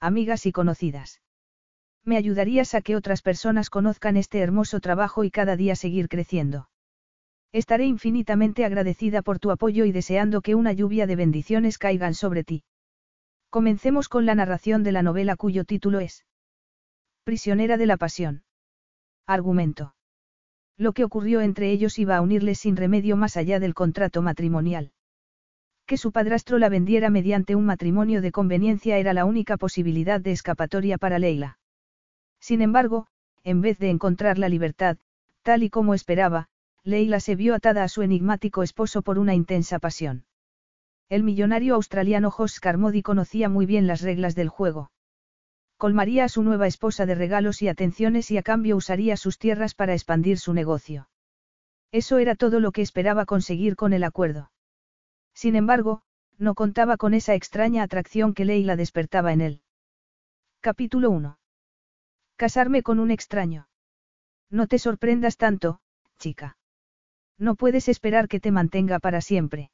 amigas y conocidas. Me ayudarías a que otras personas conozcan este hermoso trabajo y cada día seguir creciendo. Estaré infinitamente agradecida por tu apoyo y deseando que una lluvia de bendiciones caigan sobre ti. Comencemos con la narración de la novela cuyo título es Prisionera de la Pasión. Argumento. Lo que ocurrió entre ellos iba a unirles sin remedio más allá del contrato matrimonial. Que su padrastro la vendiera mediante un matrimonio de conveniencia era la única posibilidad de escapatoria para Leila. Sin embargo, en vez de encontrar la libertad, tal y como esperaba, Leila se vio atada a su enigmático esposo por una intensa pasión. El millonario australiano Josh Carmody conocía muy bien las reglas del juego. Colmaría a su nueva esposa de regalos y atenciones y a cambio usaría sus tierras para expandir su negocio. Eso era todo lo que esperaba conseguir con el acuerdo. Sin embargo, no contaba con esa extraña atracción que Leila despertaba en él. Capítulo 1. Casarme con un extraño. No te sorprendas tanto, chica. No puedes esperar que te mantenga para siempre.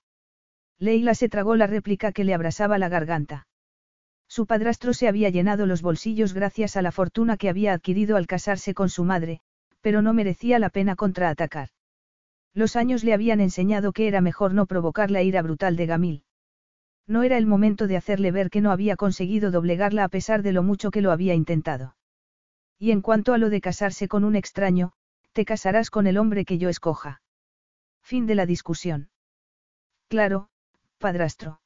Leila se tragó la réplica que le abrasaba la garganta. Su padrastro se había llenado los bolsillos gracias a la fortuna que había adquirido al casarse con su madre, pero no merecía la pena contraatacar. Los años le habían enseñado que era mejor no provocar la ira brutal de Gamil. No era el momento de hacerle ver que no había conseguido doblegarla a pesar de lo mucho que lo había intentado. Y en cuanto a lo de casarse con un extraño, te casarás con el hombre que yo escoja. Fin de la discusión. Claro, padrastro.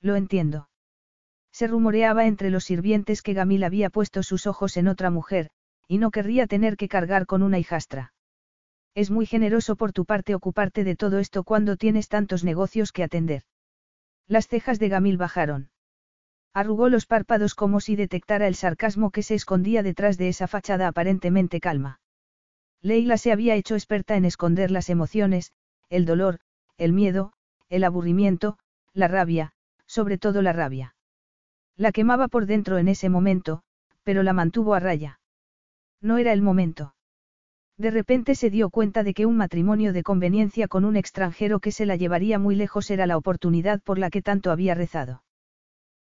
Lo entiendo. Se rumoreaba entre los sirvientes que Gamil había puesto sus ojos en otra mujer, y no querría tener que cargar con una hijastra. Es muy generoso por tu parte ocuparte de todo esto cuando tienes tantos negocios que atender. Las cejas de Gamil bajaron. Arrugó los párpados como si detectara el sarcasmo que se escondía detrás de esa fachada aparentemente calma. Leila se había hecho experta en esconder las emociones, el dolor, el miedo, el aburrimiento, la rabia, sobre todo la rabia. La quemaba por dentro en ese momento, pero la mantuvo a raya. No era el momento. De repente se dio cuenta de que un matrimonio de conveniencia con un extranjero que se la llevaría muy lejos era la oportunidad por la que tanto había rezado.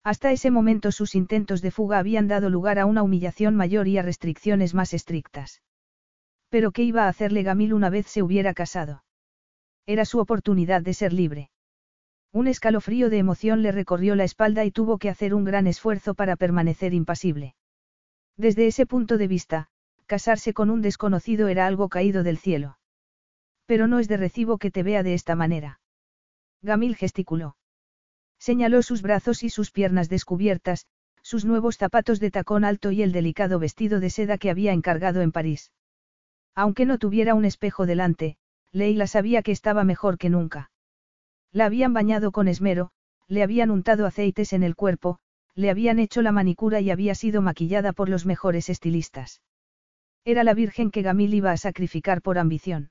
Hasta ese momento sus intentos de fuga habían dado lugar a una humillación mayor y a restricciones más estrictas. Pero ¿qué iba a hacerle Gamil una vez se hubiera casado? Era su oportunidad de ser libre. Un escalofrío de emoción le recorrió la espalda y tuvo que hacer un gran esfuerzo para permanecer impasible. Desde ese punto de vista, casarse con un desconocido era algo caído del cielo. Pero no es de recibo que te vea de esta manera. Gamil gesticuló. Señaló sus brazos y sus piernas descubiertas, sus nuevos zapatos de tacón alto y el delicado vestido de seda que había encargado en París. Aunque no tuviera un espejo delante, Leila sabía que estaba mejor que nunca. La habían bañado con esmero, le habían untado aceites en el cuerpo, le habían hecho la manicura y había sido maquillada por los mejores estilistas. Era la virgen que Gamil iba a sacrificar por ambición.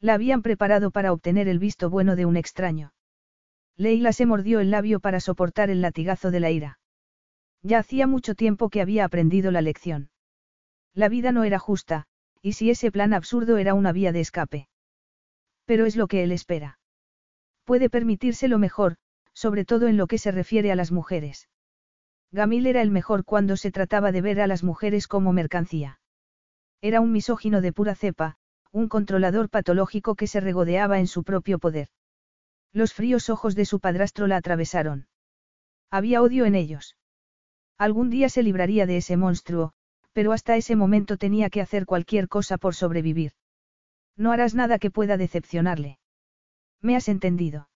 La habían preparado para obtener el visto bueno de un extraño. Leila se mordió el labio para soportar el latigazo de la ira. Ya hacía mucho tiempo que había aprendido la lección. La vida no era justa, y si ese plan absurdo era una vía de escape. Pero es lo que él espera. Puede permitirse lo mejor, sobre todo en lo que se refiere a las mujeres. Gamil era el mejor cuando se trataba de ver a las mujeres como mercancía. Era un misógino de pura cepa, un controlador patológico que se regodeaba en su propio poder. Los fríos ojos de su padrastro la atravesaron. Había odio en ellos. Algún día se libraría de ese monstruo, pero hasta ese momento tenía que hacer cualquier cosa por sobrevivir. No harás nada que pueda decepcionarle. ¿Me has entendido?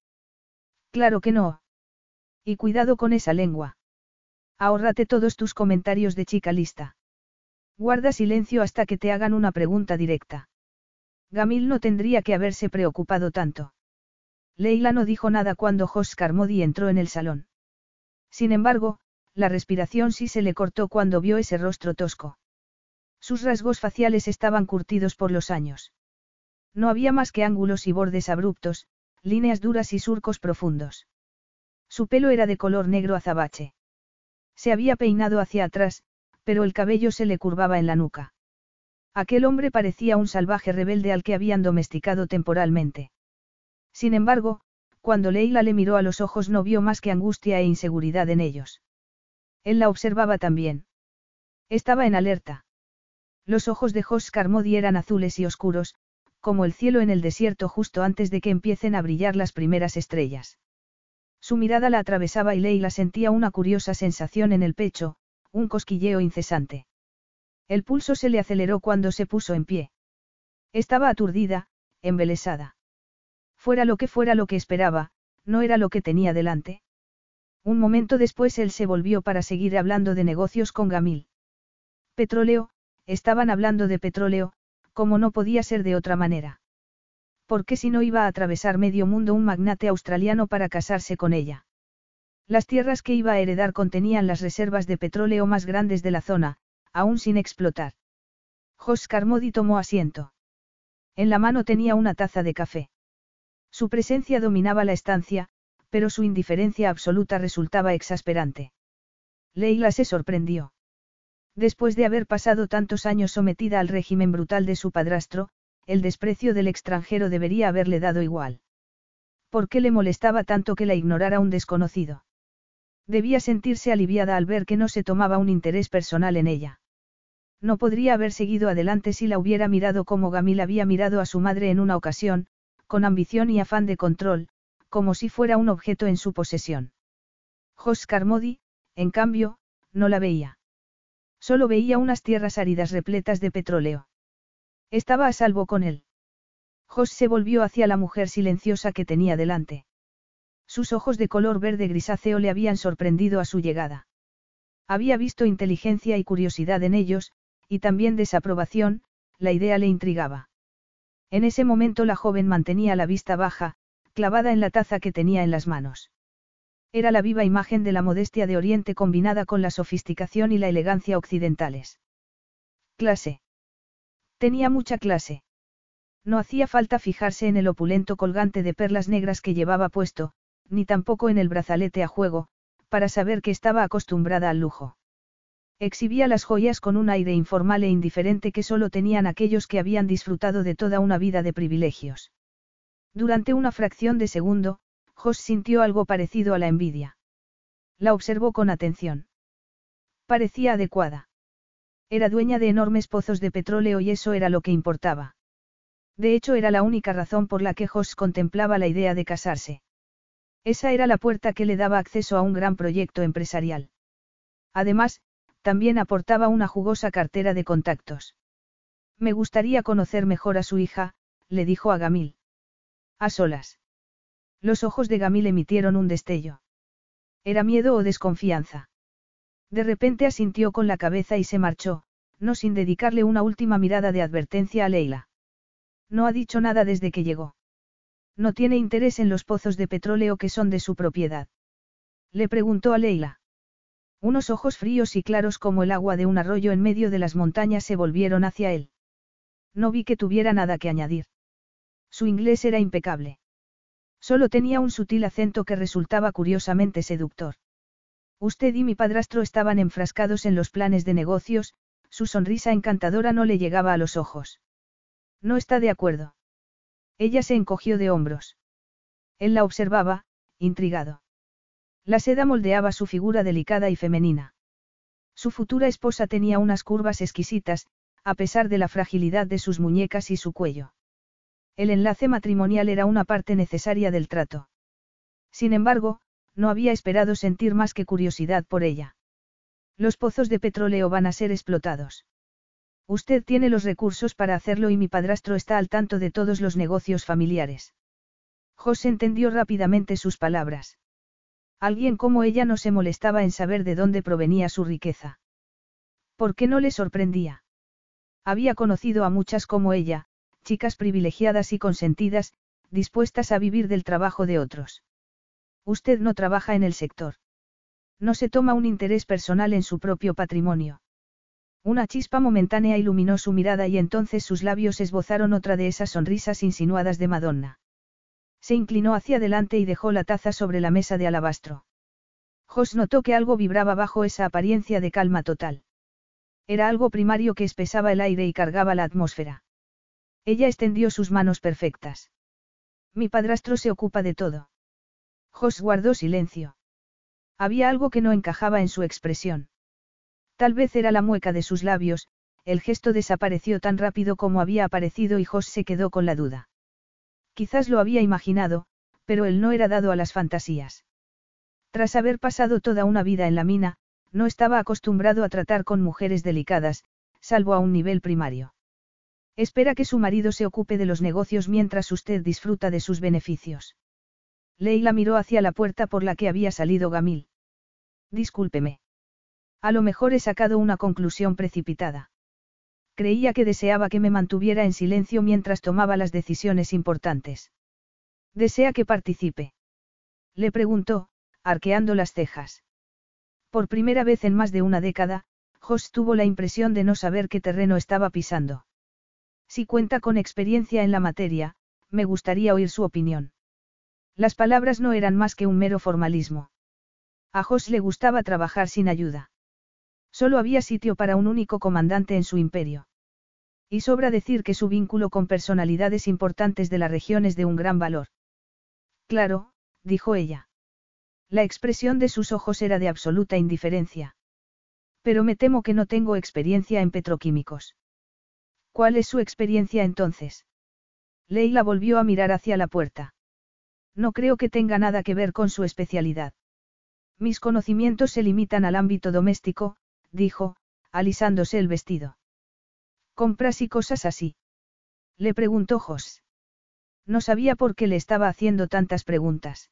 Claro que no. Y cuidado con esa lengua. Ahórrate todos tus comentarios de chica lista. Guarda silencio hasta que te hagan una pregunta directa. Gamil no tendría que haberse preocupado tanto. Leila no dijo nada cuando Jos Carmody entró en el salón. Sin embargo, la respiración sí se le cortó cuando vio ese rostro tosco. Sus rasgos faciales estaban curtidos por los años. No había más que ángulos y bordes abruptos, líneas duras y surcos profundos. Su pelo era de color negro azabache. Se había peinado hacia atrás, pero el cabello se le curvaba en la nuca. Aquel hombre parecía un salvaje rebelde al que habían domesticado temporalmente. Sin embargo, cuando Leila le miró a los ojos no vio más que angustia e inseguridad en ellos. Él la observaba también. Estaba en alerta. Los ojos de Jos Carmody eran azules y oscuros, como el cielo en el desierto justo antes de que empiecen a brillar las primeras estrellas. Su mirada la atravesaba y Leila sentía una curiosa sensación en el pecho, un cosquilleo incesante. El pulso se le aceleró cuando se puso en pie. Estaba aturdida, embelesada. Fuera lo que fuera lo que esperaba, no era lo que tenía delante. Un momento después él se volvió para seguir hablando de negocios con Gamil. Petróleo, estaban hablando de petróleo, como no podía ser de otra manera. Porque si no iba a atravesar medio mundo un magnate australiano para casarse con ella? Las tierras que iba a heredar contenían las reservas de petróleo más grandes de la zona, aún sin explotar. Jos Carmody tomó asiento. En la mano tenía una taza de café. Su presencia dominaba la estancia, pero su indiferencia absoluta resultaba exasperante. Leila se sorprendió. Después de haber pasado tantos años sometida al régimen brutal de su padrastro, el desprecio del extranjero debería haberle dado igual. ¿Por qué le molestaba tanto que la ignorara un desconocido? Debía sentirse aliviada al ver que no se tomaba un interés personal en ella. No podría haber seguido adelante si la hubiera mirado como Gamil había mirado a su madre en una ocasión, con ambición y afán de control, como si fuera un objeto en su posesión. Jos Carmody, en cambio, no la veía. Solo veía unas tierras áridas repletas de petróleo. Estaba a salvo con él. Jos se volvió hacia la mujer silenciosa que tenía delante. Sus ojos de color verde grisáceo le habían sorprendido a su llegada. Había visto inteligencia y curiosidad en ellos, y también desaprobación, la idea le intrigaba. En ese momento la joven mantenía la vista baja, clavada en la taza que tenía en las manos. Era la viva imagen de la modestia de Oriente combinada con la sofisticación y la elegancia occidentales. Clase. Tenía mucha clase. No hacía falta fijarse en el opulento colgante de perlas negras que llevaba puesto, ni tampoco en el brazalete a juego, para saber que estaba acostumbrada al lujo. Exhibía las joyas con un aire informal e indiferente que solo tenían aquellos que habían disfrutado de toda una vida de privilegios. Durante una fracción de segundo, Jos sintió algo parecido a la envidia. La observó con atención. Parecía adecuada. Era dueña de enormes pozos de petróleo y eso era lo que importaba. De hecho, era la única razón por la que Jos contemplaba la idea de casarse. Esa era la puerta que le daba acceso a un gran proyecto empresarial. Además, también aportaba una jugosa cartera de contactos. Me gustaría conocer mejor a su hija, le dijo a Gamil. A solas. Los ojos de Gamil emitieron un destello. ¿Era miedo o desconfianza? De repente asintió con la cabeza y se marchó, no sin dedicarle una última mirada de advertencia a Leila. No ha dicho nada desde que llegó. No tiene interés en los pozos de petróleo que son de su propiedad. Le preguntó a Leila. Unos ojos fríos y claros como el agua de un arroyo en medio de las montañas se volvieron hacia él. No vi que tuviera nada que añadir. Su inglés era impecable. Solo tenía un sutil acento que resultaba curiosamente seductor. Usted y mi padrastro estaban enfrascados en los planes de negocios, su sonrisa encantadora no le llegaba a los ojos. No está de acuerdo. Ella se encogió de hombros. Él la observaba, intrigado. La seda moldeaba su figura delicada y femenina. Su futura esposa tenía unas curvas exquisitas, a pesar de la fragilidad de sus muñecas y su cuello. El enlace matrimonial era una parte necesaria del trato. Sin embargo, no había esperado sentir más que curiosidad por ella. Los pozos de petróleo van a ser explotados. Usted tiene los recursos para hacerlo y mi padrastro está al tanto de todos los negocios familiares. José entendió rápidamente sus palabras. Alguien como ella no se molestaba en saber de dónde provenía su riqueza. ¿Por qué no le sorprendía? Había conocido a muchas como ella, chicas privilegiadas y consentidas, dispuestas a vivir del trabajo de otros. Usted no trabaja en el sector. No se toma un interés personal en su propio patrimonio. Una chispa momentánea iluminó su mirada y entonces sus labios esbozaron otra de esas sonrisas insinuadas de Madonna. Se inclinó hacia adelante y dejó la taza sobre la mesa de alabastro. Jos notó que algo vibraba bajo esa apariencia de calma total. Era algo primario que espesaba el aire y cargaba la atmósfera. Ella extendió sus manos perfectas. Mi padrastro se ocupa de todo. Jos guardó silencio. Había algo que no encajaba en su expresión. Tal vez era la mueca de sus labios, el gesto desapareció tan rápido como había aparecido y Jos se quedó con la duda. Quizás lo había imaginado, pero él no era dado a las fantasías. Tras haber pasado toda una vida en la mina, no estaba acostumbrado a tratar con mujeres delicadas, salvo a un nivel primario. Espera que su marido se ocupe de los negocios mientras usted disfruta de sus beneficios. Leila miró hacia la puerta por la que había salido Gamil. Discúlpeme. A lo mejor he sacado una conclusión precipitada. Creía que deseaba que me mantuviera en silencio mientras tomaba las decisiones importantes. ¿Desea que participe? Le preguntó, arqueando las cejas. Por primera vez en más de una década, Joss tuvo la impresión de no saber qué terreno estaba pisando. Si cuenta con experiencia en la materia, me gustaría oír su opinión. Las palabras no eran más que un mero formalismo. A Jos le gustaba trabajar sin ayuda. Solo había sitio para un único comandante en su imperio. Y sobra decir que su vínculo con personalidades importantes de la región es de un gran valor. Claro, dijo ella. La expresión de sus ojos era de absoluta indiferencia. Pero me temo que no tengo experiencia en petroquímicos. ¿Cuál es su experiencia entonces? Leila volvió a mirar hacia la puerta. No creo que tenga nada que ver con su especialidad. Mis conocimientos se limitan al ámbito doméstico, dijo, alisándose el vestido. ¿Compras y cosas así? Le preguntó Jos. No sabía por qué le estaba haciendo tantas preguntas.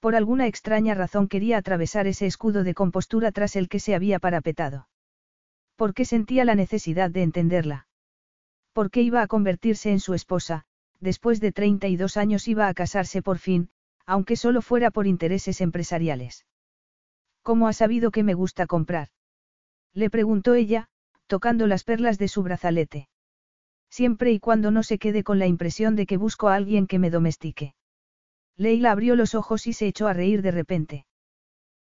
Por alguna extraña razón quería atravesar ese escudo de compostura tras el que se había parapetado. ¿Por qué sentía la necesidad de entenderla? Porque iba a convertirse en su esposa, después de 32 años iba a casarse por fin, aunque solo fuera por intereses empresariales. ¿Cómo ha sabido que me gusta comprar? Le preguntó ella, tocando las perlas de su brazalete. Siempre y cuando no se quede con la impresión de que busco a alguien que me domestique. Leila abrió los ojos y se echó a reír de repente.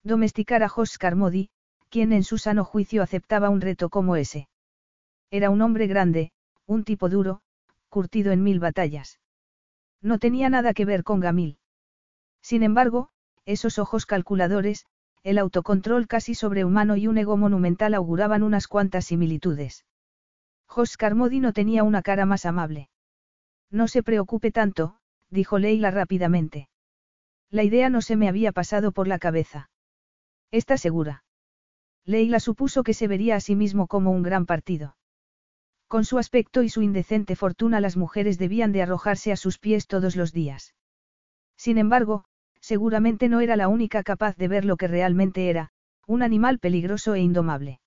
Domesticar a Jos Carmody, quien en su sano juicio aceptaba un reto como ese. Era un hombre grande, un tipo duro, curtido en mil batallas. No tenía nada que ver con Gamil. Sin embargo, esos ojos calculadores, el autocontrol casi sobrehumano y un ego monumental auguraban unas cuantas similitudes. Jos Carmody no tenía una cara más amable. No se preocupe tanto, dijo Leila rápidamente. La idea no se me había pasado por la cabeza. ¿Está segura? Leila supuso que se vería a sí mismo como un gran partido. Con su aspecto y su indecente fortuna las mujeres debían de arrojarse a sus pies todos los días. Sin embargo, seguramente no era la única capaz de ver lo que realmente era, un animal peligroso e indomable.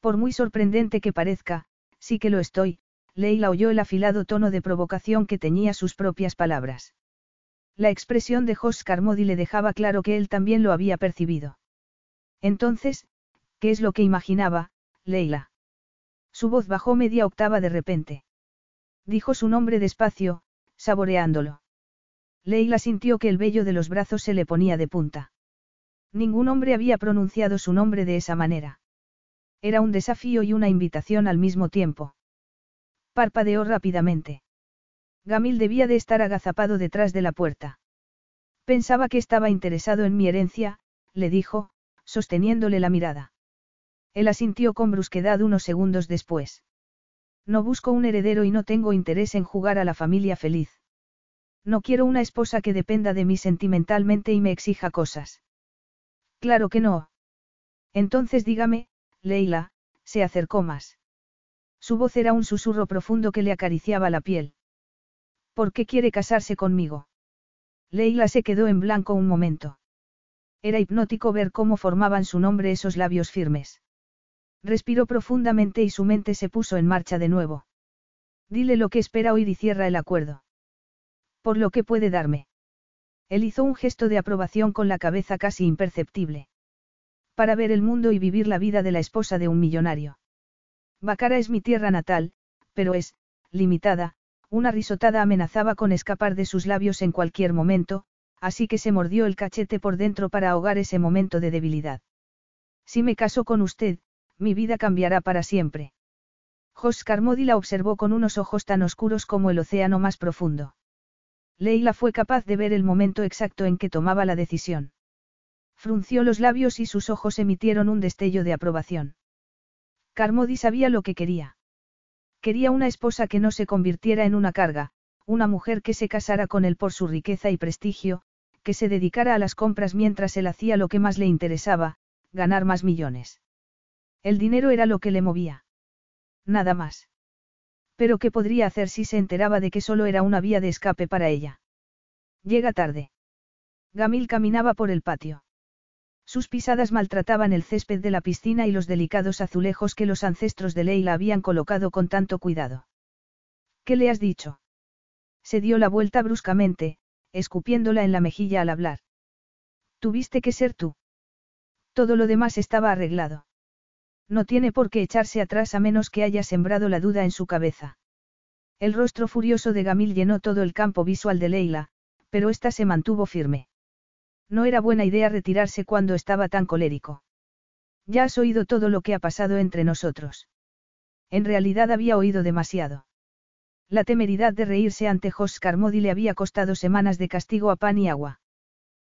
Por muy sorprendente que parezca, sí que lo estoy, Leila oyó el afilado tono de provocación que teñía sus propias palabras. La expresión de Jos Carmody le dejaba claro que él también lo había percibido. Entonces, ¿qué es lo que imaginaba, Leila? Su voz bajó media octava de repente. Dijo su nombre despacio, saboreándolo. Leila sintió que el vello de los brazos se le ponía de punta. Ningún hombre había pronunciado su nombre de esa manera. Era un desafío y una invitación al mismo tiempo. Parpadeó rápidamente. Gamil debía de estar agazapado detrás de la puerta. Pensaba que estaba interesado en mi herencia, le dijo, sosteniéndole la mirada. Él asintió con brusquedad unos segundos después. No busco un heredero y no tengo interés en jugar a la familia feliz. No quiero una esposa que dependa de mí sentimentalmente y me exija cosas. Claro que no. Entonces dígame, Leila, se acercó más. Su voz era un susurro profundo que le acariciaba la piel. ¿Por qué quiere casarse conmigo? Leila se quedó en blanco un momento. Era hipnótico ver cómo formaban su nombre esos labios firmes. Respiró profundamente y su mente se puso en marcha de nuevo. Dile lo que espera oír y cierra el acuerdo. Por lo que puede darme. Él hizo un gesto de aprobación con la cabeza casi imperceptible. Para ver el mundo y vivir la vida de la esposa de un millonario. Bacara es mi tierra natal, pero es, limitada, una risotada amenazaba con escapar de sus labios en cualquier momento, así que se mordió el cachete por dentro para ahogar ese momento de debilidad. Si me caso con usted, mi vida cambiará para siempre. Oscar Modi la observó con unos ojos tan oscuros como el océano más profundo. Leila fue capaz de ver el momento exacto en que tomaba la decisión. Frunció los labios y sus ojos emitieron un destello de aprobación. Carmody sabía lo que quería. Quería una esposa que no se convirtiera en una carga, una mujer que se casara con él por su riqueza y prestigio, que se dedicara a las compras mientras él hacía lo que más le interesaba, ganar más millones. El dinero era lo que le movía. Nada más. Pero ¿qué podría hacer si se enteraba de que solo era una vía de escape para ella? Llega tarde. Gamil caminaba por el patio. Sus pisadas maltrataban el césped de la piscina y los delicados azulejos que los ancestros de Leila habían colocado con tanto cuidado. ¿Qué le has dicho? Se dio la vuelta bruscamente, escupiéndola en la mejilla al hablar. Tuviste que ser tú. Todo lo demás estaba arreglado. No tiene por qué echarse atrás a menos que haya sembrado la duda en su cabeza. El rostro furioso de Gamil llenó todo el campo visual de Leila, pero ésta se mantuvo firme. No era buena idea retirarse cuando estaba tan colérico. Ya has oído todo lo que ha pasado entre nosotros. En realidad había oído demasiado. La temeridad de reírse ante Jos Carmody le había costado semanas de castigo a pan y agua.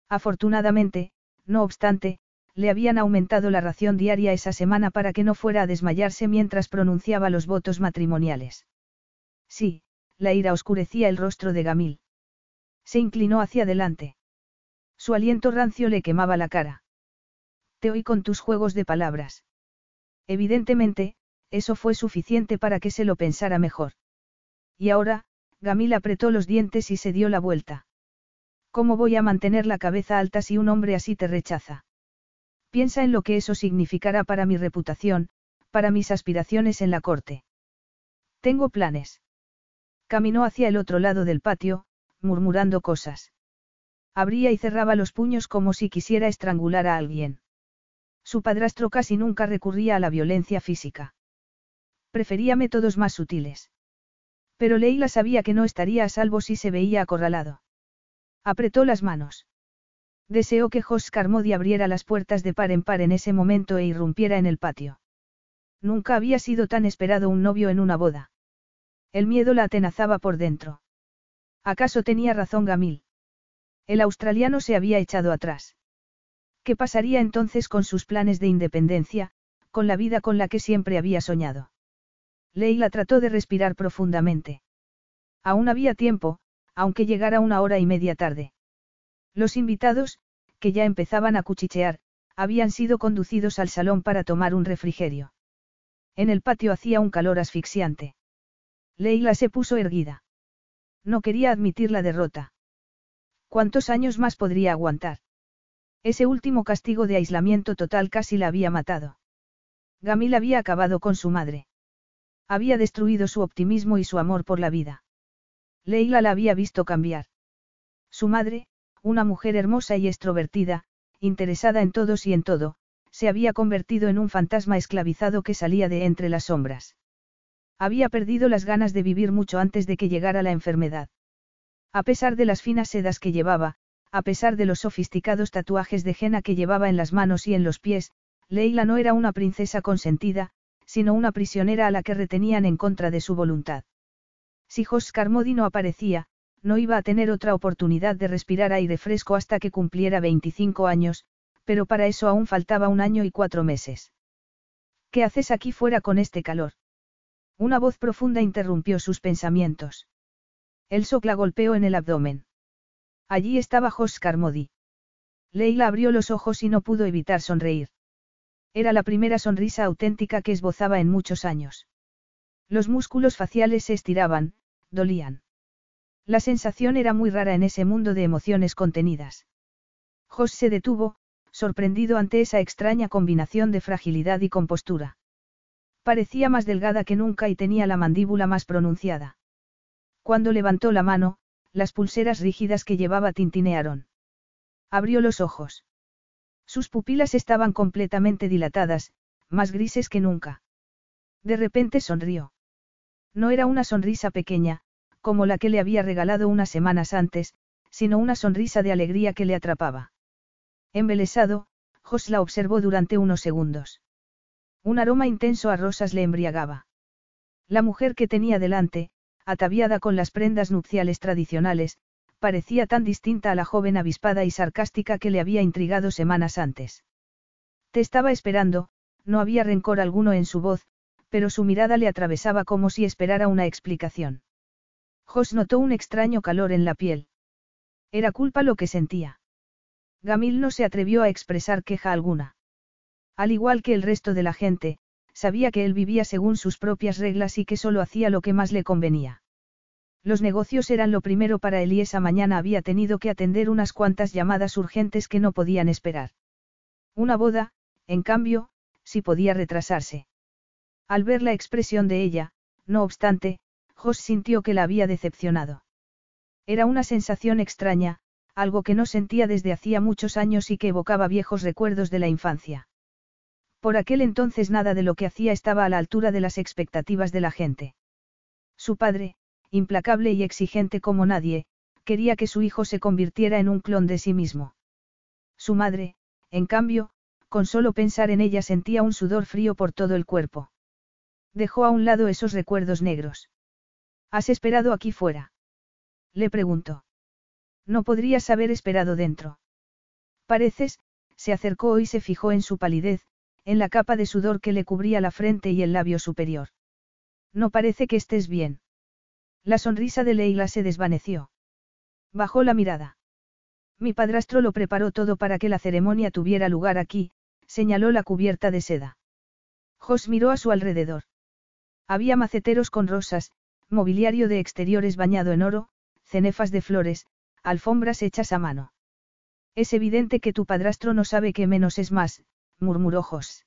Afortunadamente, no obstante, le habían aumentado la ración diaria esa semana para que no fuera a desmayarse mientras pronunciaba los votos matrimoniales. Sí, la ira oscurecía el rostro de Gamil. Se inclinó hacia adelante. Su aliento rancio le quemaba la cara. Te oí con tus juegos de palabras. Evidentemente, eso fue suficiente para que se lo pensara mejor. Y ahora, Gamil apretó los dientes y se dio la vuelta. ¿Cómo voy a mantener la cabeza alta si un hombre así te rechaza? Piensa en lo que eso significará para mi reputación, para mis aspiraciones en la corte. Tengo planes. Caminó hacia el otro lado del patio, murmurando cosas. Abría y cerraba los puños como si quisiera estrangular a alguien. Su padrastro casi nunca recurría a la violencia física. Prefería métodos más sutiles. Pero Leila sabía que no estaría a salvo si se veía acorralado. Apretó las manos. Deseó que Jos Carmody abriera las puertas de par en par en ese momento e irrumpiera en el patio. Nunca había sido tan esperado un novio en una boda. El miedo la atenazaba por dentro. ¿Acaso tenía razón Gamil? El australiano se había echado atrás. ¿Qué pasaría entonces con sus planes de independencia, con la vida con la que siempre había soñado? Leila trató de respirar profundamente. Aún había tiempo, aunque llegara una hora y media tarde. Los invitados, que ya empezaban a cuchichear, habían sido conducidos al salón para tomar un refrigerio. En el patio hacía un calor asfixiante. Leila se puso erguida. No quería admitir la derrota. ¿Cuántos años más podría aguantar? Ese último castigo de aislamiento total casi la había matado. Gamil había acabado con su madre. Había destruido su optimismo y su amor por la vida. Leila la había visto cambiar. Su madre, una mujer hermosa y extrovertida, interesada en todos y en todo, se había convertido en un fantasma esclavizado que salía de entre las sombras. Había perdido las ganas de vivir mucho antes de que llegara la enfermedad. A pesar de las finas sedas que llevaba, a pesar de los sofisticados tatuajes de henna que llevaba en las manos y en los pies, Leila no era una princesa consentida, sino una prisionera a la que retenían en contra de su voluntad. Si Jos Carmody no aparecía, no iba a tener otra oportunidad de respirar aire fresco hasta que cumpliera 25 años, pero para eso aún faltaba un año y cuatro meses. ¿Qué haces aquí fuera con este calor? Una voz profunda interrumpió sus pensamientos. El la golpeó en el abdomen. Allí estaba Jos Carmody. Leila abrió los ojos y no pudo evitar sonreír. Era la primera sonrisa auténtica que esbozaba en muchos años. Los músculos faciales se estiraban, dolían. La sensación era muy rara en ese mundo de emociones contenidas. Jos se detuvo, sorprendido ante esa extraña combinación de fragilidad y compostura. Parecía más delgada que nunca y tenía la mandíbula más pronunciada. Cuando levantó la mano, las pulseras rígidas que llevaba tintinearon. Abrió los ojos. Sus pupilas estaban completamente dilatadas, más grises que nunca. De repente sonrió. No era una sonrisa pequeña, como la que le había regalado unas semanas antes, sino una sonrisa de alegría que le atrapaba. Embelesado, Jos la observó durante unos segundos. Un aroma intenso a rosas le embriagaba. La mujer que tenía delante, ataviada con las prendas nupciales tradicionales, parecía tan distinta a la joven avispada y sarcástica que le había intrigado semanas antes. Te estaba esperando, no había rencor alguno en su voz, pero su mirada le atravesaba como si esperara una explicación. Jos notó un extraño calor en la piel. Era culpa lo que sentía. Gamil no se atrevió a expresar queja alguna. Al igual que el resto de la gente, sabía que él vivía según sus propias reglas y que solo hacía lo que más le convenía. Los negocios eran lo primero para él y esa mañana había tenido que atender unas cuantas llamadas urgentes que no podían esperar. Una boda, en cambio, sí podía retrasarse. Al ver la expresión de ella, no obstante, Jos sintió que la había decepcionado. Era una sensación extraña, algo que no sentía desde hacía muchos años y que evocaba viejos recuerdos de la infancia. Por aquel entonces nada de lo que hacía estaba a la altura de las expectativas de la gente. Su padre, implacable y exigente como nadie, quería que su hijo se convirtiera en un clon de sí mismo. Su madre, en cambio, con solo pensar en ella sentía un sudor frío por todo el cuerpo. Dejó a un lado esos recuerdos negros. ¿Has esperado aquí fuera? Le preguntó. No podrías haber esperado dentro. Pareces, se acercó y se fijó en su palidez, en la capa de sudor que le cubría la frente y el labio superior. No parece que estés bien. La sonrisa de Leila se desvaneció. Bajó la mirada. Mi padrastro lo preparó todo para que la ceremonia tuviera lugar aquí, señaló la cubierta de seda. Jos miró a su alrededor. Había maceteros con rosas, mobiliario de exteriores bañado en oro, cenefas de flores, alfombras hechas a mano. Es evidente que tu padrastro no sabe que menos es más, murmuró Jos.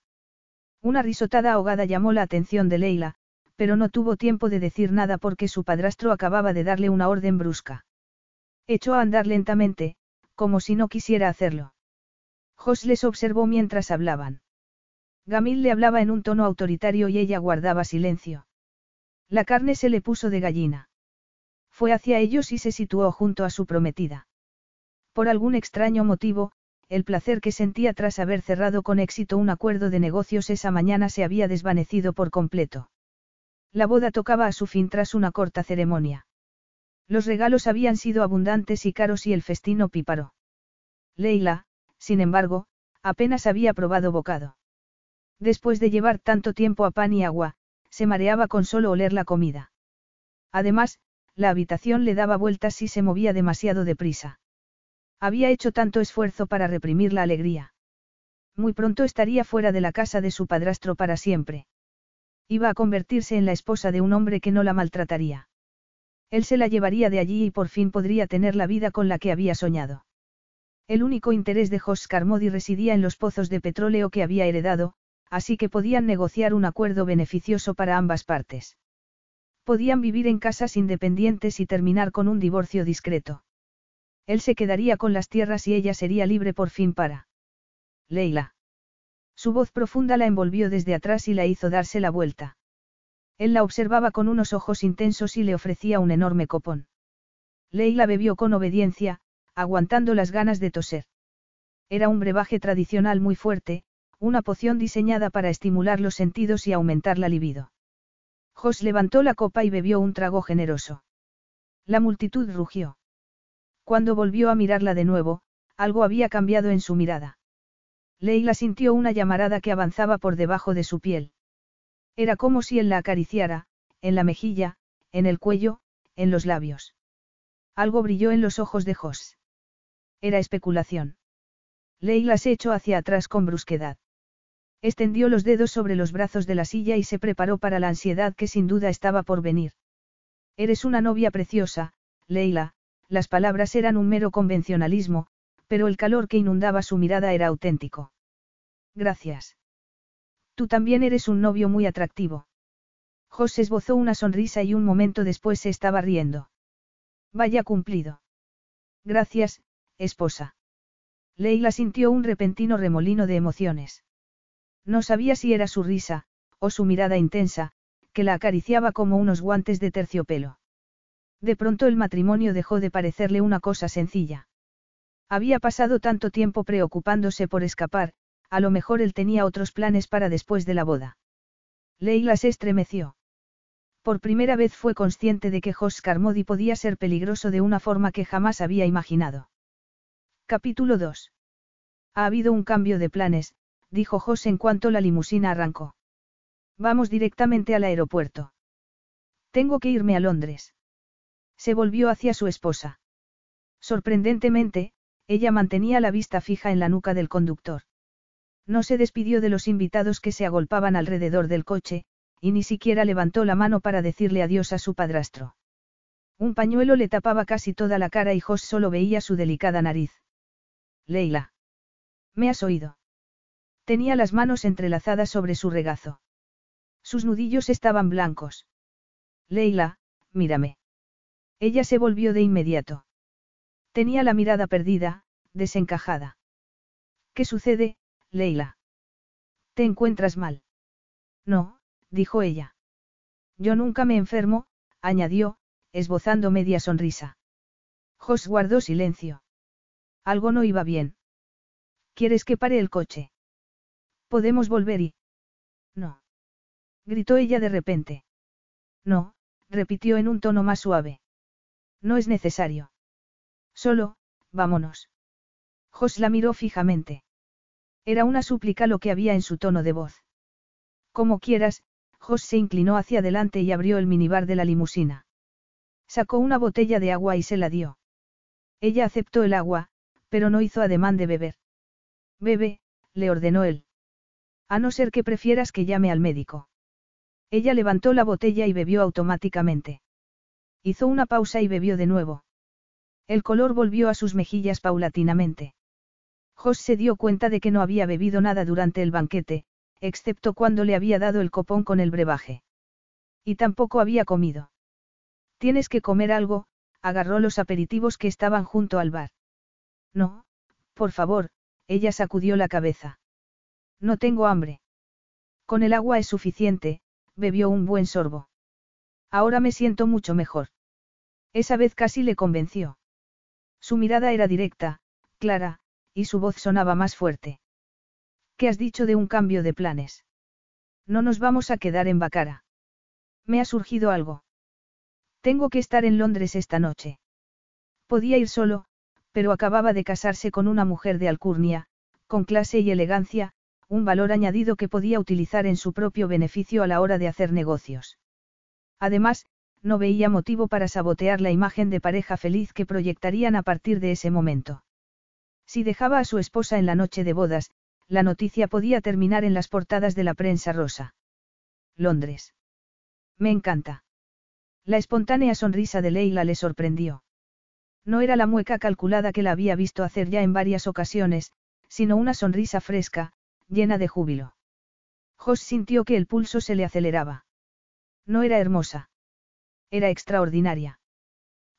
Una risotada ahogada llamó la atención de Leila, pero no tuvo tiempo de decir nada porque su padrastro acababa de darle una orden brusca. Echó a andar lentamente, como si no quisiera hacerlo. Jos les observó mientras hablaban. Gamil le hablaba en un tono autoritario y ella guardaba silencio. La carne se le puso de gallina. Fue hacia ellos y se situó junto a su prometida. Por algún extraño motivo, el placer que sentía tras haber cerrado con éxito un acuerdo de negocios esa mañana se había desvanecido por completo. La boda tocaba a su fin tras una corta ceremonia. Los regalos habían sido abundantes y caros y el festino píparo. Leila, sin embargo, apenas había probado bocado. Después de llevar tanto tiempo a pan y agua, se mareaba con solo oler la comida. Además, la habitación le daba vueltas y se movía demasiado deprisa. Había hecho tanto esfuerzo para reprimir la alegría. Muy pronto estaría fuera de la casa de su padrastro para siempre. Iba a convertirse en la esposa de un hombre que no la maltrataría. Él se la llevaría de allí y por fin podría tener la vida con la que había soñado. El único interés de Jos Carmody residía en los pozos de petróleo que había heredado, así que podían negociar un acuerdo beneficioso para ambas partes. Podían vivir en casas independientes y terminar con un divorcio discreto. Él se quedaría con las tierras y ella sería libre por fin para. Leila. Su voz profunda la envolvió desde atrás y la hizo darse la vuelta. Él la observaba con unos ojos intensos y le ofrecía un enorme copón. Leila bebió con obediencia, aguantando las ganas de toser. Era un brebaje tradicional muy fuerte, una poción diseñada para estimular los sentidos y aumentar la libido. Jos levantó la copa y bebió un trago generoso. La multitud rugió. Cuando volvió a mirarla de nuevo, algo había cambiado en su mirada. Leila sintió una llamarada que avanzaba por debajo de su piel. Era como si él la acariciara, en la mejilla, en el cuello, en los labios. Algo brilló en los ojos de Jos. Era especulación. Leila se echó hacia atrás con brusquedad. Extendió los dedos sobre los brazos de la silla y se preparó para la ansiedad que sin duda estaba por venir. Eres una novia preciosa, Leila, las palabras eran un mero convencionalismo, pero el calor que inundaba su mirada era auténtico. Gracias. Tú también eres un novio muy atractivo. José esbozó una sonrisa y un momento después se estaba riendo. Vaya cumplido. Gracias, esposa. Leila sintió un repentino remolino de emociones. No sabía si era su risa, o su mirada intensa, que la acariciaba como unos guantes de terciopelo. De pronto el matrimonio dejó de parecerle una cosa sencilla. Había pasado tanto tiempo preocupándose por escapar, a lo mejor él tenía otros planes para después de la boda. Leila se estremeció. Por primera vez fue consciente de que Jos Carmody podía ser peligroso de una forma que jamás había imaginado. Capítulo 2. Ha habido un cambio de planes, dijo Jos en cuanto la limusina arrancó. Vamos directamente al aeropuerto. Tengo que irme a Londres. Se volvió hacia su esposa. Sorprendentemente, ella mantenía la vista fija en la nuca del conductor. No se despidió de los invitados que se agolpaban alrededor del coche, y ni siquiera levantó la mano para decirle adiós a su padrastro. Un pañuelo le tapaba casi toda la cara y Jos solo veía su delicada nariz. Leila. ¿Me has oído? Tenía las manos entrelazadas sobre su regazo. Sus nudillos estaban blancos. Leila, mírame. Ella se volvió de inmediato. Tenía la mirada perdida, desencajada. ¿Qué sucede, Leila? ¿Te encuentras mal? No, dijo ella. Yo nunca me enfermo, añadió, esbozando media sonrisa. Jos guardó silencio. Algo no iba bien. ¿Quieres que pare el coche? Podemos volver y... No. Gritó ella de repente. No, repitió en un tono más suave. No es necesario. Solo, vámonos. Jos la miró fijamente. Era una súplica lo que había en su tono de voz. Como quieras, Jos se inclinó hacia adelante y abrió el minibar de la limusina. Sacó una botella de agua y se la dio. Ella aceptó el agua, pero no hizo ademán de beber. Bebe, le ordenó él. A no ser que prefieras que llame al médico. Ella levantó la botella y bebió automáticamente. Hizo una pausa y bebió de nuevo. El color volvió a sus mejillas paulatinamente. Jos se dio cuenta de que no había bebido nada durante el banquete, excepto cuando le había dado el copón con el brebaje. Y tampoco había comido. Tienes que comer algo, agarró los aperitivos que estaban junto al bar. No, por favor, ella sacudió la cabeza. No tengo hambre. Con el agua es suficiente, bebió un buen sorbo. Ahora me siento mucho mejor. Esa vez casi le convenció. Su mirada era directa, clara, y su voz sonaba más fuerte. ¿Qué has dicho de un cambio de planes? No nos vamos a quedar en Bacara. Me ha surgido algo. Tengo que estar en Londres esta noche. Podía ir solo, pero acababa de casarse con una mujer de alcurnia, con clase y elegancia, un valor añadido que podía utilizar en su propio beneficio a la hora de hacer negocios. Además, no veía motivo para sabotear la imagen de pareja feliz que proyectarían a partir de ese momento. Si dejaba a su esposa en la noche de bodas, la noticia podía terminar en las portadas de la prensa rosa. Londres. Me encanta. La espontánea sonrisa de Leila le sorprendió. No era la mueca calculada que la había visto hacer ya en varias ocasiones, sino una sonrisa fresca, llena de júbilo. Jos sintió que el pulso se le aceleraba. No era hermosa. Era extraordinaria.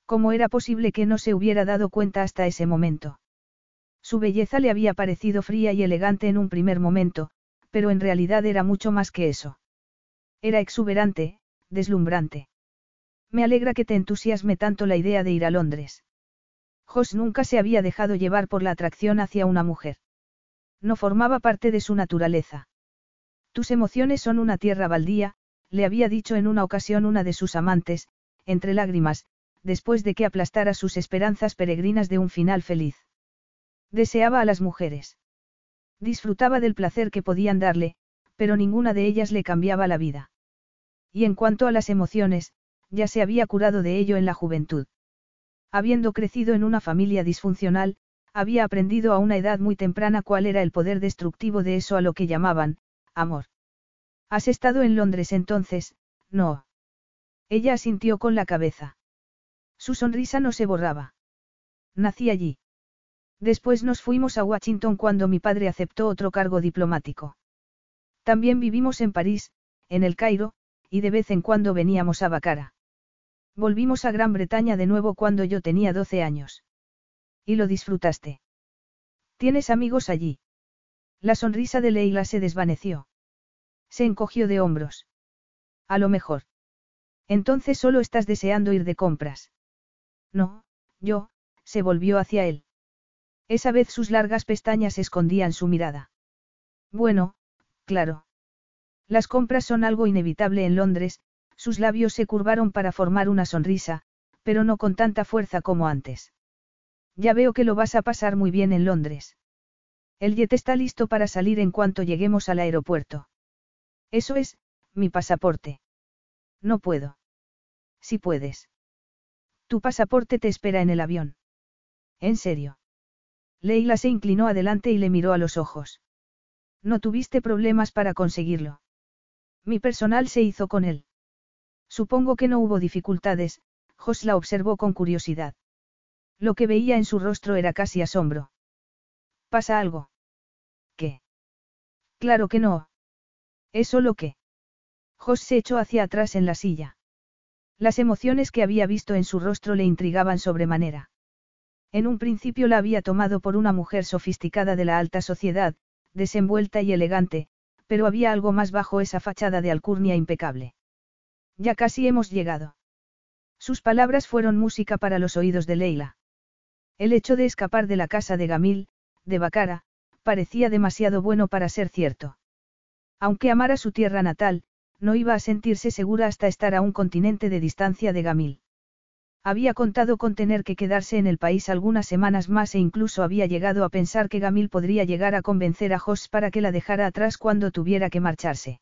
¿Cómo era posible que no se hubiera dado cuenta hasta ese momento? Su belleza le había parecido fría y elegante en un primer momento, pero en realidad era mucho más que eso. Era exuberante, deslumbrante. Me alegra que te entusiasme tanto la idea de ir a Londres. Jos nunca se había dejado llevar por la atracción hacia una mujer. No formaba parte de su naturaleza. Tus emociones son una tierra baldía, le había dicho en una ocasión una de sus amantes, entre lágrimas, después de que aplastara sus esperanzas peregrinas de un final feliz. Deseaba a las mujeres. Disfrutaba del placer que podían darle, pero ninguna de ellas le cambiaba la vida. Y en cuanto a las emociones, ya se había curado de ello en la juventud. Habiendo crecido en una familia disfuncional, había aprendido a una edad muy temprana cuál era el poder destructivo de eso a lo que llamaban, amor. ¿Has estado en Londres entonces? No. Ella asintió con la cabeza. Su sonrisa no se borraba. Nací allí. Después nos fuimos a Washington cuando mi padre aceptó otro cargo diplomático. También vivimos en París, en el Cairo, y de vez en cuando veníamos a Bacara. Volvimos a Gran Bretaña de nuevo cuando yo tenía 12 años. ¿Y lo disfrutaste? ¿Tienes amigos allí? La sonrisa de Leila se desvaneció. Se encogió de hombros. A lo mejor. Entonces solo estás deseando ir de compras. No, yo, se volvió hacia él. Esa vez sus largas pestañas escondían su mirada. Bueno, claro. Las compras son algo inevitable en Londres, sus labios se curvaron para formar una sonrisa, pero no con tanta fuerza como antes. Ya veo que lo vas a pasar muy bien en Londres. El jet está listo para salir en cuanto lleguemos al aeropuerto. Eso es, mi pasaporte. No puedo. Si puedes. Tu pasaporte te espera en el avión. ¿En serio? Leila se inclinó adelante y le miró a los ojos. No tuviste problemas para conseguirlo. Mi personal se hizo con él. Supongo que no hubo dificultades, Jos la observó con curiosidad. Lo que veía en su rostro era casi asombro. ¿Pasa algo? ¿Qué? Claro que no. Es solo que. Jos se echó hacia atrás en la silla. Las emociones que había visto en su rostro le intrigaban sobremanera. En un principio la había tomado por una mujer sofisticada de la alta sociedad, desenvuelta y elegante, pero había algo más bajo esa fachada de alcurnia impecable. Ya casi hemos llegado. Sus palabras fueron música para los oídos de Leila. El hecho de escapar de la casa de Gamil, de Bacara, parecía demasiado bueno para ser cierto. Aunque amara su tierra natal, no iba a sentirse segura hasta estar a un continente de distancia de Gamil. Había contado con tener que quedarse en el país algunas semanas más e incluso había llegado a pensar que Gamil podría llegar a convencer a Jos para que la dejara atrás cuando tuviera que marcharse.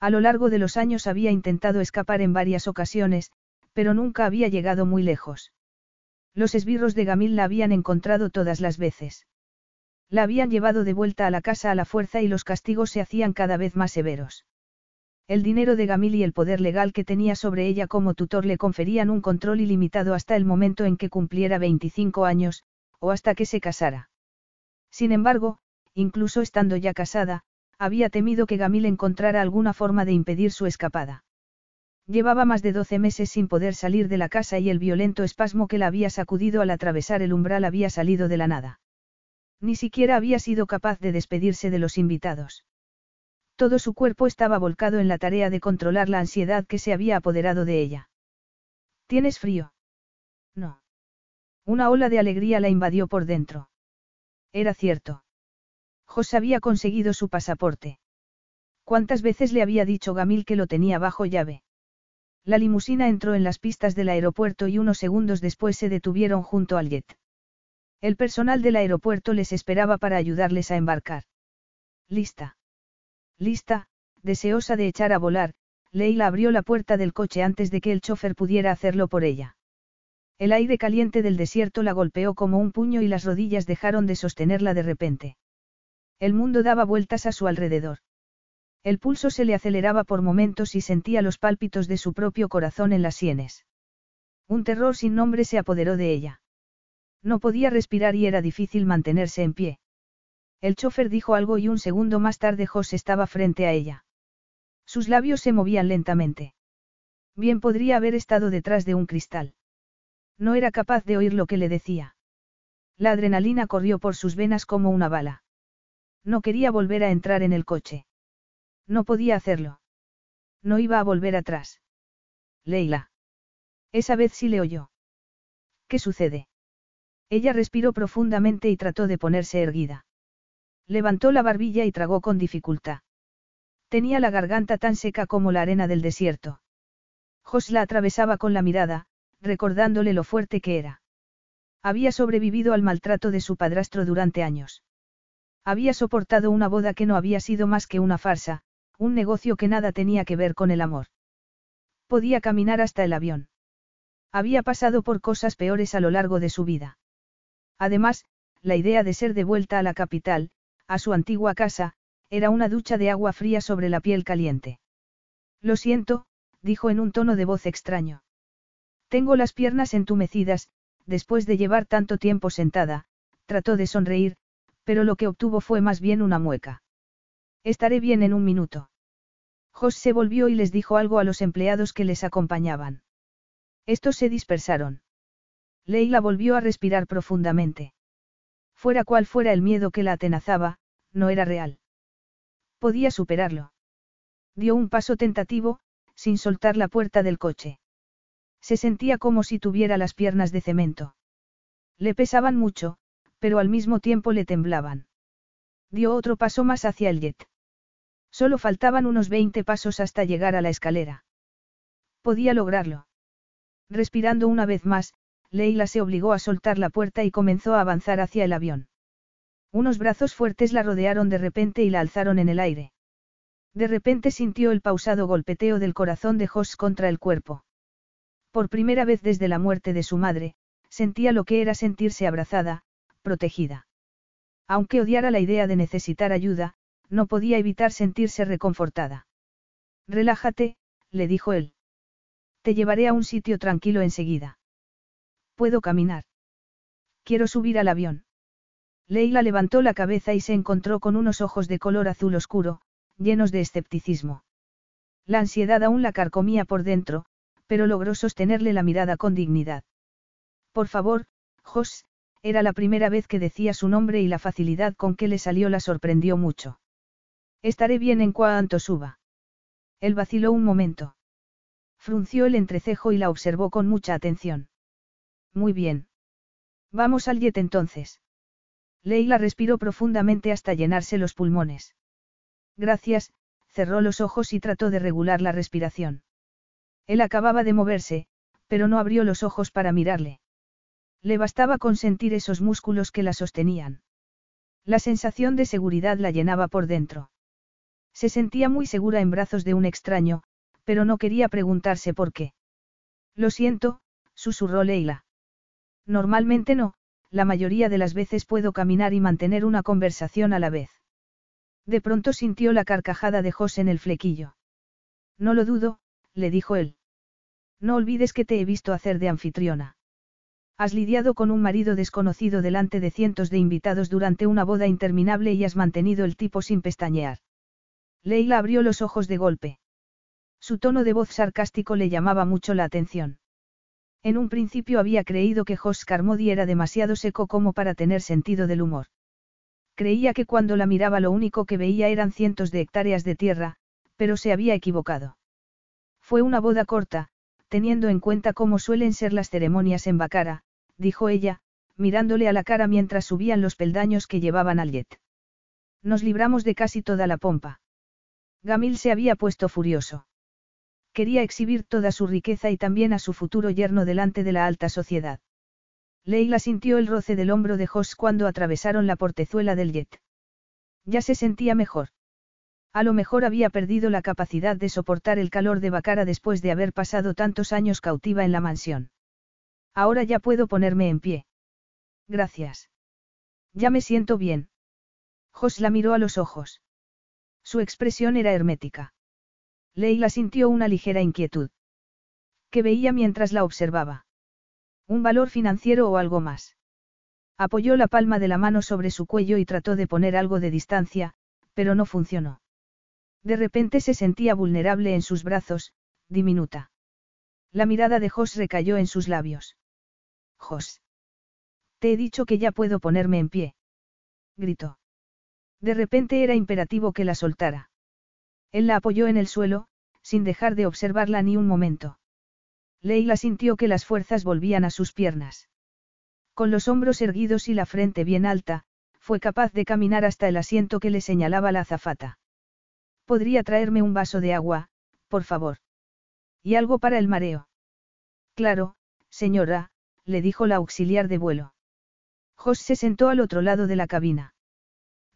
A lo largo de los años había intentado escapar en varias ocasiones, pero nunca había llegado muy lejos. Los esbirros de Gamil la habían encontrado todas las veces. La habían llevado de vuelta a la casa a la fuerza y los castigos se hacían cada vez más severos. El dinero de Gamil y el poder legal que tenía sobre ella como tutor le conferían un control ilimitado hasta el momento en que cumpliera 25 años, o hasta que se casara. Sin embargo, incluso estando ya casada, había temido que Gamil encontrara alguna forma de impedir su escapada. Llevaba más de 12 meses sin poder salir de la casa y el violento espasmo que la había sacudido al atravesar el umbral había salido de la nada. Ni siquiera había sido capaz de despedirse de los invitados. Todo su cuerpo estaba volcado en la tarea de controlar la ansiedad que se había apoderado de ella. ¿Tienes frío? No. Una ola de alegría la invadió por dentro. Era cierto. Jos había conseguido su pasaporte. ¿Cuántas veces le había dicho Gamil que lo tenía bajo llave? La limusina entró en las pistas del aeropuerto y unos segundos después se detuvieron junto al jet. El personal del aeropuerto les esperaba para ayudarles a embarcar. Lista. Lista, deseosa de echar a volar, Leila abrió la puerta del coche antes de que el chofer pudiera hacerlo por ella. El aire caliente del desierto la golpeó como un puño y las rodillas dejaron de sostenerla de repente. El mundo daba vueltas a su alrededor. El pulso se le aceleraba por momentos y sentía los pálpitos de su propio corazón en las sienes. Un terror sin nombre se apoderó de ella. No podía respirar y era difícil mantenerse en pie. El chofer dijo algo y un segundo más tarde Jos estaba frente a ella. Sus labios se movían lentamente. Bien podría haber estado detrás de un cristal. No era capaz de oír lo que le decía. La adrenalina corrió por sus venas como una bala. No quería volver a entrar en el coche. No podía hacerlo. No iba a volver atrás. Leila. Esa vez sí le oyó. ¿Qué sucede? Ella respiró profundamente y trató de ponerse erguida. Levantó la barbilla y tragó con dificultad. Tenía la garganta tan seca como la arena del desierto. Jos la atravesaba con la mirada, recordándole lo fuerte que era. Había sobrevivido al maltrato de su padrastro durante años. Había soportado una boda que no había sido más que una farsa, un negocio que nada tenía que ver con el amor. Podía caminar hasta el avión. Había pasado por cosas peores a lo largo de su vida. Además, la idea de ser de vuelta a la capital, a su antigua casa, era una ducha de agua fría sobre la piel caliente. Lo siento, dijo en un tono de voz extraño. Tengo las piernas entumecidas, después de llevar tanto tiempo sentada, trató de sonreír, pero lo que obtuvo fue más bien una mueca. Estaré bien en un minuto. Jos se volvió y les dijo algo a los empleados que les acompañaban. Estos se dispersaron. Leila volvió a respirar profundamente. Fuera cual fuera el miedo que la atenazaba, no era real. Podía superarlo. Dio un paso tentativo, sin soltar la puerta del coche. Se sentía como si tuviera las piernas de cemento. Le pesaban mucho, pero al mismo tiempo le temblaban. Dio otro paso más hacia el jet. Solo faltaban unos 20 pasos hasta llegar a la escalera. Podía lograrlo. Respirando una vez más, Leila se obligó a soltar la puerta y comenzó a avanzar hacia el avión. Unos brazos fuertes la rodearon de repente y la alzaron en el aire. De repente sintió el pausado golpeteo del corazón de Jos contra el cuerpo. Por primera vez desde la muerte de su madre, sentía lo que era sentirse abrazada, protegida. Aunque odiara la idea de necesitar ayuda, no podía evitar sentirse reconfortada. Relájate, le dijo él. Te llevaré a un sitio tranquilo enseguida. Puedo caminar. Quiero subir al avión. Leila levantó la cabeza y se encontró con unos ojos de color azul oscuro, llenos de escepticismo. La ansiedad aún la carcomía por dentro, pero logró sostenerle la mirada con dignidad. Por favor, Jos, era la primera vez que decía su nombre y la facilidad con que le salió la sorprendió mucho. Estaré bien en cuanto suba. Él vaciló un momento. Frunció el entrecejo y la observó con mucha atención. Muy bien. Vamos al jet entonces. Leila respiró profundamente hasta llenarse los pulmones. Gracias, cerró los ojos y trató de regular la respiración. Él acababa de moverse, pero no abrió los ojos para mirarle. Le bastaba con sentir esos músculos que la sostenían. La sensación de seguridad la llenaba por dentro. Se sentía muy segura en brazos de un extraño, pero no quería preguntarse por qué. Lo siento, susurró Leila. Normalmente no, la mayoría de las veces puedo caminar y mantener una conversación a la vez. De pronto sintió la carcajada de José en el flequillo. No lo dudo, le dijo él. No olvides que te he visto hacer de anfitriona. Has lidiado con un marido desconocido delante de cientos de invitados durante una boda interminable y has mantenido el tipo sin pestañear. Leila abrió los ojos de golpe. Su tono de voz sarcástico le llamaba mucho la atención. En un principio había creído que Jos Carmody era demasiado seco como para tener sentido del humor. Creía que cuando la miraba lo único que veía eran cientos de hectáreas de tierra, pero se había equivocado. Fue una boda corta, teniendo en cuenta cómo suelen ser las ceremonias en Bacara, dijo ella, mirándole a la cara mientras subían los peldaños que llevaban al jet. Nos libramos de casi toda la pompa. Gamil se había puesto furioso. Quería exhibir toda su riqueza y también a su futuro yerno delante de la alta sociedad. Leila sintió el roce del hombro de Jos cuando atravesaron la portezuela del jet. Ya se sentía mejor. A lo mejor había perdido la capacidad de soportar el calor de Bacara después de haber pasado tantos años cautiva en la mansión. Ahora ya puedo ponerme en pie. Gracias. Ya me siento bien. Jos la miró a los ojos. Su expresión era hermética. Leila sintió una ligera inquietud. ¿Qué veía mientras la observaba? ¿Un valor financiero o algo más? Apoyó la palma de la mano sobre su cuello y trató de poner algo de distancia, pero no funcionó. De repente se sentía vulnerable en sus brazos, diminuta. La mirada de Jos recayó en sus labios. Jos. Te he dicho que ya puedo ponerme en pie. Gritó. De repente era imperativo que la soltara. Él la apoyó en el suelo, sin dejar de observarla ni un momento. Leila sintió que las fuerzas volvían a sus piernas. Con los hombros erguidos y la frente bien alta, fue capaz de caminar hasta el asiento que le señalaba la azafata. ¿Podría traerme un vaso de agua, por favor? ¿Y algo para el mareo? Claro, señora, le dijo la auxiliar de vuelo. Jos se sentó al otro lado de la cabina.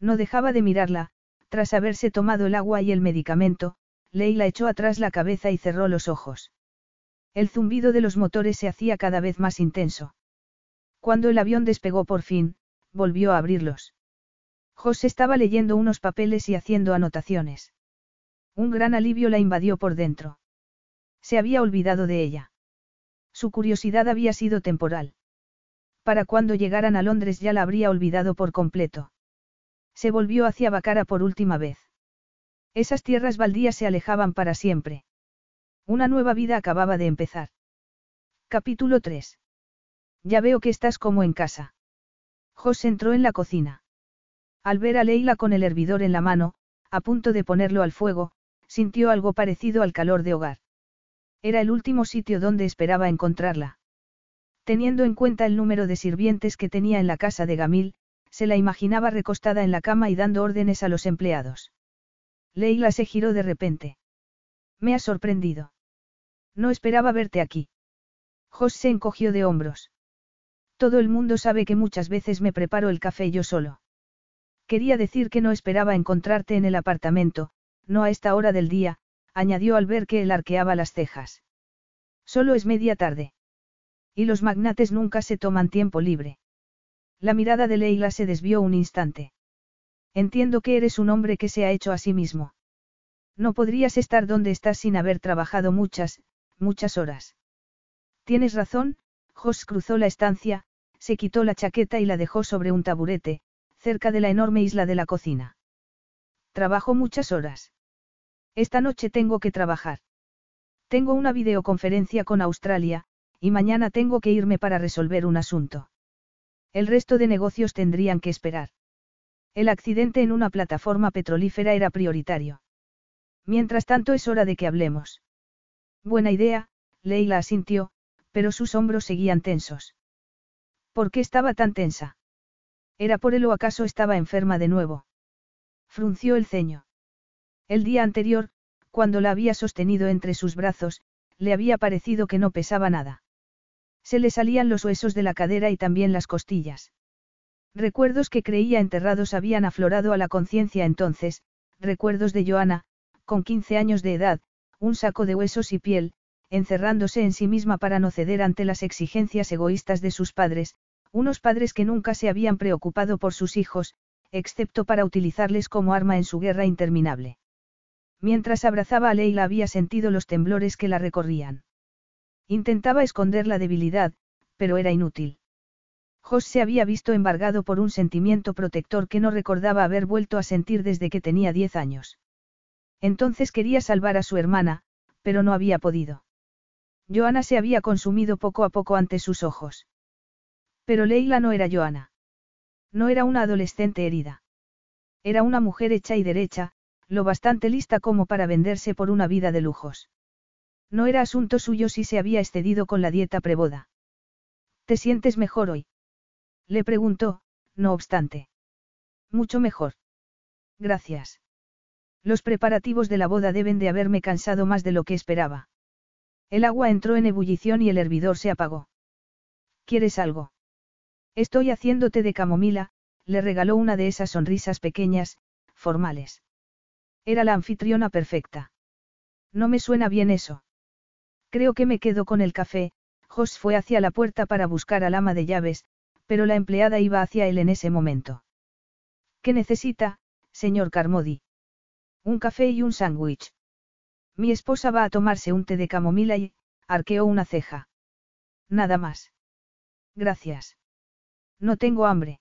No dejaba de mirarla, tras haberse tomado el agua y el medicamento, Leila echó atrás la cabeza y cerró los ojos. El zumbido de los motores se hacía cada vez más intenso. Cuando el avión despegó por fin, volvió a abrirlos. José estaba leyendo unos papeles y haciendo anotaciones. Un gran alivio la invadió por dentro. Se había olvidado de ella. Su curiosidad había sido temporal. Para cuando llegaran a Londres ya la habría olvidado por completo. Se volvió hacia Bacara por última vez. Esas tierras baldías se alejaban para siempre. Una nueva vida acababa de empezar. Capítulo 3. Ya veo que estás como en casa. José entró en la cocina. Al ver a Leila con el hervidor en la mano, a punto de ponerlo al fuego, sintió algo parecido al calor de hogar. Era el último sitio donde esperaba encontrarla. Teniendo en cuenta el número de sirvientes que tenía en la casa de Gamil, se la imaginaba recostada en la cama y dando órdenes a los empleados. Leila se giró de repente. Me ha sorprendido. No esperaba verte aquí. Jos se encogió de hombros. Todo el mundo sabe que muchas veces me preparo el café yo solo. Quería decir que no esperaba encontrarte en el apartamento, no a esta hora del día, añadió al ver que él arqueaba las cejas. Solo es media tarde. Y los magnates nunca se toman tiempo libre. La mirada de Leila se desvió un instante. Entiendo que eres un hombre que se ha hecho a sí mismo. No podrías estar donde estás sin haber trabajado muchas, muchas horas. Tienes razón, Jos cruzó la estancia, se quitó la chaqueta y la dejó sobre un taburete, cerca de la enorme isla de la cocina. Trabajo muchas horas. Esta noche tengo que trabajar. Tengo una videoconferencia con Australia, y mañana tengo que irme para resolver un asunto. El resto de negocios tendrían que esperar. El accidente en una plataforma petrolífera era prioritario. Mientras tanto es hora de que hablemos. Buena idea, Leila asintió, pero sus hombros seguían tensos. ¿Por qué estaba tan tensa? ¿Era por él o acaso estaba enferma de nuevo? Frunció el ceño. El día anterior, cuando la había sostenido entre sus brazos, le había parecido que no pesaba nada. Se le salían los huesos de la cadera y también las costillas. Recuerdos que creía enterrados habían aflorado a la conciencia entonces, recuerdos de Joana, con 15 años de edad, un saco de huesos y piel, encerrándose en sí misma para no ceder ante las exigencias egoístas de sus padres, unos padres que nunca se habían preocupado por sus hijos, excepto para utilizarles como arma en su guerra interminable. Mientras abrazaba a Leila había sentido los temblores que la recorrían. Intentaba esconder la debilidad, pero era inútil. Jos se había visto embargado por un sentimiento protector que no recordaba haber vuelto a sentir desde que tenía diez años. Entonces quería salvar a su hermana, pero no había podido. Joana se había consumido poco a poco ante sus ojos. Pero Leila no era Joana. No era una adolescente herida. Era una mujer hecha y derecha, lo bastante lista como para venderse por una vida de lujos. No era asunto suyo si se había excedido con la dieta preboda. ¿Te sientes mejor hoy? Le preguntó, no obstante. Mucho mejor. Gracias. Los preparativos de la boda deben de haberme cansado más de lo que esperaba. El agua entró en ebullición y el hervidor se apagó. ¿Quieres algo? Estoy haciéndote de camomila, le regaló una de esas sonrisas pequeñas, formales. Era la anfitriona perfecta. No me suena bien eso. Creo que me quedo con el café, Jos fue hacia la puerta para buscar al ama de llaves, pero la empleada iba hacia él en ese momento. ¿Qué necesita, señor Carmody? Un café y un sándwich. Mi esposa va a tomarse un té de camomila y, arqueó una ceja. Nada más. Gracias. No tengo hambre.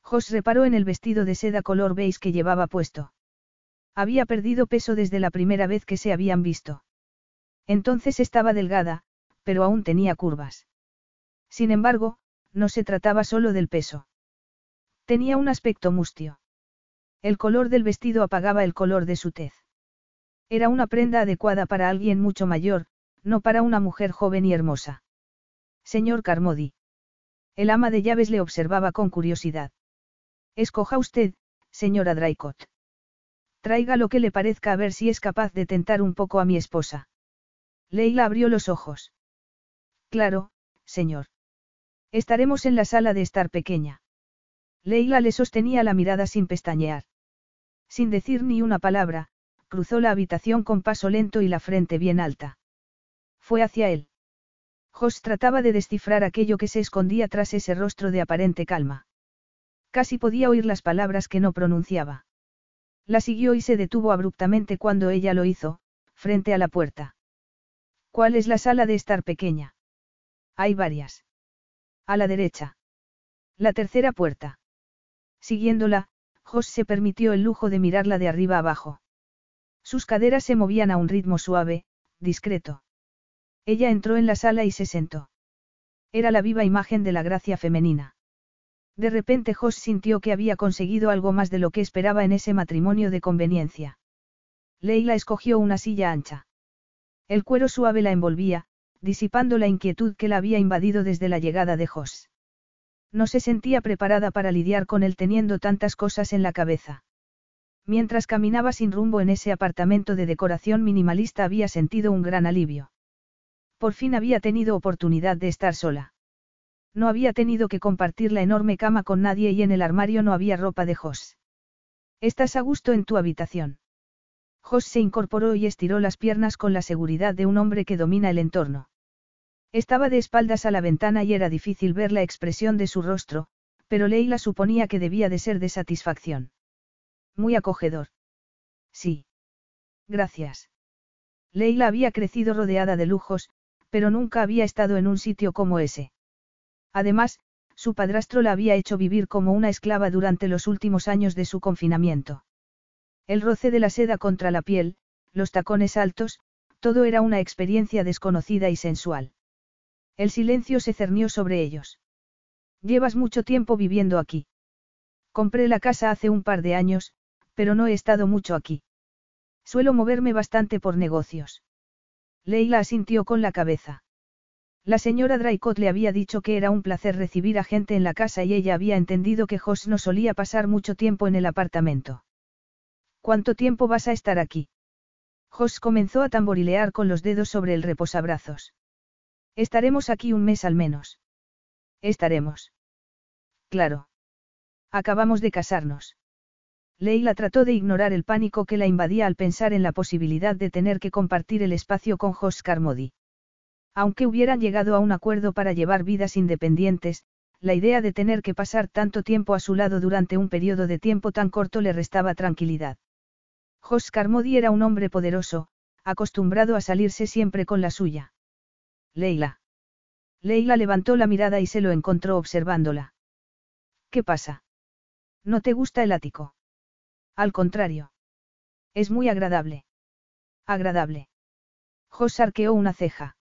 Jos reparó en el vestido de seda color beige que llevaba puesto. Había perdido peso desde la primera vez que se habían visto. Entonces estaba delgada, pero aún tenía curvas. Sin embargo, no se trataba solo del peso. Tenía un aspecto mustio. El color del vestido apagaba el color de su tez. Era una prenda adecuada para alguien mucho mayor, no para una mujer joven y hermosa. Señor Carmody. El ama de llaves le observaba con curiosidad. Escoja usted, señora Draycott. Traiga lo que le parezca a ver si es capaz de tentar un poco a mi esposa. Leila abrió los ojos. Claro, señor. Estaremos en la sala de estar pequeña. Leila le sostenía la mirada sin pestañear. Sin decir ni una palabra, cruzó la habitación con paso lento y la frente bien alta. Fue hacia él. Jos trataba de descifrar aquello que se escondía tras ese rostro de aparente calma. Casi podía oír las palabras que no pronunciaba. La siguió y se detuvo abruptamente cuando ella lo hizo, frente a la puerta. ¿Cuál es la sala de estar pequeña? Hay varias. A la derecha. La tercera puerta. Siguiéndola, Jos se permitió el lujo de mirarla de arriba abajo. Sus caderas se movían a un ritmo suave, discreto. Ella entró en la sala y se sentó. Era la viva imagen de la gracia femenina. De repente Jos sintió que había conseguido algo más de lo que esperaba en ese matrimonio de conveniencia. Leila escogió una silla ancha. El cuero suave la envolvía, disipando la inquietud que la había invadido desde la llegada de Jos. No se sentía preparada para lidiar con él teniendo tantas cosas en la cabeza. Mientras caminaba sin rumbo en ese apartamento de decoración minimalista había sentido un gran alivio. Por fin había tenido oportunidad de estar sola. No había tenido que compartir la enorme cama con nadie y en el armario no había ropa de Jos. ¿Estás a gusto en tu habitación? Jos se incorporó y estiró las piernas con la seguridad de un hombre que domina el entorno. Estaba de espaldas a la ventana y era difícil ver la expresión de su rostro, pero Leila suponía que debía de ser de satisfacción. Muy acogedor. Sí. Gracias. Leila había crecido rodeada de lujos, pero nunca había estado en un sitio como ese. Además, su padrastro la había hecho vivir como una esclava durante los últimos años de su confinamiento. El roce de la seda contra la piel, los tacones altos, todo era una experiencia desconocida y sensual. El silencio se cernió sobre ellos. Llevas mucho tiempo viviendo aquí. Compré la casa hace un par de años, pero no he estado mucho aquí. Suelo moverme bastante por negocios. Leila asintió con la cabeza. La señora Draycott le había dicho que era un placer recibir a gente en la casa y ella había entendido que Jos no solía pasar mucho tiempo en el apartamento. ¿Cuánto tiempo vas a estar aquí? Jos comenzó a tamborilear con los dedos sobre el reposabrazos. Estaremos aquí un mes al menos. Estaremos. Claro. Acabamos de casarnos. Leila trató de ignorar el pánico que la invadía al pensar en la posibilidad de tener que compartir el espacio con Jos Carmody. Aunque hubieran llegado a un acuerdo para llevar vidas independientes, la idea de tener que pasar tanto tiempo a su lado durante un periodo de tiempo tan corto le restaba tranquilidad. Jos Carmody era un hombre poderoso, acostumbrado a salirse siempre con la suya. Leila. Leila levantó la mirada y se lo encontró observándola. ¿Qué pasa? ¿No te gusta el ático? Al contrario. Es muy agradable. Agradable. Jos arqueó una ceja.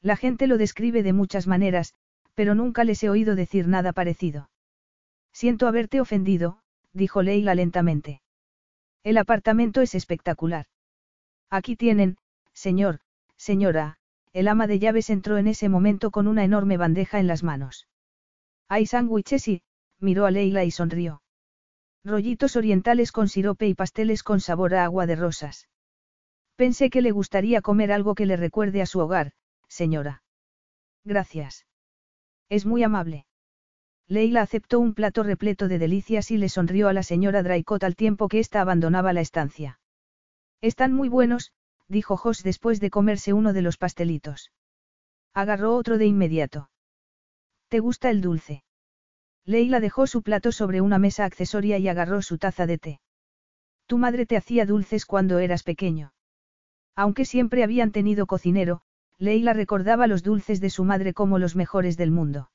La gente lo describe de muchas maneras, pero nunca les he oído decir nada parecido. Siento haberte ofendido, dijo Leila lentamente. El apartamento es espectacular. Aquí tienen, señor, señora, el ama de llaves entró en ese momento con una enorme bandeja en las manos. Hay sándwiches y, miró a Leila y sonrió. Rollitos orientales con sirope y pasteles con sabor a agua de rosas. Pensé que le gustaría comer algo que le recuerde a su hogar, señora. Gracias. Es muy amable. Leila aceptó un plato repleto de delicias y le sonrió a la señora Draycott al tiempo que ésta abandonaba la estancia. Están muy buenos, dijo Jos después de comerse uno de los pastelitos. Agarró otro de inmediato. ¿Te gusta el dulce? Leila dejó su plato sobre una mesa accesoria y agarró su taza de té. Tu madre te hacía dulces cuando eras pequeño. Aunque siempre habían tenido cocinero, Leila recordaba los dulces de su madre como los mejores del mundo.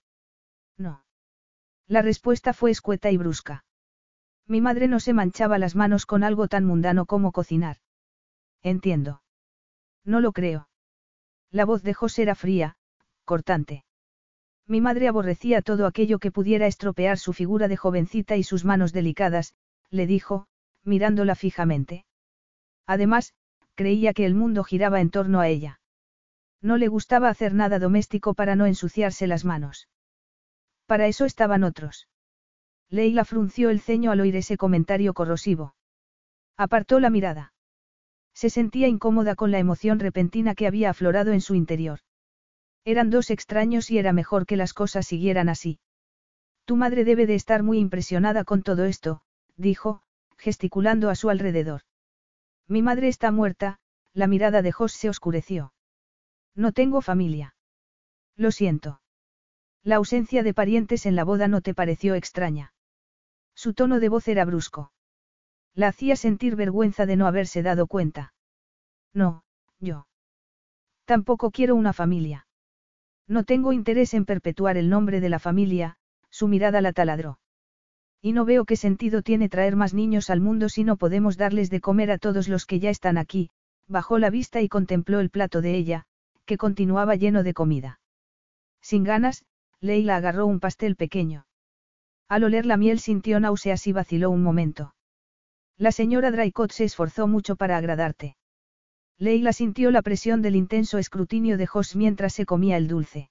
No. La respuesta fue escueta y brusca. Mi madre no se manchaba las manos con algo tan mundano como cocinar. Entiendo. No lo creo. La voz de José era fría, cortante. Mi madre aborrecía todo aquello que pudiera estropear su figura de jovencita y sus manos delicadas, le dijo, mirándola fijamente. Además, creía que el mundo giraba en torno a ella. No le gustaba hacer nada doméstico para no ensuciarse las manos. Para eso estaban otros. Leila frunció el ceño al oír ese comentario corrosivo. Apartó la mirada. Se sentía incómoda con la emoción repentina que había aflorado en su interior. Eran dos extraños y era mejor que las cosas siguieran así. Tu madre debe de estar muy impresionada con todo esto, dijo, gesticulando a su alrededor. Mi madre está muerta, la mirada de Jos se oscureció. No tengo familia. Lo siento. La ausencia de parientes en la boda no te pareció extraña. Su tono de voz era brusco. La hacía sentir vergüenza de no haberse dado cuenta. No, yo. Tampoco quiero una familia. No tengo interés en perpetuar el nombre de la familia, su mirada la taladró. Y no veo qué sentido tiene traer más niños al mundo si no podemos darles de comer a todos los que ya están aquí, bajó la vista y contempló el plato de ella, que continuaba lleno de comida. Sin ganas, Leila agarró un pastel pequeño. Al oler la miel sintió náuseas y vaciló un momento. La señora Draycott se esforzó mucho para agradarte. Leila sintió la presión del intenso escrutinio de Josh mientras se comía el dulce.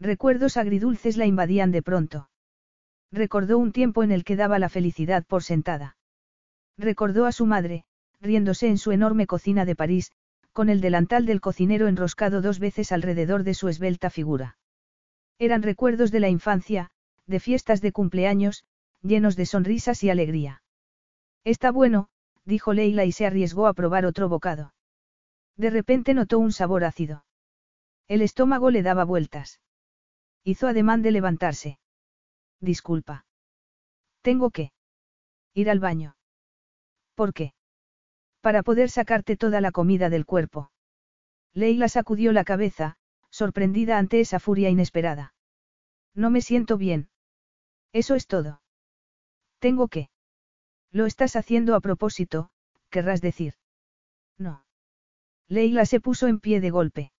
Recuerdos agridulces la invadían de pronto. Recordó un tiempo en el que daba la felicidad por sentada. Recordó a su madre, riéndose en su enorme cocina de París, con el delantal del cocinero enroscado dos veces alrededor de su esbelta figura. Eran recuerdos de la infancia, de fiestas de cumpleaños, llenos de sonrisas y alegría. Está bueno, dijo Leila y se arriesgó a probar otro bocado. De repente notó un sabor ácido. El estómago le daba vueltas. Hizo ademán de levantarse. Disculpa. Tengo que ir al baño. ¿Por qué? Para poder sacarte toda la comida del cuerpo. Leila sacudió la cabeza, sorprendida ante esa furia inesperada. No me siento bien. Eso es todo. Tengo que. Lo estás haciendo a propósito, querrás decir. No. Leila se puso en pie de golpe.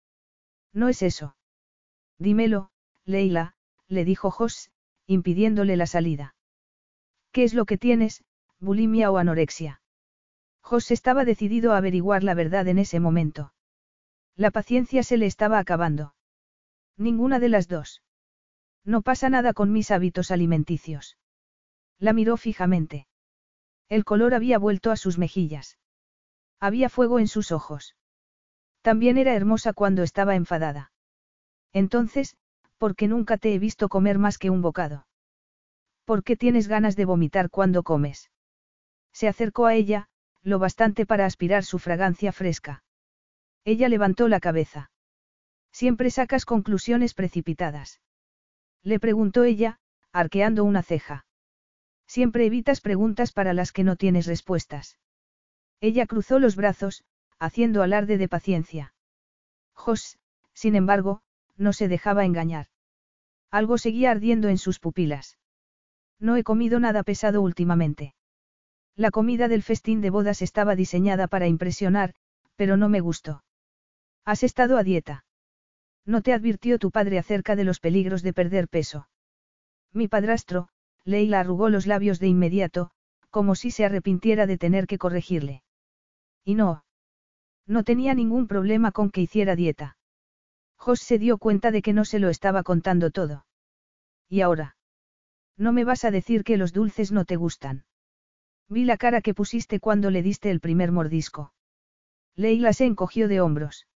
No es eso. Dímelo, Leila, le dijo Jos, impidiéndole la salida. ¿Qué es lo que tienes, bulimia o anorexia? Jos estaba decidido a averiguar la verdad en ese momento. La paciencia se le estaba acabando. Ninguna de las dos. No pasa nada con mis hábitos alimenticios. La miró fijamente. El color había vuelto a sus mejillas. Había fuego en sus ojos. También era hermosa cuando estaba enfadada. Entonces, ¿por qué nunca te he visto comer más que un bocado? ¿Por qué tienes ganas de vomitar cuando comes? Se acercó a ella, lo bastante para aspirar su fragancia fresca. Ella levantó la cabeza. Siempre sacas conclusiones precipitadas. Le preguntó ella, arqueando una ceja. Siempre evitas preguntas para las que no tienes respuestas. Ella cruzó los brazos, haciendo alarde de paciencia. Jos, sin embargo, no se dejaba engañar. Algo seguía ardiendo en sus pupilas. No he comido nada pesado últimamente. La comida del festín de bodas estaba diseñada para impresionar, pero no me gustó. ¿Has estado a dieta? ¿No te advirtió tu padre acerca de los peligros de perder peso? Mi padrastro, Leila arrugó los labios de inmediato, como si se arrepintiera de tener que corregirle. Y no. No tenía ningún problema con que hiciera dieta. Jos se dio cuenta de que no se lo estaba contando todo. ¿Y ahora? No me vas a decir que los dulces no te gustan. Vi la cara que pusiste cuando le diste el primer mordisco. Leila se encogió de hombros.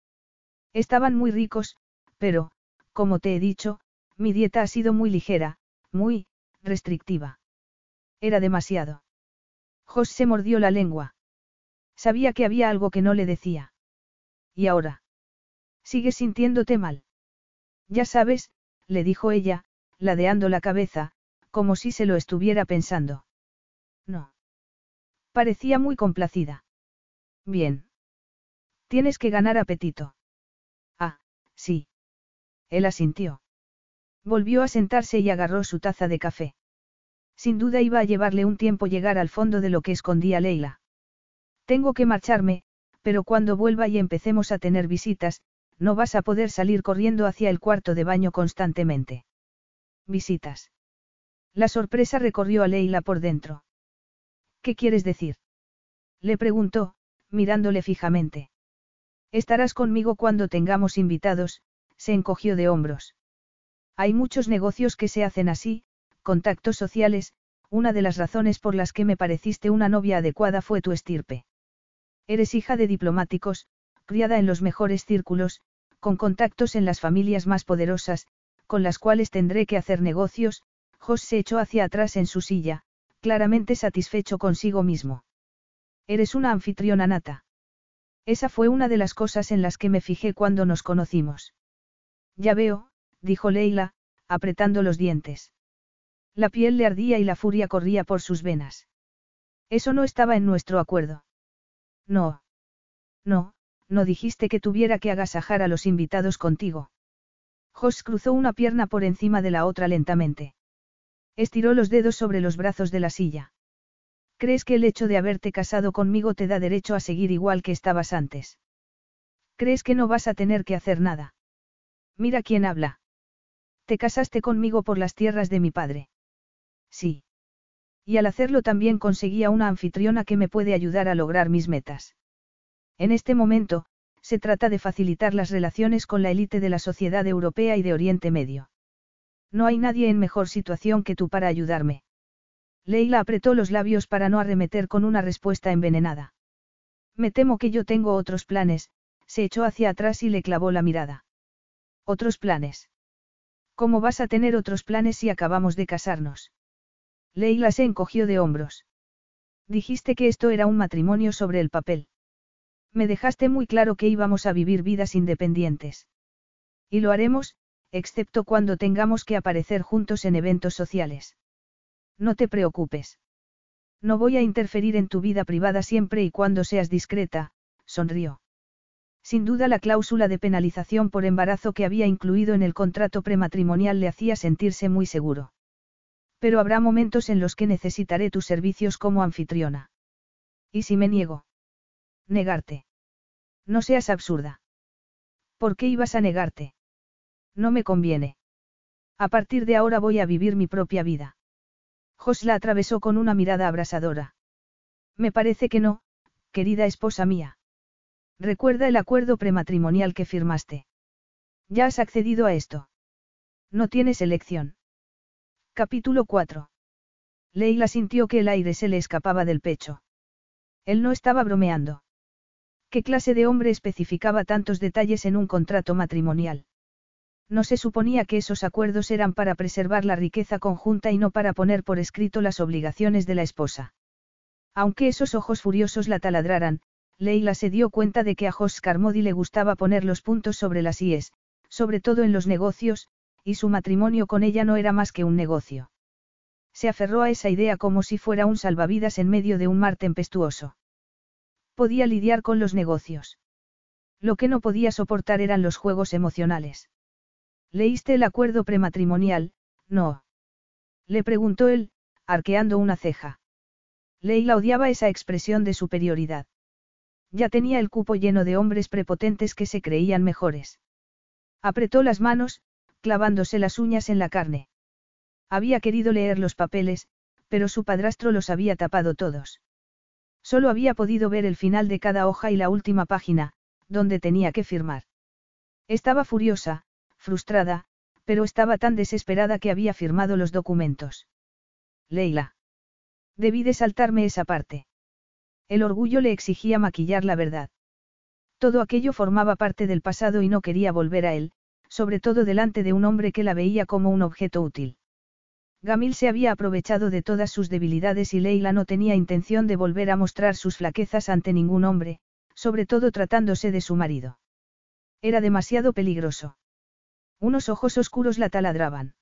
Estaban muy ricos, pero, como te he dicho, mi dieta ha sido muy ligera, muy, restrictiva. Era demasiado. Jos se mordió la lengua. Sabía que había algo que no le decía. ¿Y ahora? ¿Sigues sintiéndote mal? Ya sabes, le dijo ella, ladeando la cabeza, como si se lo estuviera pensando. No. Parecía muy complacida. Bien. Tienes que ganar apetito. Sí. Él asintió. Volvió a sentarse y agarró su taza de café. Sin duda iba a llevarle un tiempo llegar al fondo de lo que escondía Leila. Tengo que marcharme, pero cuando vuelva y empecemos a tener visitas, no vas a poder salir corriendo hacia el cuarto de baño constantemente. Visitas. La sorpresa recorrió a Leila por dentro. ¿Qué quieres decir? Le preguntó, mirándole fijamente. Estarás conmigo cuando tengamos invitados, se encogió de hombros. Hay muchos negocios que se hacen así, contactos sociales, una de las razones por las que me pareciste una novia adecuada fue tu estirpe. Eres hija de diplomáticos, criada en los mejores círculos, con contactos en las familias más poderosas, con las cuales tendré que hacer negocios, Jos se echó hacia atrás en su silla, claramente satisfecho consigo mismo. Eres una anfitriona nata. Esa fue una de las cosas en las que me fijé cuando nos conocimos. Ya veo, dijo Leila, apretando los dientes. La piel le ardía y la furia corría por sus venas. Eso no estaba en nuestro acuerdo. No. No, no dijiste que tuviera que agasajar a los invitados contigo. Jos cruzó una pierna por encima de la otra lentamente. Estiró los dedos sobre los brazos de la silla. ¿Crees que el hecho de haberte casado conmigo te da derecho a seguir igual que estabas antes? ¿Crees que no vas a tener que hacer nada? Mira quién habla. Te casaste conmigo por las tierras de mi padre. Sí. Y al hacerlo también conseguía una anfitriona que me puede ayudar a lograr mis metas. En este momento, se trata de facilitar las relaciones con la élite de la sociedad europea y de Oriente Medio. No hay nadie en mejor situación que tú para ayudarme. Leila apretó los labios para no arremeter con una respuesta envenenada. Me temo que yo tengo otros planes, se echó hacia atrás y le clavó la mirada. ¿Otros planes? ¿Cómo vas a tener otros planes si acabamos de casarnos? Leila se encogió de hombros. Dijiste que esto era un matrimonio sobre el papel. Me dejaste muy claro que íbamos a vivir vidas independientes. Y lo haremos, excepto cuando tengamos que aparecer juntos en eventos sociales. No te preocupes. No voy a interferir en tu vida privada siempre y cuando seas discreta, sonrió. Sin duda la cláusula de penalización por embarazo que había incluido en el contrato prematrimonial le hacía sentirse muy seguro. Pero habrá momentos en los que necesitaré tus servicios como anfitriona. ¿Y si me niego? Negarte. No seas absurda. ¿Por qué ibas a negarte? No me conviene. A partir de ahora voy a vivir mi propia vida. Jos la atravesó con una mirada abrasadora. Me parece que no, querida esposa mía. Recuerda el acuerdo prematrimonial que firmaste. Ya has accedido a esto. No tienes elección. Capítulo 4. Leila sintió que el aire se le escapaba del pecho. Él no estaba bromeando. ¿Qué clase de hombre especificaba tantos detalles en un contrato matrimonial? No se suponía que esos acuerdos eran para preservar la riqueza conjunta y no para poner por escrito las obligaciones de la esposa. Aunque esos ojos furiosos la taladraran, Leila se dio cuenta de que a Jos Carmody le gustaba poner los puntos sobre las IES, sobre todo en los negocios, y su matrimonio con ella no era más que un negocio. Se aferró a esa idea como si fuera un salvavidas en medio de un mar tempestuoso. Podía lidiar con los negocios. Lo que no podía soportar eran los juegos emocionales. ¿Leíste el acuerdo prematrimonial? No. Le preguntó él, arqueando una ceja. Leila odiaba esa expresión de superioridad. Ya tenía el cupo lleno de hombres prepotentes que se creían mejores. Apretó las manos, clavándose las uñas en la carne. Había querido leer los papeles, pero su padrastro los había tapado todos. Solo había podido ver el final de cada hoja y la última página, donde tenía que firmar. Estaba furiosa, frustrada, pero estaba tan desesperada que había firmado los documentos. Leila. Debí de saltarme esa parte. El orgullo le exigía maquillar la verdad. Todo aquello formaba parte del pasado y no quería volver a él, sobre todo delante de un hombre que la veía como un objeto útil. Gamil se había aprovechado de todas sus debilidades y Leila no tenía intención de volver a mostrar sus flaquezas ante ningún hombre, sobre todo tratándose de su marido. Era demasiado peligroso. Unos ojos oscuros la taladraban.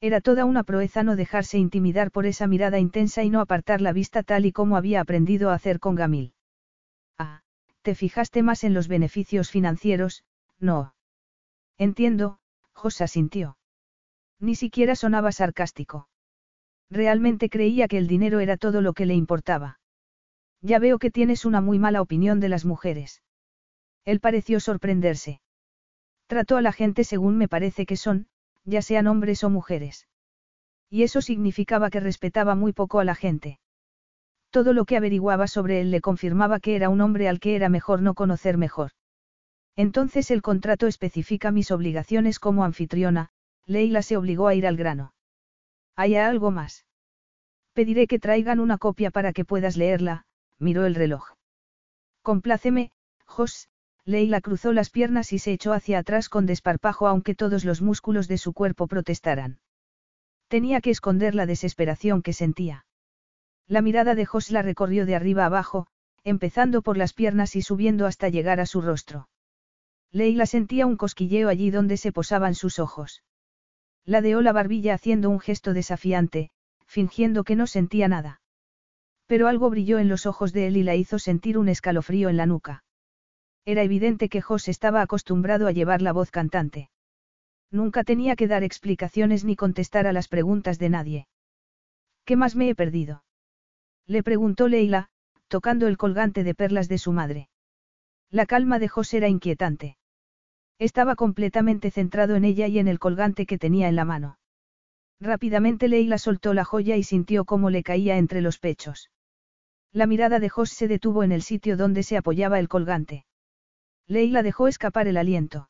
Era toda una proeza no dejarse intimidar por esa mirada intensa y no apartar la vista tal y como había aprendido a hacer con Gamil. Ah, te fijaste más en los beneficios financieros, no. Entiendo, Josa sintió. Ni siquiera sonaba sarcástico. Realmente creía que el dinero era todo lo que le importaba. Ya veo que tienes una muy mala opinión de las mujeres. Él pareció sorprenderse. Trato a la gente según me parece que son, ya sean hombres o mujeres. Y eso significaba que respetaba muy poco a la gente. Todo lo que averiguaba sobre él le confirmaba que era un hombre al que era mejor no conocer mejor. Entonces el contrato especifica mis obligaciones como anfitriona, Leila se obligó a ir al grano. ¿Hay algo más? Pediré que traigan una copia para que puedas leerla, miró el reloj. Compláceme, Jos, Leila cruzó las piernas y se echó hacia atrás con desparpajo aunque todos los músculos de su cuerpo protestaran. Tenía que esconder la desesperación que sentía. La mirada de Jos la recorrió de arriba abajo, empezando por las piernas y subiendo hasta llegar a su rostro. Leila sentía un cosquilleo allí donde se posaban sus ojos. Ladeó la barbilla haciendo un gesto desafiante, fingiendo que no sentía nada. Pero algo brilló en los ojos de él y la hizo sentir un escalofrío en la nuca. Era evidente que Jos estaba acostumbrado a llevar la voz cantante. Nunca tenía que dar explicaciones ni contestar a las preguntas de nadie. ¿Qué más me he perdido? Le preguntó Leila, tocando el colgante de perlas de su madre. La calma de Jos era inquietante. Estaba completamente centrado en ella y en el colgante que tenía en la mano. Rápidamente Leila soltó la joya y sintió cómo le caía entre los pechos. La mirada de Jos se detuvo en el sitio donde se apoyaba el colgante. Leila dejó escapar el aliento.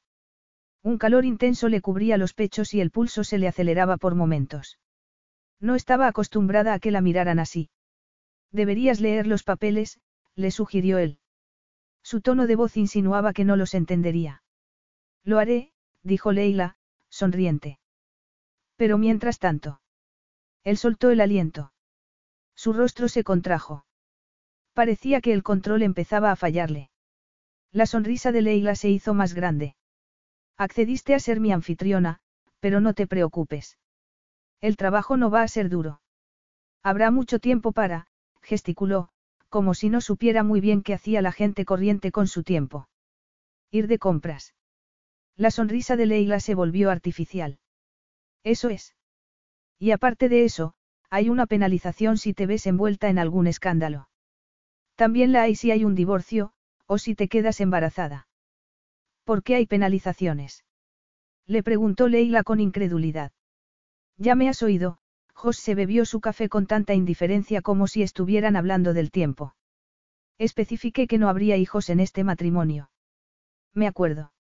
Un calor intenso le cubría los pechos y el pulso se le aceleraba por momentos. No estaba acostumbrada a que la miraran así. Deberías leer los papeles, le sugirió él. Su tono de voz insinuaba que no los entendería. Lo haré, dijo Leila, sonriente. Pero mientras tanto. Él soltó el aliento. Su rostro se contrajo. Parecía que el control empezaba a fallarle. La sonrisa de Leila se hizo más grande. Accediste a ser mi anfitriona, pero no te preocupes. El trabajo no va a ser duro. Habrá mucho tiempo para, gesticuló, como si no supiera muy bien qué hacía la gente corriente con su tiempo. Ir de compras. La sonrisa de Leila se volvió artificial. Eso es. Y aparte de eso, hay una penalización si te ves envuelta en algún escándalo. También la hay si hay un divorcio, o si te quedas embarazada. ¿Por qué hay penalizaciones? Le preguntó Leila con incredulidad. Ya me has oído, Jos se bebió su café con tanta indiferencia como si estuvieran hablando del tiempo. Especifiqué que no habría hijos en este matrimonio. Me acuerdo.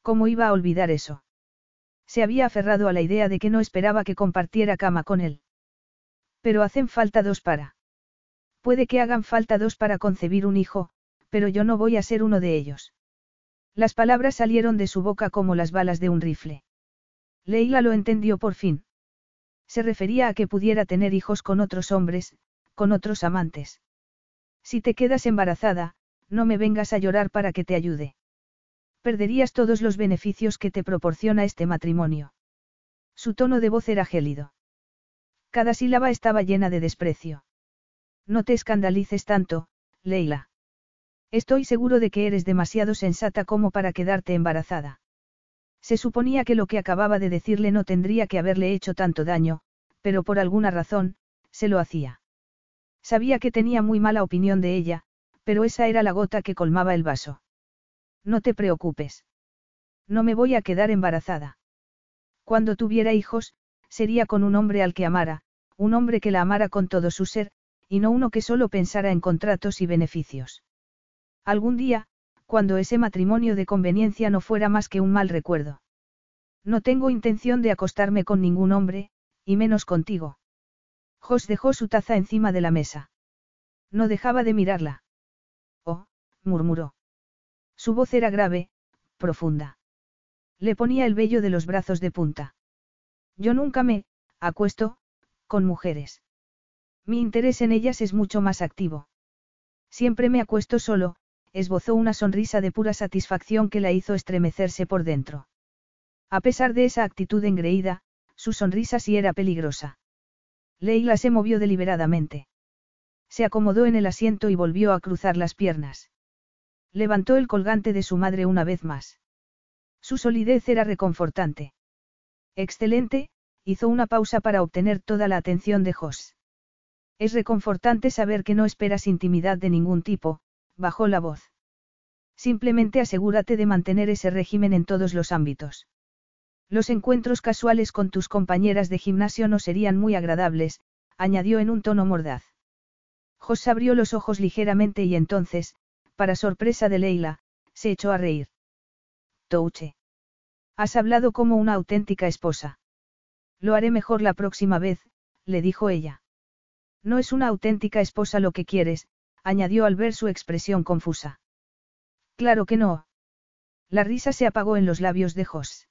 ¿Cómo iba a olvidar eso? Se había aferrado a la idea de que no esperaba que compartiera cama con él. Pero hacen falta dos para. Puede que hagan falta dos para concebir un hijo, pero yo no voy a ser uno de ellos. Las palabras salieron de su boca como las balas de un rifle. Leila lo entendió por fin. Se refería a que pudiera tener hijos con otros hombres, con otros amantes. Si te quedas embarazada, no me vengas a llorar para que te ayude. Perderías todos los beneficios que te proporciona este matrimonio. Su tono de voz era gélido. Cada sílaba estaba llena de desprecio. No te escandalices tanto, Leila. Estoy seguro de que eres demasiado sensata como para quedarte embarazada. Se suponía que lo que acababa de decirle no tendría que haberle hecho tanto daño, pero por alguna razón, se lo hacía. Sabía que tenía muy mala opinión de ella, pero esa era la gota que colmaba el vaso. No te preocupes. No me voy a quedar embarazada. Cuando tuviera hijos, sería con un hombre al que amara, un hombre que la amara con todo su ser, y no uno que solo pensara en contratos y beneficios. Algún día, cuando ese matrimonio de conveniencia no fuera más que un mal recuerdo. No tengo intención de acostarme con ningún hombre, y menos contigo. Jos dejó su taza encima de la mesa. No dejaba de mirarla. Oh, murmuró. Su voz era grave, profunda. Le ponía el vello de los brazos de punta. Yo nunca me, acuesto, con mujeres. Mi interés en ellas es mucho más activo. Siempre me acuesto solo, esbozó una sonrisa de pura satisfacción que la hizo estremecerse por dentro. A pesar de esa actitud engreída, su sonrisa sí era peligrosa. Leila se movió deliberadamente. Se acomodó en el asiento y volvió a cruzar las piernas. Levantó el colgante de su madre una vez más. Su solidez era reconfortante. Excelente, hizo una pausa para obtener toda la atención de Jos. Es reconfortante saber que no esperas intimidad de ningún tipo, bajó la voz. Simplemente asegúrate de mantener ese régimen en todos los ámbitos. Los encuentros casuales con tus compañeras de gimnasio no serían muy agradables, añadió en un tono mordaz. Jos abrió los ojos ligeramente y entonces, para sorpresa de Leila, se echó a reír. Touche. Has hablado como una auténtica esposa. Lo haré mejor la próxima vez, le dijo ella. No es una auténtica esposa lo que quieres, añadió al ver su expresión confusa. Claro que no. La risa se apagó en los labios de Jos.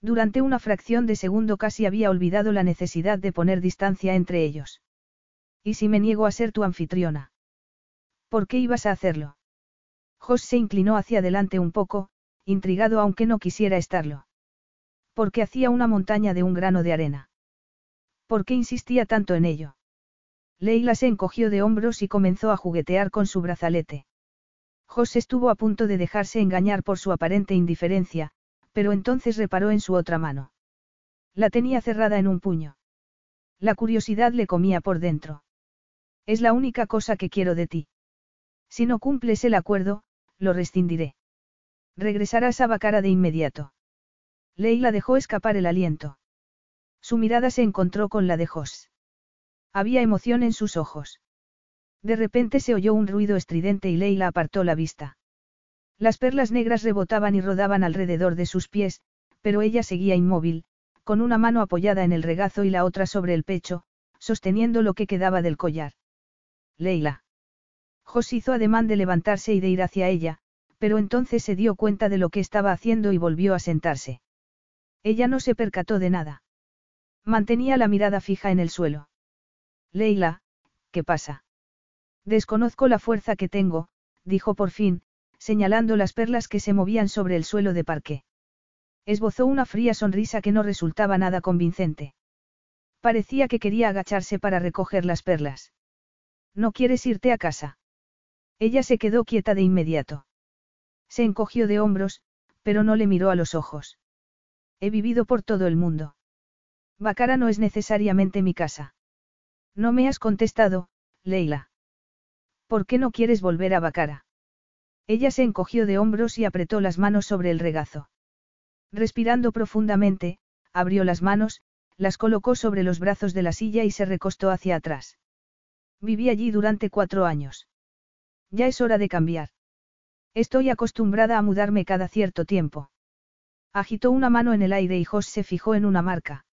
Durante una fracción de segundo casi había olvidado la necesidad de poner distancia entre ellos. ¿Y si me niego a ser tu anfitriona? ¿Por qué ibas a hacerlo? Jos se inclinó hacia adelante un poco, intrigado aunque no quisiera estarlo. Porque hacía una montaña de un grano de arena. ¿Por qué insistía tanto en ello? Leila se encogió de hombros y comenzó a juguetear con su brazalete. Jos estuvo a punto de dejarse engañar por su aparente indiferencia, pero entonces reparó en su otra mano. La tenía cerrada en un puño. La curiosidad le comía por dentro. Es la única cosa que quiero de ti. Si no cumples el acuerdo, lo rescindiré. Regresarás a Bacara de inmediato. Leila dejó escapar el aliento. Su mirada se encontró con la de Jos. Había emoción en sus ojos. De repente se oyó un ruido estridente y Leila apartó la vista. Las perlas negras rebotaban y rodaban alrededor de sus pies, pero ella seguía inmóvil, con una mano apoyada en el regazo y la otra sobre el pecho, sosteniendo lo que quedaba del collar. Leila. Jos hizo ademán de levantarse y de ir hacia ella, pero entonces se dio cuenta de lo que estaba haciendo y volvió a sentarse. Ella no se percató de nada. Mantenía la mirada fija en el suelo. Leila, ¿qué pasa? Desconozco la fuerza que tengo, dijo por fin, señalando las perlas que se movían sobre el suelo de parque. Esbozó una fría sonrisa que no resultaba nada convincente. Parecía que quería agacharse para recoger las perlas. ¿No quieres irte a casa? Ella se quedó quieta de inmediato. Se encogió de hombros, pero no le miró a los ojos. He vivido por todo el mundo. Bacara no es necesariamente mi casa. No me has contestado, Leila. ¿Por qué no quieres volver a Bacara? Ella se encogió de hombros y apretó las manos sobre el regazo. Respirando profundamente, abrió las manos, las colocó sobre los brazos de la silla y se recostó hacia atrás. Viví allí durante cuatro años. Ya es hora de cambiar. Estoy acostumbrada a mudarme cada cierto tiempo. Agitó una mano en el aire y Jos se fijó en una marca.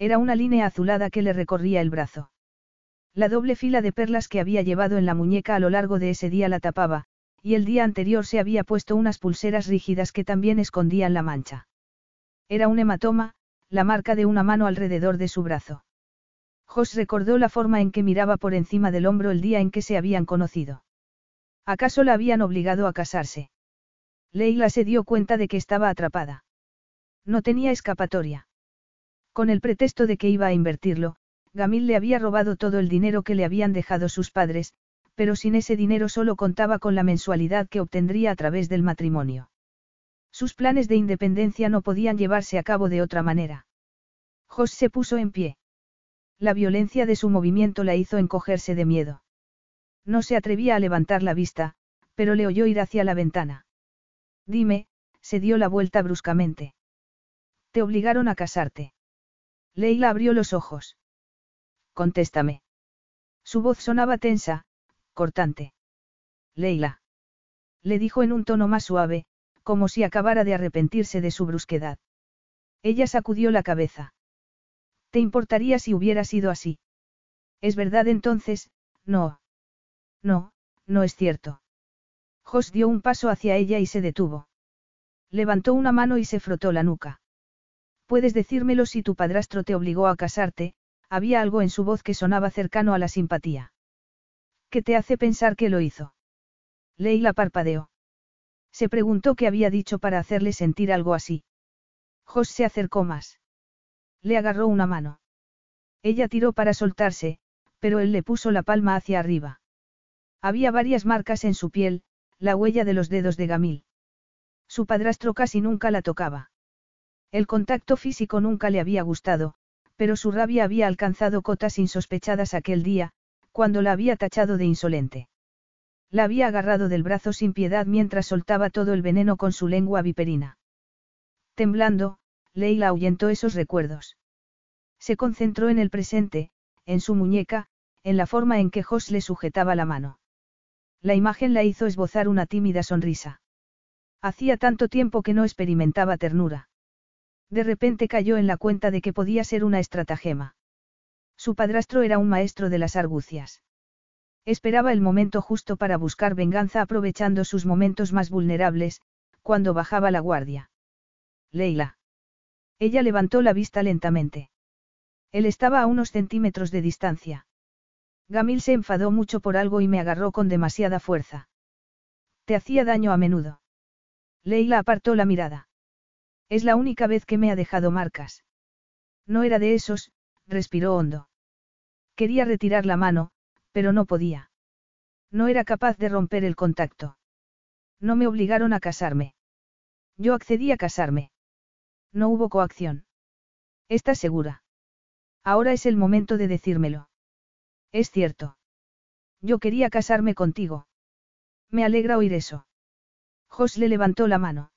Era una línea azulada que le recorría el brazo. La doble fila de perlas que había llevado en la muñeca a lo largo de ese día la tapaba, y el día anterior se había puesto unas pulseras rígidas que también escondían la mancha. Era un hematoma, la marca de una mano alrededor de su brazo. Jos recordó la forma en que miraba por encima del hombro el día en que se habían conocido. ¿Acaso la habían obligado a casarse? Leila se dio cuenta de que estaba atrapada. No tenía escapatoria. Con el pretexto de que iba a invertirlo, Gamil le había robado todo el dinero que le habían dejado sus padres, pero sin ese dinero solo contaba con la mensualidad que obtendría a través del matrimonio. Sus planes de independencia no podían llevarse a cabo de otra manera. Jos se puso en pie. La violencia de su movimiento la hizo encogerse de miedo. No se atrevía a levantar la vista, pero le oyó ir hacia la ventana. Dime, se dio la vuelta bruscamente. Te obligaron a casarte. Leila abrió los ojos. Contéstame. Su voz sonaba tensa, cortante. Leila. Le dijo en un tono más suave, como si acabara de arrepentirse de su brusquedad. Ella sacudió la cabeza. ¿Te importaría si hubiera sido así? Es verdad entonces, no. No, no es cierto. Jos dio un paso hacia ella y se detuvo. Levantó una mano y se frotó la nuca. Puedes decírmelo si tu padrastro te obligó a casarte, había algo en su voz que sonaba cercano a la simpatía. ¿Qué te hace pensar que lo hizo? Leila parpadeó. Se preguntó qué había dicho para hacerle sentir algo así. Jos se acercó más. Le agarró una mano. Ella tiró para soltarse, pero él le puso la palma hacia arriba. Había varias marcas en su piel, la huella de los dedos de Gamil. Su padrastro casi nunca la tocaba. El contacto físico nunca le había gustado, pero su rabia había alcanzado cotas insospechadas aquel día, cuando la había tachado de insolente. La había agarrado del brazo sin piedad mientras soltaba todo el veneno con su lengua viperina. Temblando, Leila ahuyentó esos recuerdos. Se concentró en el presente, en su muñeca, en la forma en que Jos le sujetaba la mano. La imagen la hizo esbozar una tímida sonrisa. Hacía tanto tiempo que no experimentaba ternura. De repente cayó en la cuenta de que podía ser una estratagema. Su padrastro era un maestro de las argucias. Esperaba el momento justo para buscar venganza aprovechando sus momentos más vulnerables, cuando bajaba la guardia. Leila. Ella levantó la vista lentamente. Él estaba a unos centímetros de distancia. Gamil se enfadó mucho por algo y me agarró con demasiada fuerza. Te hacía daño a menudo. Leila apartó la mirada. Es la única vez que me ha dejado marcas. No era de esos, respiró hondo. Quería retirar la mano, pero no podía. No era capaz de romper el contacto. No me obligaron a casarme. Yo accedí a casarme. No hubo coacción. ¿Estás segura? Ahora es el momento de decírmelo. Es cierto. Yo quería casarme contigo. Me alegra oír eso. Jos le levantó la mano.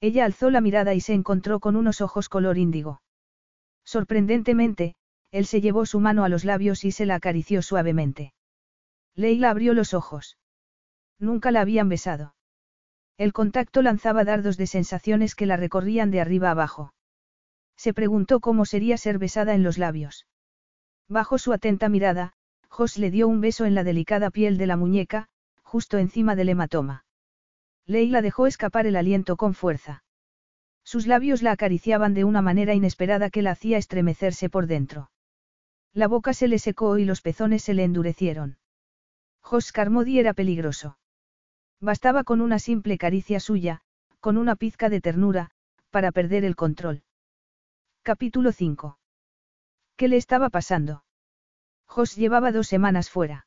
Ella alzó la mirada y se encontró con unos ojos color índigo. Sorprendentemente, él se llevó su mano a los labios y se la acarició suavemente. Leila abrió los ojos. Nunca la habían besado. El contacto lanzaba dardos de sensaciones que la recorrían de arriba abajo. Se preguntó cómo sería ser besada en los labios. Bajo su atenta mirada, Jos le dio un beso en la delicada piel de la muñeca, justo encima del hematoma. Leila dejó escapar el aliento con fuerza. Sus labios la acariciaban de una manera inesperada que la hacía estremecerse por dentro. La boca se le secó y los pezones se le endurecieron. Jos Carmody era peligroso. Bastaba con una simple caricia suya, con una pizca de ternura, para perder el control. Capítulo 5. ¿Qué le estaba pasando? Jos llevaba dos semanas fuera.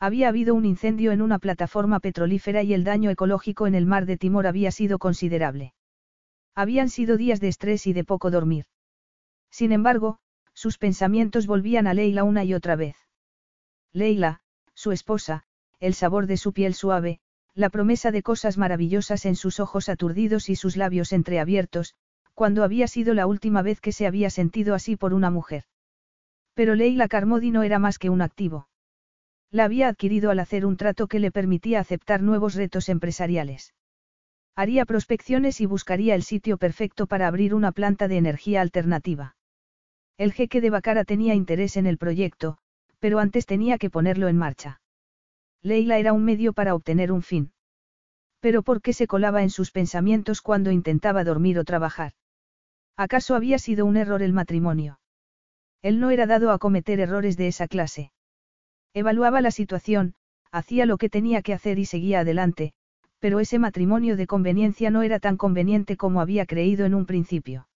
Había habido un incendio en una plataforma petrolífera y el daño ecológico en el mar de Timor había sido considerable. Habían sido días de estrés y de poco dormir. Sin embargo, sus pensamientos volvían a Leila una y otra vez. Leila, su esposa, el sabor de su piel suave, la promesa de cosas maravillosas en sus ojos aturdidos y sus labios entreabiertos, cuando había sido la última vez que se había sentido así por una mujer. Pero Leila Carmody no era más que un activo. La había adquirido al hacer un trato que le permitía aceptar nuevos retos empresariales. Haría prospecciones y buscaría el sitio perfecto para abrir una planta de energía alternativa. El jeque de Bacara tenía interés en el proyecto, pero antes tenía que ponerlo en marcha. Leila era un medio para obtener un fin. Pero ¿por qué se colaba en sus pensamientos cuando intentaba dormir o trabajar? ¿Acaso había sido un error el matrimonio? Él no era dado a cometer errores de esa clase. Evaluaba la situación, hacía lo que tenía que hacer y seguía adelante, pero ese matrimonio de conveniencia no era tan conveniente como había creído en un principio.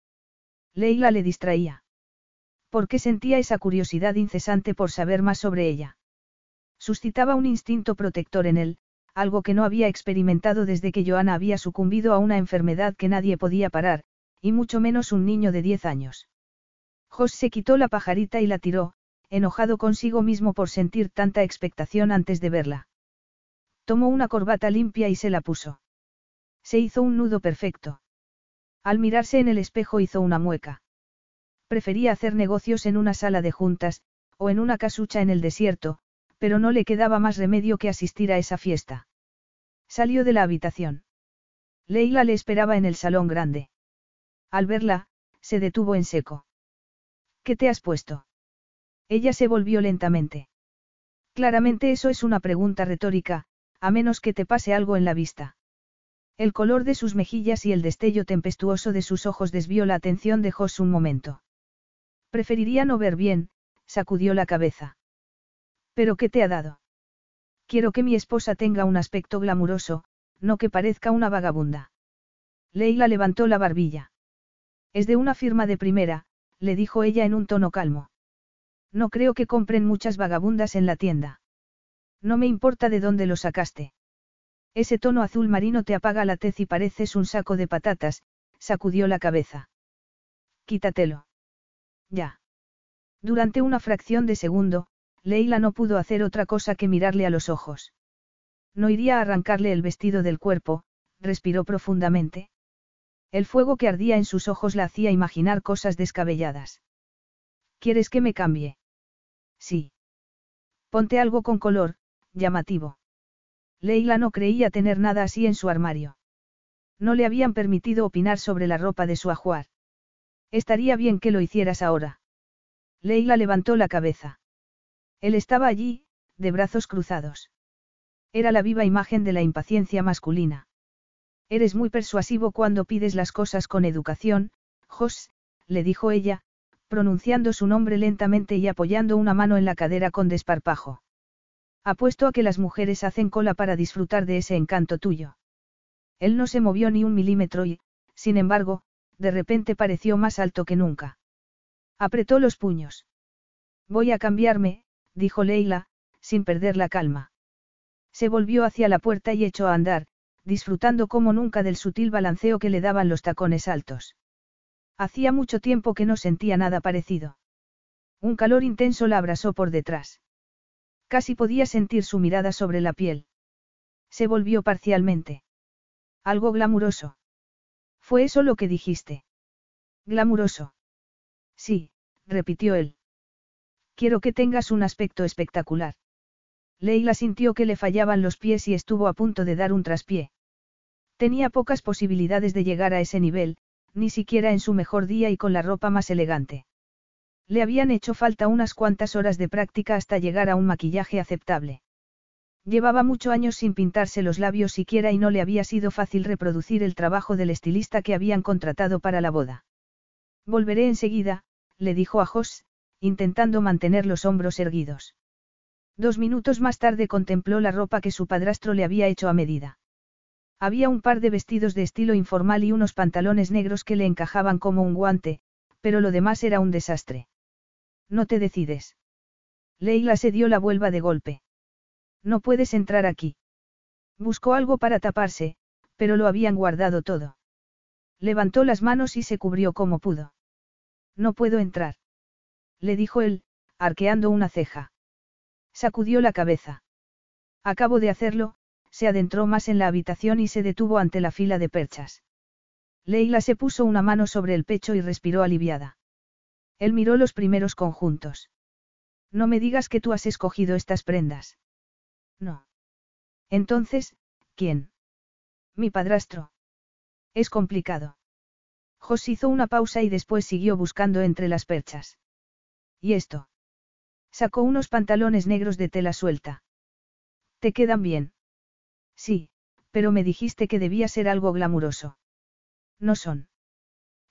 Leila le distraía. Porque sentía esa curiosidad incesante por saber más sobre ella. Suscitaba un instinto protector en él, algo que no había experimentado desde que Joana había sucumbido a una enfermedad que nadie podía parar, y mucho menos un niño de diez años. Jos se quitó la pajarita y la tiró, enojado consigo mismo por sentir tanta expectación antes de verla. Tomó una corbata limpia y se la puso. Se hizo un nudo perfecto. Al mirarse en el espejo hizo una mueca. Prefería hacer negocios en una sala de juntas, o en una casucha en el desierto, pero no le quedaba más remedio que asistir a esa fiesta. Salió de la habitación. Leila le esperaba en el salón grande. Al verla, se detuvo en seco. ¿Qué te has puesto? Ella se volvió lentamente. Claramente eso es una pregunta retórica, a menos que te pase algo en la vista. El color de sus mejillas y el destello tempestuoso de sus ojos desvió la atención de Jos un momento. Preferiría no ver bien, sacudió la cabeza. ¿Pero qué te ha dado? Quiero que mi esposa tenga un aspecto glamuroso, no que parezca una vagabunda. Leila levantó la barbilla. Es de una firma de primera, le dijo ella en un tono calmo. No creo que compren muchas vagabundas en la tienda. No me importa de dónde lo sacaste. Ese tono azul marino te apaga la tez y pareces un saco de patatas, sacudió la cabeza. Quítatelo. Ya. Durante una fracción de segundo, Leila no pudo hacer otra cosa que mirarle a los ojos. No iría a arrancarle el vestido del cuerpo, respiró profundamente. El fuego que ardía en sus ojos la hacía imaginar cosas descabelladas. ¿Quieres que me cambie? Sí. Ponte algo con color, llamativo. Leila no creía tener nada así en su armario. No le habían permitido opinar sobre la ropa de su ajuar. Estaría bien que lo hicieras ahora. Leila levantó la cabeza. Él estaba allí, de brazos cruzados. Era la viva imagen de la impaciencia masculina. Eres muy persuasivo cuando pides las cosas con educación, Jos, le dijo ella, pronunciando su nombre lentamente y apoyando una mano en la cadera con desparpajo. Apuesto a que las mujeres hacen cola para disfrutar de ese encanto tuyo. Él no se movió ni un milímetro y, sin embargo, de repente pareció más alto que nunca. Apretó los puños. Voy a cambiarme, dijo Leila, sin perder la calma. Se volvió hacia la puerta y echó a andar, disfrutando como nunca del sutil balanceo que le daban los tacones altos. Hacía mucho tiempo que no sentía nada parecido. Un calor intenso la abrasó por detrás. Casi podía sentir su mirada sobre la piel. Se volvió parcialmente. Algo glamuroso. ¿Fue eso lo que dijiste? Glamuroso. Sí, repitió él. Quiero que tengas un aspecto espectacular. Leila sintió que le fallaban los pies y estuvo a punto de dar un traspié. Tenía pocas posibilidades de llegar a ese nivel, ni siquiera en su mejor día y con la ropa más elegante. Le habían hecho falta unas cuantas horas de práctica hasta llegar a un maquillaje aceptable. Llevaba muchos años sin pintarse los labios siquiera y no le había sido fácil reproducir el trabajo del estilista que habían contratado para la boda. Volveré enseguida, le dijo a Jos, intentando mantener los hombros erguidos. Dos minutos más tarde contempló la ropa que su padrastro le había hecho a medida. Había un par de vestidos de estilo informal y unos pantalones negros que le encajaban como un guante, pero lo demás era un desastre. No te decides. Leila se dio la vuelva de golpe. No puedes entrar aquí. Buscó algo para taparse, pero lo habían guardado todo. Levantó las manos y se cubrió como pudo. No puedo entrar le dijo él, arqueando una ceja. Sacudió la cabeza. Acabo de hacerlo, se adentró más en la habitación y se detuvo ante la fila de perchas. Leila se puso una mano sobre el pecho y respiró aliviada. Él miró los primeros conjuntos. No me digas que tú has escogido estas prendas. No. Entonces, ¿quién? Mi padrastro. Es complicado. Jos hizo una pausa y después siguió buscando entre las perchas. ¿Y esto? Sacó unos pantalones negros de tela suelta. ¿Te quedan bien? Sí, pero me dijiste que debía ser algo glamuroso. No son.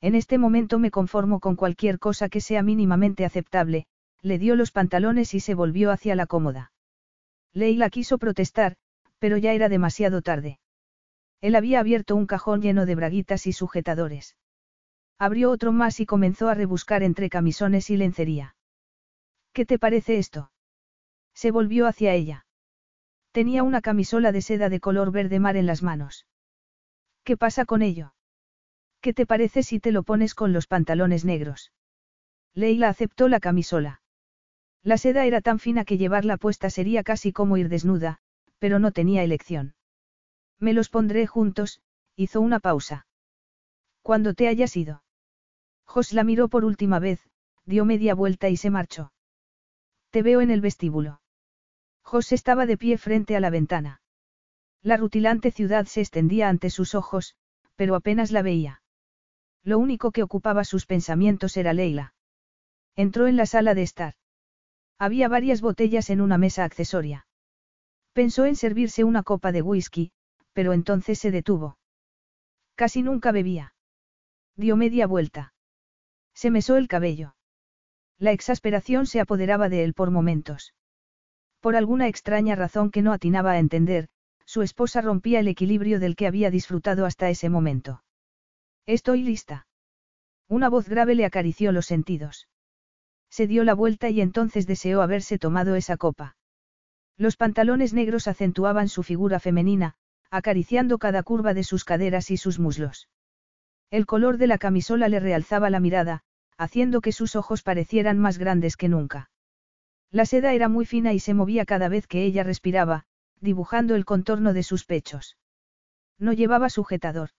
En este momento me conformo con cualquier cosa que sea mínimamente aceptable, le dio los pantalones y se volvió hacia la cómoda. Leila quiso protestar, pero ya era demasiado tarde. Él había abierto un cajón lleno de braguitas y sujetadores. Abrió otro más y comenzó a rebuscar entre camisones y lencería. ¿Qué te parece esto? Se volvió hacia ella. Tenía una camisola de seda de color verde mar en las manos. ¿Qué pasa con ello? ¿Qué te parece si te lo pones con los pantalones negros? Leila aceptó la camisola. La seda era tan fina que llevarla puesta sería casi como ir desnuda, pero no tenía elección. Me los pondré juntos, hizo una pausa. Cuando te hayas ido. Jos la miró por última vez, dio media vuelta y se marchó. Te veo en el vestíbulo. José estaba de pie frente a la ventana. La rutilante ciudad se extendía ante sus ojos, pero apenas la veía. Lo único que ocupaba sus pensamientos era Leila. Entró en la sala de estar. Había varias botellas en una mesa accesoria. Pensó en servirse una copa de whisky, pero entonces se detuvo. Casi nunca bebía. Dio media vuelta. Se mesó el cabello. La exasperación se apoderaba de él por momentos. Por alguna extraña razón que no atinaba a entender, su esposa rompía el equilibrio del que había disfrutado hasta ese momento. Estoy lista. Una voz grave le acarició los sentidos. Se dio la vuelta y entonces deseó haberse tomado esa copa. Los pantalones negros acentuaban su figura femenina, acariciando cada curva de sus caderas y sus muslos. El color de la camisola le realzaba la mirada, haciendo que sus ojos parecieran más grandes que nunca. La seda era muy fina y se movía cada vez que ella respiraba, dibujando el contorno de sus pechos. No llevaba sujetador.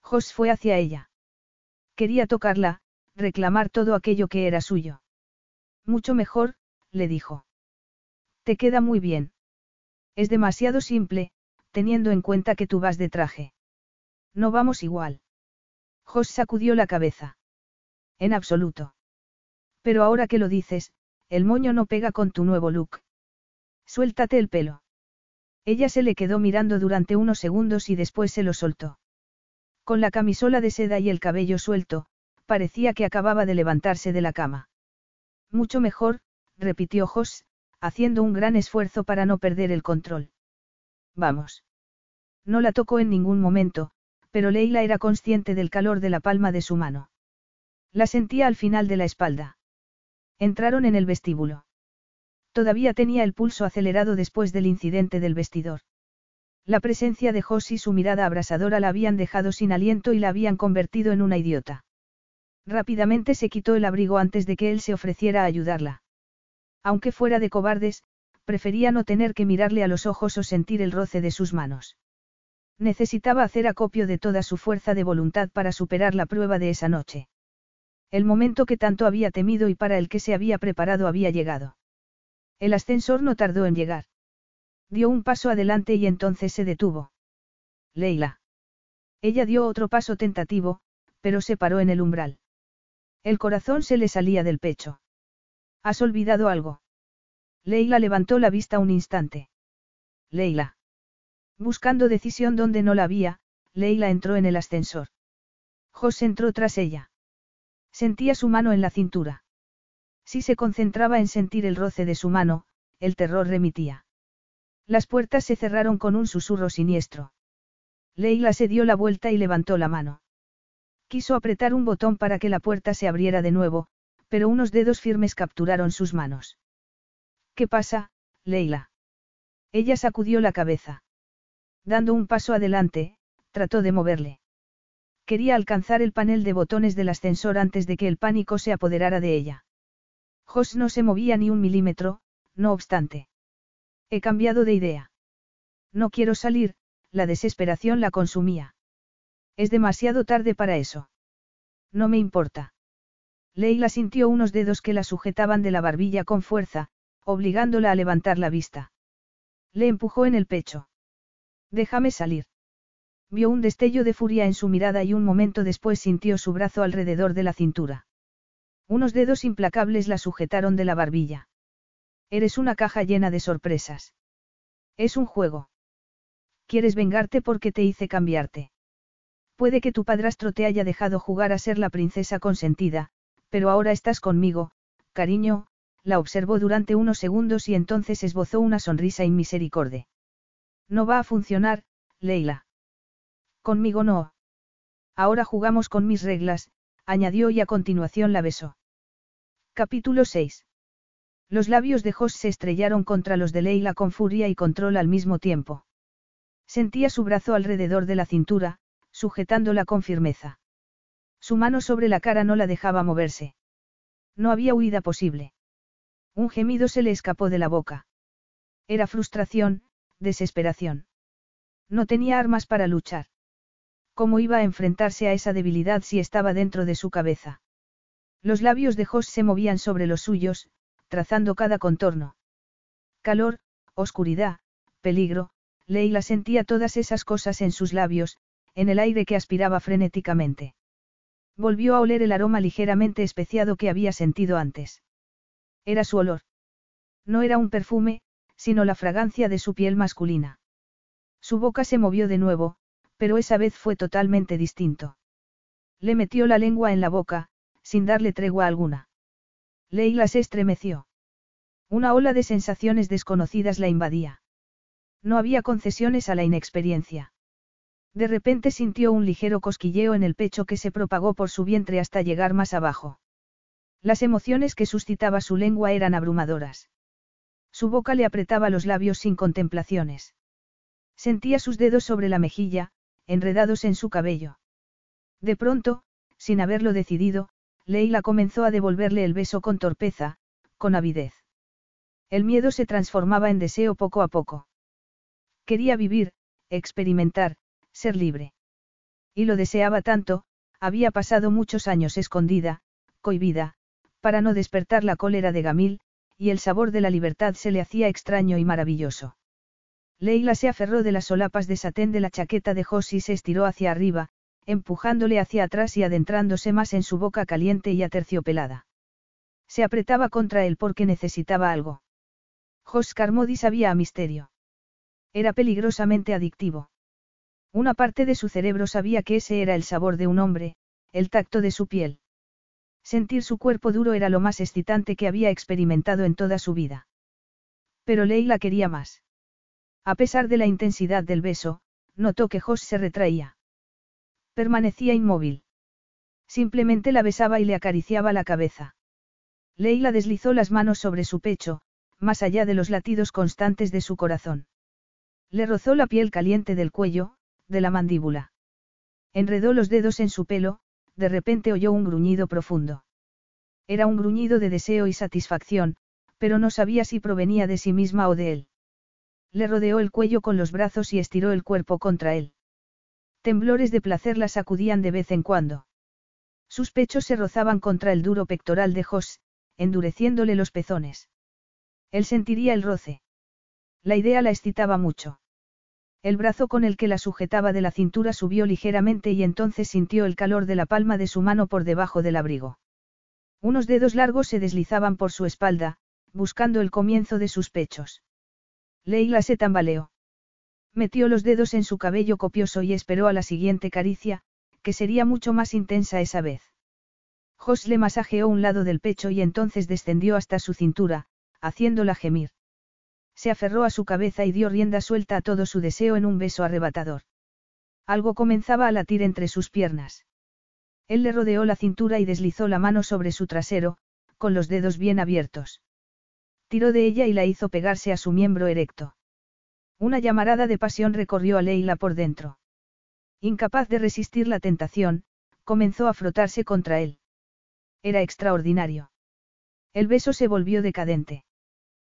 Jos fue hacia ella. Quería tocarla, reclamar todo aquello que era suyo. Mucho mejor, le dijo. Te queda muy bien. Es demasiado simple, teniendo en cuenta que tú vas de traje. No vamos igual. Jos sacudió la cabeza. En absoluto. Pero ahora que lo dices, el moño no pega con tu nuevo look. Suéltate el pelo. Ella se le quedó mirando durante unos segundos y después se lo soltó. Con la camisola de seda y el cabello suelto, parecía que acababa de levantarse de la cama. Mucho mejor, repitió Jos, haciendo un gran esfuerzo para no perder el control. Vamos. No la tocó en ningún momento, pero Leila era consciente del calor de la palma de su mano. La sentía al final de la espalda. Entraron en el vestíbulo. Todavía tenía el pulso acelerado después del incidente del vestidor. La presencia de Jos y su mirada abrasadora la habían dejado sin aliento y la habían convertido en una idiota. Rápidamente se quitó el abrigo antes de que él se ofreciera a ayudarla. Aunque fuera de cobardes, prefería no tener que mirarle a los ojos o sentir el roce de sus manos. Necesitaba hacer acopio de toda su fuerza de voluntad para superar la prueba de esa noche. El momento que tanto había temido y para el que se había preparado había llegado. El ascensor no tardó en llegar. Dio un paso adelante y entonces se detuvo. Leila. Ella dio otro paso tentativo, pero se paró en el umbral. El corazón se le salía del pecho. ¿Has olvidado algo? Leila levantó la vista un instante. Leila. Buscando decisión donde no la había, Leila entró en el ascensor. Jos entró tras ella. Sentía su mano en la cintura. Si se concentraba en sentir el roce de su mano, el terror remitía. Las puertas se cerraron con un susurro siniestro. Leila se dio la vuelta y levantó la mano. Quiso apretar un botón para que la puerta se abriera de nuevo, pero unos dedos firmes capturaron sus manos. ¿Qué pasa, Leila? Ella sacudió la cabeza. Dando un paso adelante, trató de moverle. Quería alcanzar el panel de botones del ascensor antes de que el pánico se apoderara de ella. Jos no se movía ni un milímetro, no obstante. He cambiado de idea. No quiero salir, la desesperación la consumía. Es demasiado tarde para eso. No me importa. Leila sintió unos dedos que la sujetaban de la barbilla con fuerza, obligándola a levantar la vista. Le empujó en el pecho. Déjame salir. Vio un destello de furia en su mirada y un momento después sintió su brazo alrededor de la cintura. Unos dedos implacables la sujetaron de la barbilla. Eres una caja llena de sorpresas. Es un juego. Quieres vengarte porque te hice cambiarte. Puede que tu padrastro te haya dejado jugar a ser la princesa consentida, pero ahora estás conmigo, cariño, la observó durante unos segundos y entonces esbozó una sonrisa inmisericorde. No va a funcionar, Leila. Conmigo no. Ahora jugamos con mis reglas, añadió y a continuación la besó. Capítulo 6. Los labios de Jos se estrellaron contra los de Leila con furia y control al mismo tiempo. Sentía su brazo alrededor de la cintura, sujetándola con firmeza. Su mano sobre la cara no la dejaba moverse. No había huida posible. Un gemido se le escapó de la boca. Era frustración, desesperación. No tenía armas para luchar. ¿Cómo iba a enfrentarse a esa debilidad si estaba dentro de su cabeza? Los labios de Jos se movían sobre los suyos, trazando cada contorno. Calor, oscuridad, peligro, Leila sentía todas esas cosas en sus labios, en el aire que aspiraba frenéticamente. Volvió a oler el aroma ligeramente especiado que había sentido antes. Era su olor. No era un perfume, sino la fragancia de su piel masculina. Su boca se movió de nuevo, pero esa vez fue totalmente distinto. Le metió la lengua en la boca, sin darle tregua alguna. Leila se estremeció. Una ola de sensaciones desconocidas la invadía. No había concesiones a la inexperiencia. De repente sintió un ligero cosquilleo en el pecho que se propagó por su vientre hasta llegar más abajo. Las emociones que suscitaba su lengua eran abrumadoras. Su boca le apretaba los labios sin contemplaciones. Sentía sus dedos sobre la mejilla, enredados en su cabello. De pronto, sin haberlo decidido, Leila comenzó a devolverle el beso con torpeza, con avidez. El miedo se transformaba en deseo poco a poco. Quería vivir, experimentar, ser libre. Y lo deseaba tanto, había pasado muchos años escondida, cohibida, para no despertar la cólera de Gamil, y el sabor de la libertad se le hacía extraño y maravilloso. Leila se aferró de las solapas de satén de la chaqueta de Jos y se estiró hacia arriba, empujándole hacia atrás y adentrándose más en su boca caliente y aterciopelada. Se apretaba contra él porque necesitaba algo. Jos Carmody sabía a misterio. Era peligrosamente adictivo. Una parte de su cerebro sabía que ese era el sabor de un hombre, el tacto de su piel. Sentir su cuerpo duro era lo más excitante que había experimentado en toda su vida. Pero Leila quería más. A pesar de la intensidad del beso, notó que Jos se retraía. Permanecía inmóvil. Simplemente la besaba y le acariciaba la cabeza. Leila deslizó las manos sobre su pecho, más allá de los latidos constantes de su corazón. Le rozó la piel caliente del cuello, de la mandíbula. Enredó los dedos en su pelo, de repente oyó un gruñido profundo. Era un gruñido de deseo y satisfacción, pero no sabía si provenía de sí misma o de él. Le rodeó el cuello con los brazos y estiró el cuerpo contra él. Temblores de placer la sacudían de vez en cuando. Sus pechos se rozaban contra el duro pectoral de Jos, endureciéndole los pezones. Él sentiría el roce. La idea la excitaba mucho. El brazo con el que la sujetaba de la cintura subió ligeramente y entonces sintió el calor de la palma de su mano por debajo del abrigo. Unos dedos largos se deslizaban por su espalda, buscando el comienzo de sus pechos. Leila se tambaleó. Metió los dedos en su cabello copioso y esperó a la siguiente caricia, que sería mucho más intensa esa vez. Jos le masajeó un lado del pecho y entonces descendió hasta su cintura, haciéndola gemir. Se aferró a su cabeza y dio rienda suelta a todo su deseo en un beso arrebatador. Algo comenzaba a latir entre sus piernas. Él le rodeó la cintura y deslizó la mano sobre su trasero, con los dedos bien abiertos. Tiró de ella y la hizo pegarse a su miembro erecto. Una llamarada de pasión recorrió a Leila por dentro. Incapaz de resistir la tentación, comenzó a frotarse contra él. Era extraordinario. El beso se volvió decadente.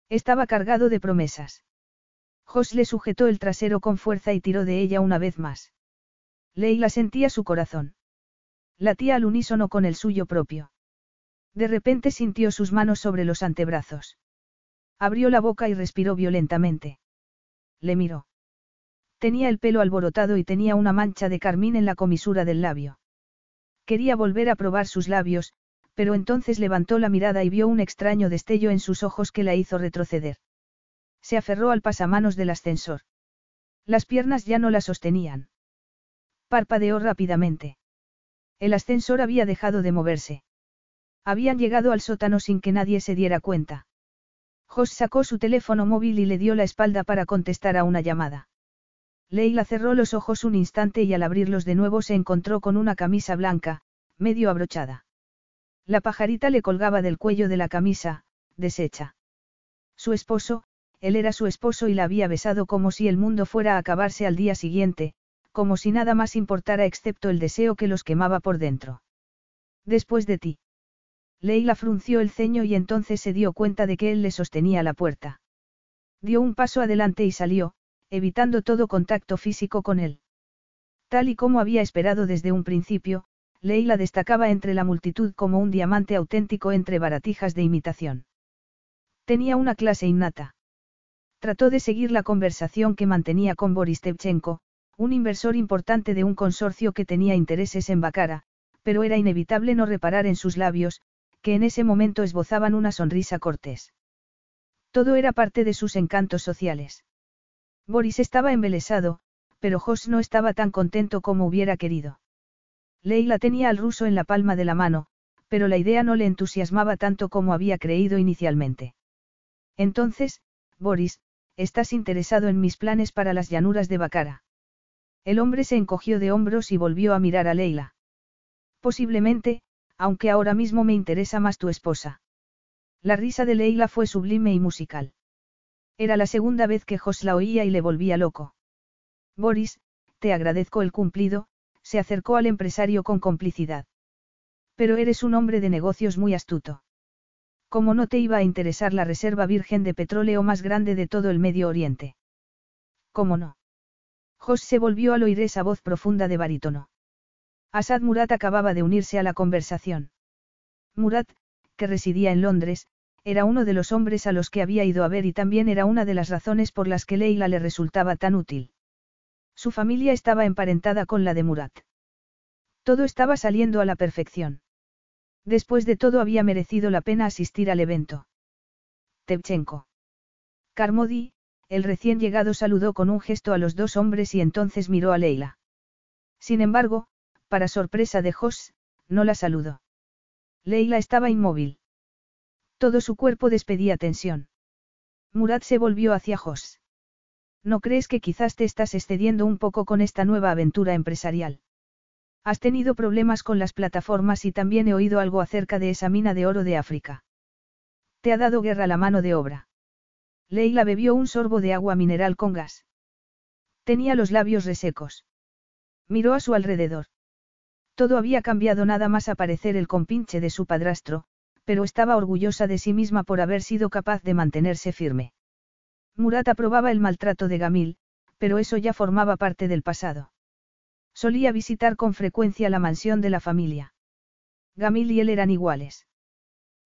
Estaba cargado de promesas. Jos le sujetó el trasero con fuerza y tiró de ella una vez más. Leila sentía su corazón. Latía al unísono con el suyo propio. De repente sintió sus manos sobre los antebrazos. Abrió la boca y respiró violentamente. Le miró. Tenía el pelo alborotado y tenía una mancha de carmín en la comisura del labio. Quería volver a probar sus labios, pero entonces levantó la mirada y vio un extraño destello en sus ojos que la hizo retroceder. Se aferró al pasamanos del ascensor. Las piernas ya no la sostenían. Parpadeó rápidamente. El ascensor había dejado de moverse. Habían llegado al sótano sin que nadie se diera cuenta. Jos sacó su teléfono móvil y le dio la espalda para contestar a una llamada. Leila cerró los ojos un instante y al abrirlos de nuevo se encontró con una camisa blanca, medio abrochada. La pajarita le colgaba del cuello de la camisa, deshecha. Su esposo, él era su esposo y la había besado como si el mundo fuera a acabarse al día siguiente, como si nada más importara excepto el deseo que los quemaba por dentro. Después de ti. Leila frunció el ceño y entonces se dio cuenta de que él le sostenía la puerta. Dio un paso adelante y salió, evitando todo contacto físico con él. Tal y como había esperado desde un principio, Leila destacaba entre la multitud como un diamante auténtico entre baratijas de imitación. Tenía una clase innata. Trató de seguir la conversación que mantenía con Boris Tevchenko, un inversor importante de un consorcio que tenía intereses en Bacara, pero era inevitable no reparar en sus labios, que en ese momento esbozaban una sonrisa cortés. Todo era parte de sus encantos sociales. Boris estaba embelesado, pero Jos no estaba tan contento como hubiera querido. Leila tenía al ruso en la palma de la mano, pero la idea no le entusiasmaba tanto como había creído inicialmente. Entonces, Boris, estás interesado en mis planes para las llanuras de Bacara. El hombre se encogió de hombros y volvió a mirar a Leila. Posiblemente, aunque ahora mismo me interesa más tu esposa. La risa de Leila fue sublime y musical. Era la segunda vez que Jos la oía y le volvía loco. Boris, te agradezco el cumplido, se acercó al empresario con complicidad. Pero eres un hombre de negocios muy astuto. ¿Cómo no te iba a interesar la reserva virgen de petróleo más grande de todo el Medio Oriente? ¿Cómo no? Jos se volvió al oír esa voz profunda de barítono. Asad Murat acababa de unirse a la conversación. Murat, que residía en Londres, era uno de los hombres a los que había ido a ver y también era una de las razones por las que Leila le resultaba tan útil. Su familia estaba emparentada con la de Murat. Todo estaba saliendo a la perfección. Después de todo había merecido la pena asistir al evento. Tevchenko. Karmodi, el recién llegado saludó con un gesto a los dos hombres y entonces miró a Leila. Sin embargo, para sorpresa de Jos, no la saludó. Leila estaba inmóvil. Todo su cuerpo despedía tensión. Murat se volvió hacia Jos. ¿No crees que quizás te estás excediendo un poco con esta nueva aventura empresarial? Has tenido problemas con las plataformas y también he oído algo acerca de esa mina de oro de África. Te ha dado guerra la mano de obra. Leila bebió un sorbo de agua mineral con gas. Tenía los labios resecos. Miró a su alrededor. Todo había cambiado nada más aparecer el compinche de su padrastro, pero estaba orgullosa de sí misma por haber sido capaz de mantenerse firme. Murat aprobaba el maltrato de Gamil, pero eso ya formaba parte del pasado. Solía visitar con frecuencia la mansión de la familia. Gamil y él eran iguales.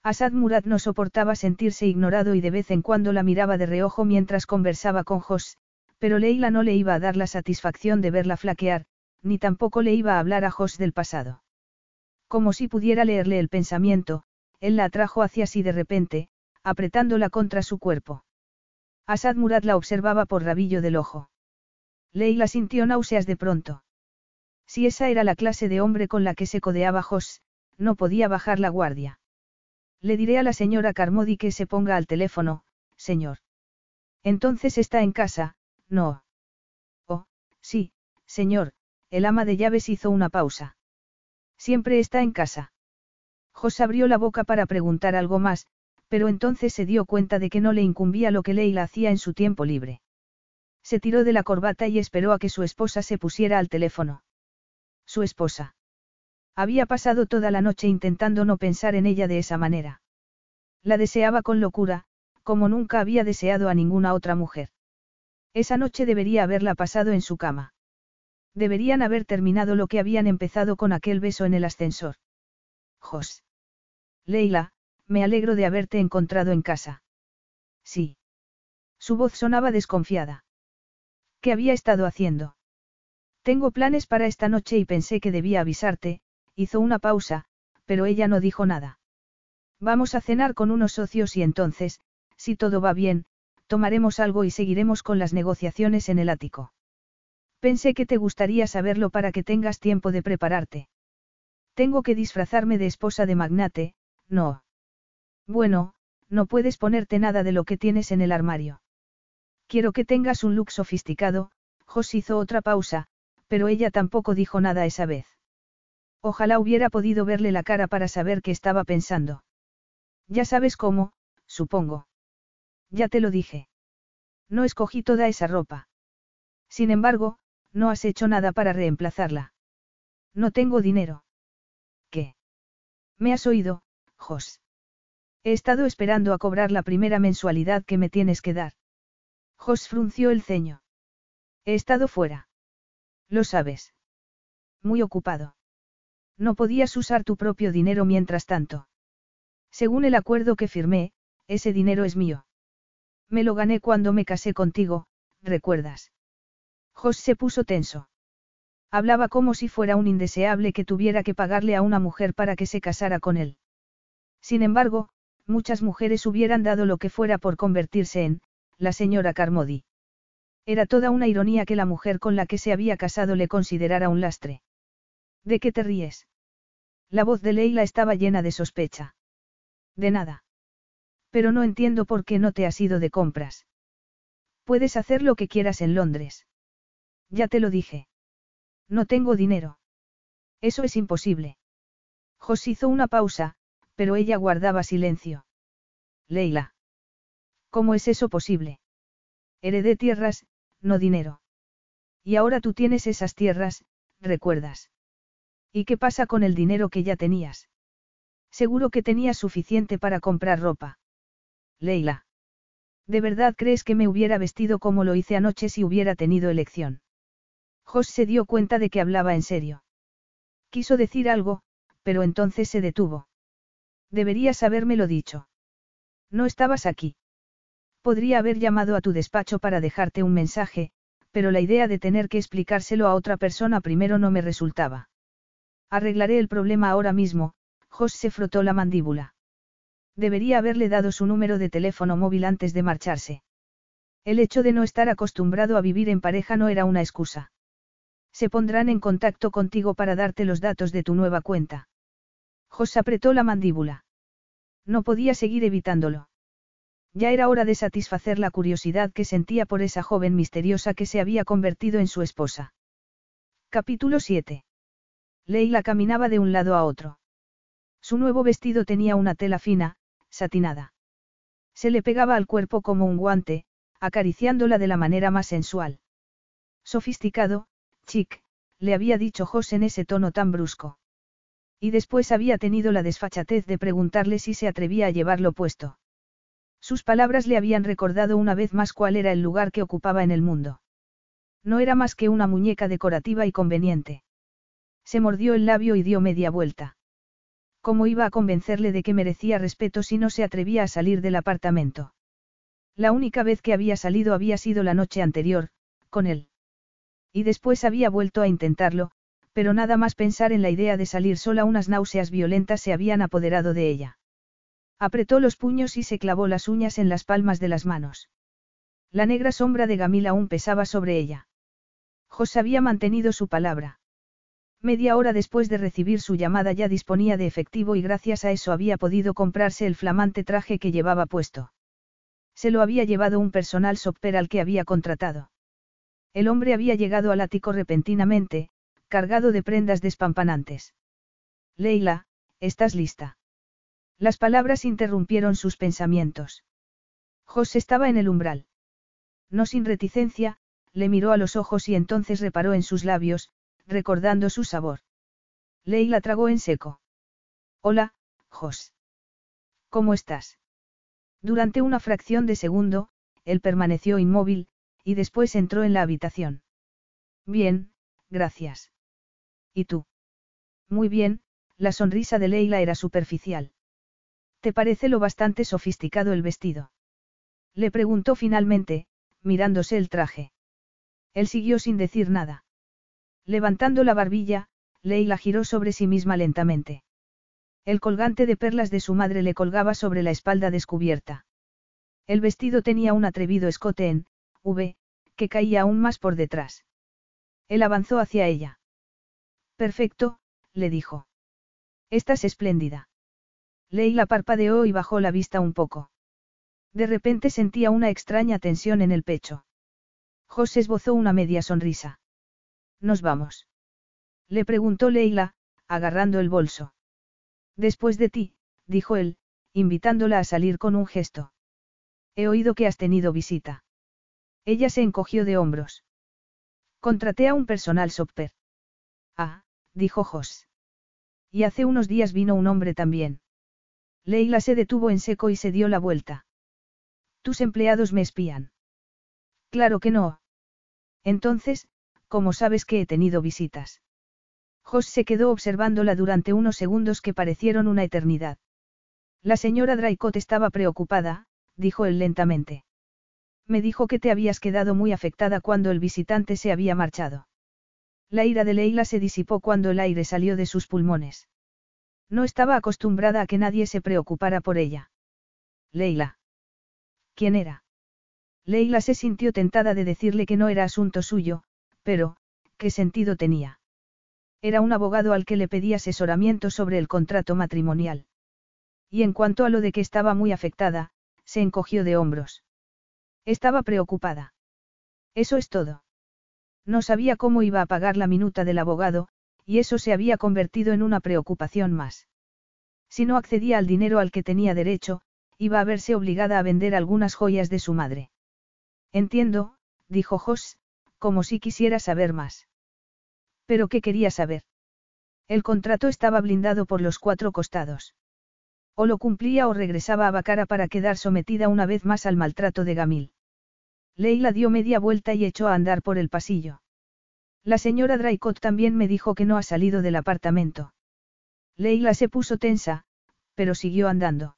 Asad Murat no soportaba sentirse ignorado y de vez en cuando la miraba de reojo mientras conversaba con Jos, pero Leila no le iba a dar la satisfacción de verla flaquear, ni tampoco le iba a hablar a Jos del pasado. Como si pudiera leerle el pensamiento, él la atrajo hacia sí de repente, apretándola contra su cuerpo. Asad Murad la observaba por rabillo del ojo. Leila sintió náuseas de pronto. Si esa era la clase de hombre con la que se codeaba Jos, no podía bajar la guardia. Le diré a la señora Carmody que se ponga al teléfono, señor. Entonces está en casa, no. Oh, sí, señor, el ama de llaves hizo una pausa. Siempre está en casa. Jos abrió la boca para preguntar algo más, pero entonces se dio cuenta de que no le incumbía lo que Leila hacía en su tiempo libre. Se tiró de la corbata y esperó a que su esposa se pusiera al teléfono. Su esposa. Había pasado toda la noche intentando no pensar en ella de esa manera. La deseaba con locura, como nunca había deseado a ninguna otra mujer. Esa noche debería haberla pasado en su cama. Deberían haber terminado lo que habían empezado con aquel beso en el ascensor. Jos. Leila, me alegro de haberte encontrado en casa. Sí. Su voz sonaba desconfiada. ¿Qué había estado haciendo? Tengo planes para esta noche y pensé que debía avisarte, hizo una pausa, pero ella no dijo nada. Vamos a cenar con unos socios y entonces, si todo va bien, tomaremos algo y seguiremos con las negociaciones en el ático. Pensé que te gustaría saberlo para que tengas tiempo de prepararte. Tengo que disfrazarme de esposa de magnate, no. Bueno, no puedes ponerte nada de lo que tienes en el armario. Quiero que tengas un look sofisticado, Jos hizo otra pausa, pero ella tampoco dijo nada esa vez. Ojalá hubiera podido verle la cara para saber qué estaba pensando. Ya sabes cómo, supongo. Ya te lo dije. No escogí toda esa ropa. Sin embargo, no has hecho nada para reemplazarla. No tengo dinero. ¿Qué? Me has oído, Jos. He estado esperando a cobrar la primera mensualidad que me tienes que dar. Jos frunció el ceño. He estado fuera. Lo sabes. Muy ocupado. No podías usar tu propio dinero mientras tanto. Según el acuerdo que firmé, ese dinero es mío. Me lo gané cuando me casé contigo, ¿recuerdas? Jos se puso tenso. Hablaba como si fuera un indeseable que tuviera que pagarle a una mujer para que se casara con él. Sin embargo, muchas mujeres hubieran dado lo que fuera por convertirse en, la señora Carmody. Era toda una ironía que la mujer con la que se había casado le considerara un lastre. ¿De qué te ríes? La voz de Leila estaba llena de sospecha. De nada. Pero no entiendo por qué no te has ido de compras. Puedes hacer lo que quieras en Londres. Ya te lo dije. No tengo dinero. Eso es imposible. Jos hizo una pausa, pero ella guardaba silencio. Leila. ¿Cómo es eso posible? Heredé tierras, no dinero. Y ahora tú tienes esas tierras, recuerdas. ¿Y qué pasa con el dinero que ya tenías? Seguro que tenías suficiente para comprar ropa. Leila. ¿De verdad crees que me hubiera vestido como lo hice anoche si hubiera tenido elección? Jos se dio cuenta de que hablaba en serio. Quiso decir algo, pero entonces se detuvo. Deberías habérmelo dicho. No estabas aquí. Podría haber llamado a tu despacho para dejarte un mensaje, pero la idea de tener que explicárselo a otra persona primero no me resultaba. Arreglaré el problema ahora mismo, Jos se frotó la mandíbula. Debería haberle dado su número de teléfono móvil antes de marcharse. El hecho de no estar acostumbrado a vivir en pareja no era una excusa. Se pondrán en contacto contigo para darte los datos de tu nueva cuenta. Jos apretó la mandíbula. No podía seguir evitándolo. Ya era hora de satisfacer la curiosidad que sentía por esa joven misteriosa que se había convertido en su esposa. Capítulo 7. Leila caminaba de un lado a otro. Su nuevo vestido tenía una tela fina, satinada. Se le pegaba al cuerpo como un guante, acariciándola de la manera más sensual. Sofisticado, chic, le había dicho Jos en ese tono tan brusco. Y después había tenido la desfachatez de preguntarle si se atrevía a llevarlo puesto. Sus palabras le habían recordado una vez más cuál era el lugar que ocupaba en el mundo. No era más que una muñeca decorativa y conveniente. Se mordió el labio y dio media vuelta. ¿Cómo iba a convencerle de que merecía respeto si no se atrevía a salir del apartamento? La única vez que había salido había sido la noche anterior, con él. Y después había vuelto a intentarlo, pero nada más pensar en la idea de salir sola unas náuseas violentas se habían apoderado de ella. Apretó los puños y se clavó las uñas en las palmas de las manos. La negra sombra de Gamil aún pesaba sobre ella. Jos había mantenido su palabra. Media hora después de recibir su llamada ya disponía de efectivo y gracias a eso había podido comprarse el flamante traje que llevaba puesto. Se lo había llevado un personal sopper al que había contratado. El hombre había llegado al ático repentinamente, cargado de prendas despampanantes. Leila, ¿estás lista? Las palabras interrumpieron sus pensamientos. Jos estaba en el umbral. No sin reticencia, le miró a los ojos y entonces reparó en sus labios, recordando su sabor. Leila tragó en seco. Hola, Jos. ¿Cómo estás? Durante una fracción de segundo, él permaneció inmóvil, y después entró en la habitación. Bien, gracias. ¿Y tú? Muy bien, la sonrisa de Leila era superficial. ¿Te parece lo bastante sofisticado el vestido? Le preguntó finalmente, mirándose el traje. Él siguió sin decir nada. Levantando la barbilla, Leila giró sobre sí misma lentamente. El colgante de perlas de su madre le colgaba sobre la espalda descubierta. El vestido tenía un atrevido escote en V, que caía aún más por detrás. Él avanzó hacia ella. Perfecto, le dijo. Estás espléndida. Leila parpadeó y bajó la vista un poco. De repente sentía una extraña tensión en el pecho. José esbozó una media sonrisa. ¿Nos vamos? Le preguntó Leila, agarrando el bolso. Después de ti, dijo él, invitándola a salir con un gesto. He oído que has tenido visita. Ella se encogió de hombros. Contraté a un personal sopper. Ah, dijo Jos. Y hace unos días vino un hombre también. Leila se detuvo en seco y se dio la vuelta. Tus empleados me espían. Claro que no. Entonces, ¿cómo sabes que he tenido visitas? Jos se quedó observándola durante unos segundos que parecieron una eternidad. La señora Draycott estaba preocupada, dijo él lentamente. Me dijo que te habías quedado muy afectada cuando el visitante se había marchado. La ira de Leila se disipó cuando el aire salió de sus pulmones. No estaba acostumbrada a que nadie se preocupara por ella. Leila. ¿Quién era? Leila se sintió tentada de decirle que no era asunto suyo, pero, ¿qué sentido tenía? Era un abogado al que le pedía asesoramiento sobre el contrato matrimonial. Y en cuanto a lo de que estaba muy afectada, se encogió de hombros. Estaba preocupada. Eso es todo. No sabía cómo iba a pagar la minuta del abogado, y eso se había convertido en una preocupación más. Si no accedía al dinero al que tenía derecho, iba a verse obligada a vender algunas joyas de su madre. Entiendo, dijo Jos, como si quisiera saber más. ¿Pero qué quería saber? El contrato estaba blindado por los cuatro costados. O lo cumplía o regresaba a Bacara para quedar sometida una vez más al maltrato de Gamil. Leila dio media vuelta y echó a andar por el pasillo. La señora Draycott también me dijo que no ha salido del apartamento. Leila se puso tensa, pero siguió andando.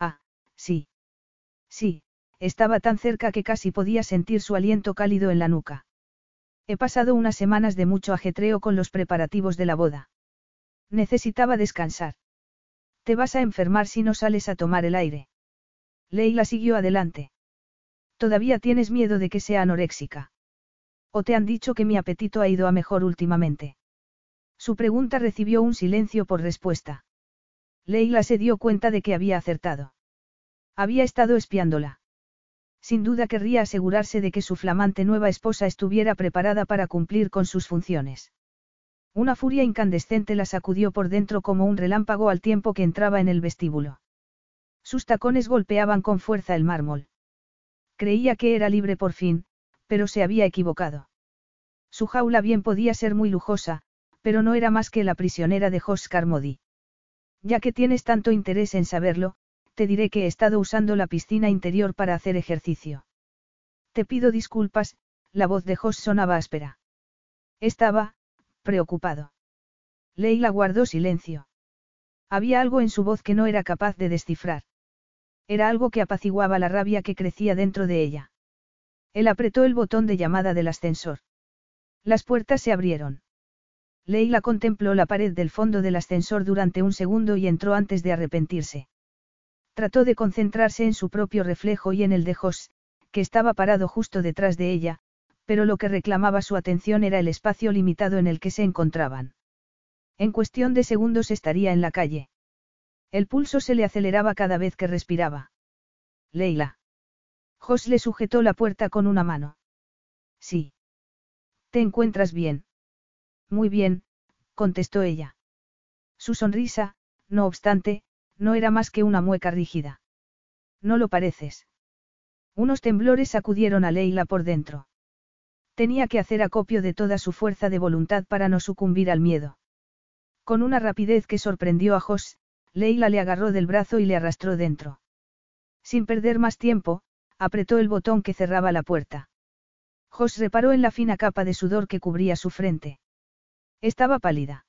Ah, sí. Sí, estaba tan cerca que casi podía sentir su aliento cálido en la nuca. He pasado unas semanas de mucho ajetreo con los preparativos de la boda. Necesitaba descansar. Te vas a enfermar si no sales a tomar el aire. Leila siguió adelante. Todavía tienes miedo de que sea anoréxica. ¿O te han dicho que mi apetito ha ido a mejor últimamente? Su pregunta recibió un silencio por respuesta. Leila se dio cuenta de que había acertado. Había estado espiándola. Sin duda querría asegurarse de que su flamante nueva esposa estuviera preparada para cumplir con sus funciones. Una furia incandescente la sacudió por dentro como un relámpago al tiempo que entraba en el vestíbulo. Sus tacones golpeaban con fuerza el mármol. Creía que era libre por fin, pero se había equivocado. Su jaula bien podía ser muy lujosa, pero no era más que la prisionera de Oscar Modi. Ya que tienes tanto interés en saberlo, te diré que he estado usando la piscina interior para hacer ejercicio. Te pido disculpas, la voz de Jos sonaba áspera. Estaba, preocupado. Leila guardó silencio. Había algo en su voz que no era capaz de descifrar. Era algo que apaciguaba la rabia que crecía dentro de ella. Él apretó el botón de llamada del ascensor. Las puertas se abrieron. Leila contempló la pared del fondo del ascensor durante un segundo y entró antes de arrepentirse. Trató de concentrarse en su propio reflejo y en el de Jos, que estaba parado justo detrás de ella, pero lo que reclamaba su atención era el espacio limitado en el que se encontraban. En cuestión de segundos estaría en la calle. El pulso se le aceleraba cada vez que respiraba. Leila. Jos le sujetó la puerta con una mano. Sí. ¿Te encuentras bien? Muy bien, contestó ella. Su sonrisa, no obstante, no era más que una mueca rígida. No lo pareces. Unos temblores sacudieron a Leila por dentro. Tenía que hacer acopio de toda su fuerza de voluntad para no sucumbir al miedo. Con una rapidez que sorprendió a Jos, Leila le agarró del brazo y le arrastró dentro. Sin perder más tiempo, apretó el botón que cerraba la puerta. Jos reparó en la fina capa de sudor que cubría su frente. Estaba pálida.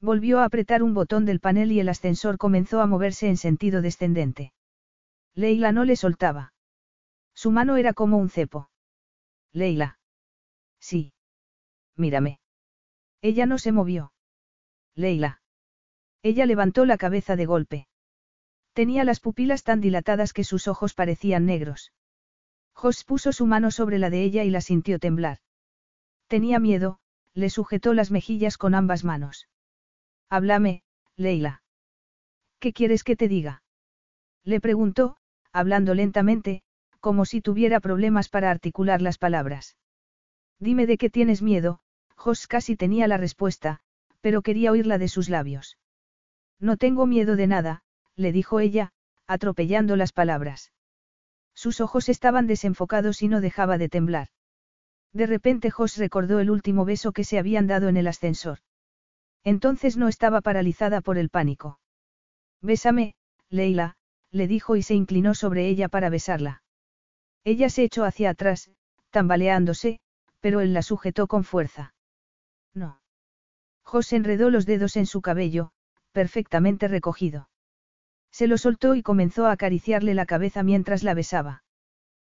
Volvió a apretar un botón del panel y el ascensor comenzó a moverse en sentido descendente. Leila no le soltaba. Su mano era como un cepo. Leila. Sí. Mírame. Ella no se movió. Leila. Ella levantó la cabeza de golpe. Tenía las pupilas tan dilatadas que sus ojos parecían negros. Jos puso su mano sobre la de ella y la sintió temblar. Tenía miedo, le sujetó las mejillas con ambas manos. Háblame, Leila. ¿Qué quieres que te diga? Le preguntó, hablando lentamente, como si tuviera problemas para articular las palabras. Dime de qué tienes miedo, Jos casi tenía la respuesta, pero quería oírla de sus labios. No tengo miedo de nada, le dijo ella, atropellando las palabras. Sus ojos estaban desenfocados y no dejaba de temblar. De repente Jos recordó el último beso que se habían dado en el ascensor. Entonces no estaba paralizada por el pánico. Bésame, Leila, le dijo y se inclinó sobre ella para besarla. Ella se echó hacia atrás, tambaleándose, pero él la sujetó con fuerza. No. José enredó los dedos en su cabello, perfectamente recogido. Se lo soltó y comenzó a acariciarle la cabeza mientras la besaba.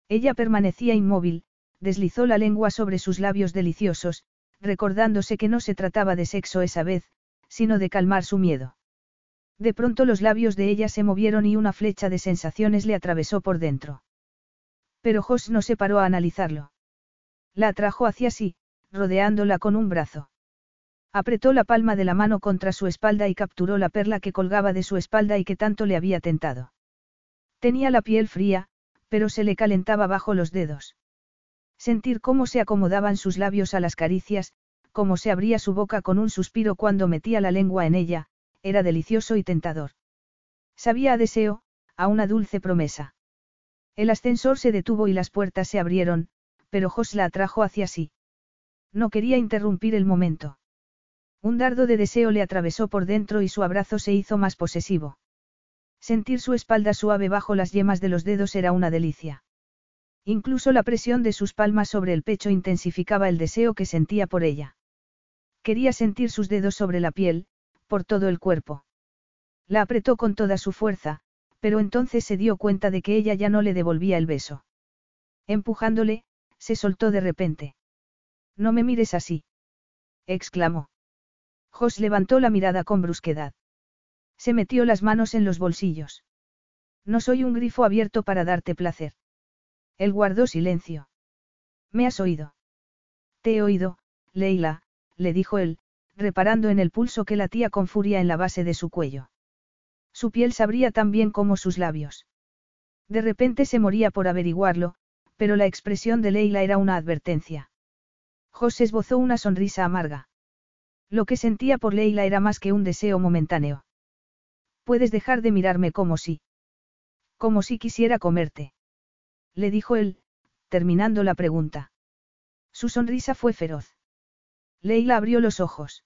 Ella permanecía inmóvil, deslizó la lengua sobre sus labios deliciosos, recordándose que no se trataba de sexo esa vez, sino de calmar su miedo. De pronto los labios de ella se movieron y una flecha de sensaciones le atravesó por dentro. Pero Jos no se paró a analizarlo. La atrajo hacia sí, rodeándola con un brazo. Apretó la palma de la mano contra su espalda y capturó la perla que colgaba de su espalda y que tanto le había tentado. Tenía la piel fría, pero se le calentaba bajo los dedos. Sentir cómo se acomodaban sus labios a las caricias, cómo se abría su boca con un suspiro cuando metía la lengua en ella, era delicioso y tentador. Sabía a deseo, a una dulce promesa. El ascensor se detuvo y las puertas se abrieron, pero Jos la atrajo hacia sí. No quería interrumpir el momento. Un dardo de deseo le atravesó por dentro y su abrazo se hizo más posesivo. Sentir su espalda suave bajo las yemas de los dedos era una delicia. Incluso la presión de sus palmas sobre el pecho intensificaba el deseo que sentía por ella. Quería sentir sus dedos sobre la piel, por todo el cuerpo. La apretó con toda su fuerza, pero entonces se dio cuenta de que ella ya no le devolvía el beso. Empujándole, se soltó de repente. No me mires así. exclamó. Jos levantó la mirada con brusquedad. Se metió las manos en los bolsillos. No soy un grifo abierto para darte placer. Él guardó silencio. ¿Me has oído? Te he oído, Leila, le dijo él, reparando en el pulso que latía con furia en la base de su cuello. Su piel sabría tan bien como sus labios. De repente se moría por averiguarlo, pero la expresión de Leila era una advertencia. José esbozó una sonrisa amarga. Lo que sentía por Leila era más que un deseo momentáneo. Puedes dejar de mirarme como si. Como si quisiera comerte. Le dijo él, terminando la pregunta. Su sonrisa fue feroz. Leila abrió los ojos.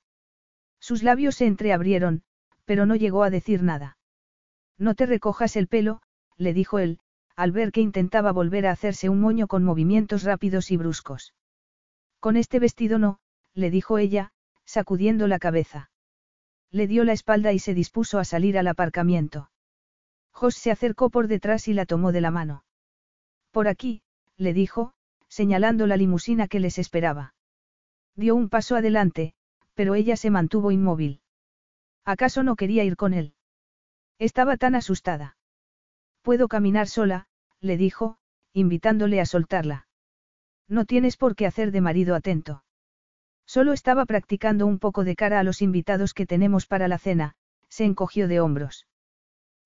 Sus labios se entreabrieron, pero no llegó a decir nada. No te recojas el pelo, le dijo él, al ver que intentaba volver a hacerse un moño con movimientos rápidos y bruscos. Con este vestido no, le dijo ella, sacudiendo la cabeza. Le dio la espalda y se dispuso a salir al aparcamiento. Jos se acercó por detrás y la tomó de la mano. Por aquí, le dijo, señalando la limusina que les esperaba. Dio un paso adelante, pero ella se mantuvo inmóvil. ¿Acaso no quería ir con él? Estaba tan asustada. Puedo caminar sola, le dijo, invitándole a soltarla. No tienes por qué hacer de marido atento. Solo estaba practicando un poco de cara a los invitados que tenemos para la cena, se encogió de hombros.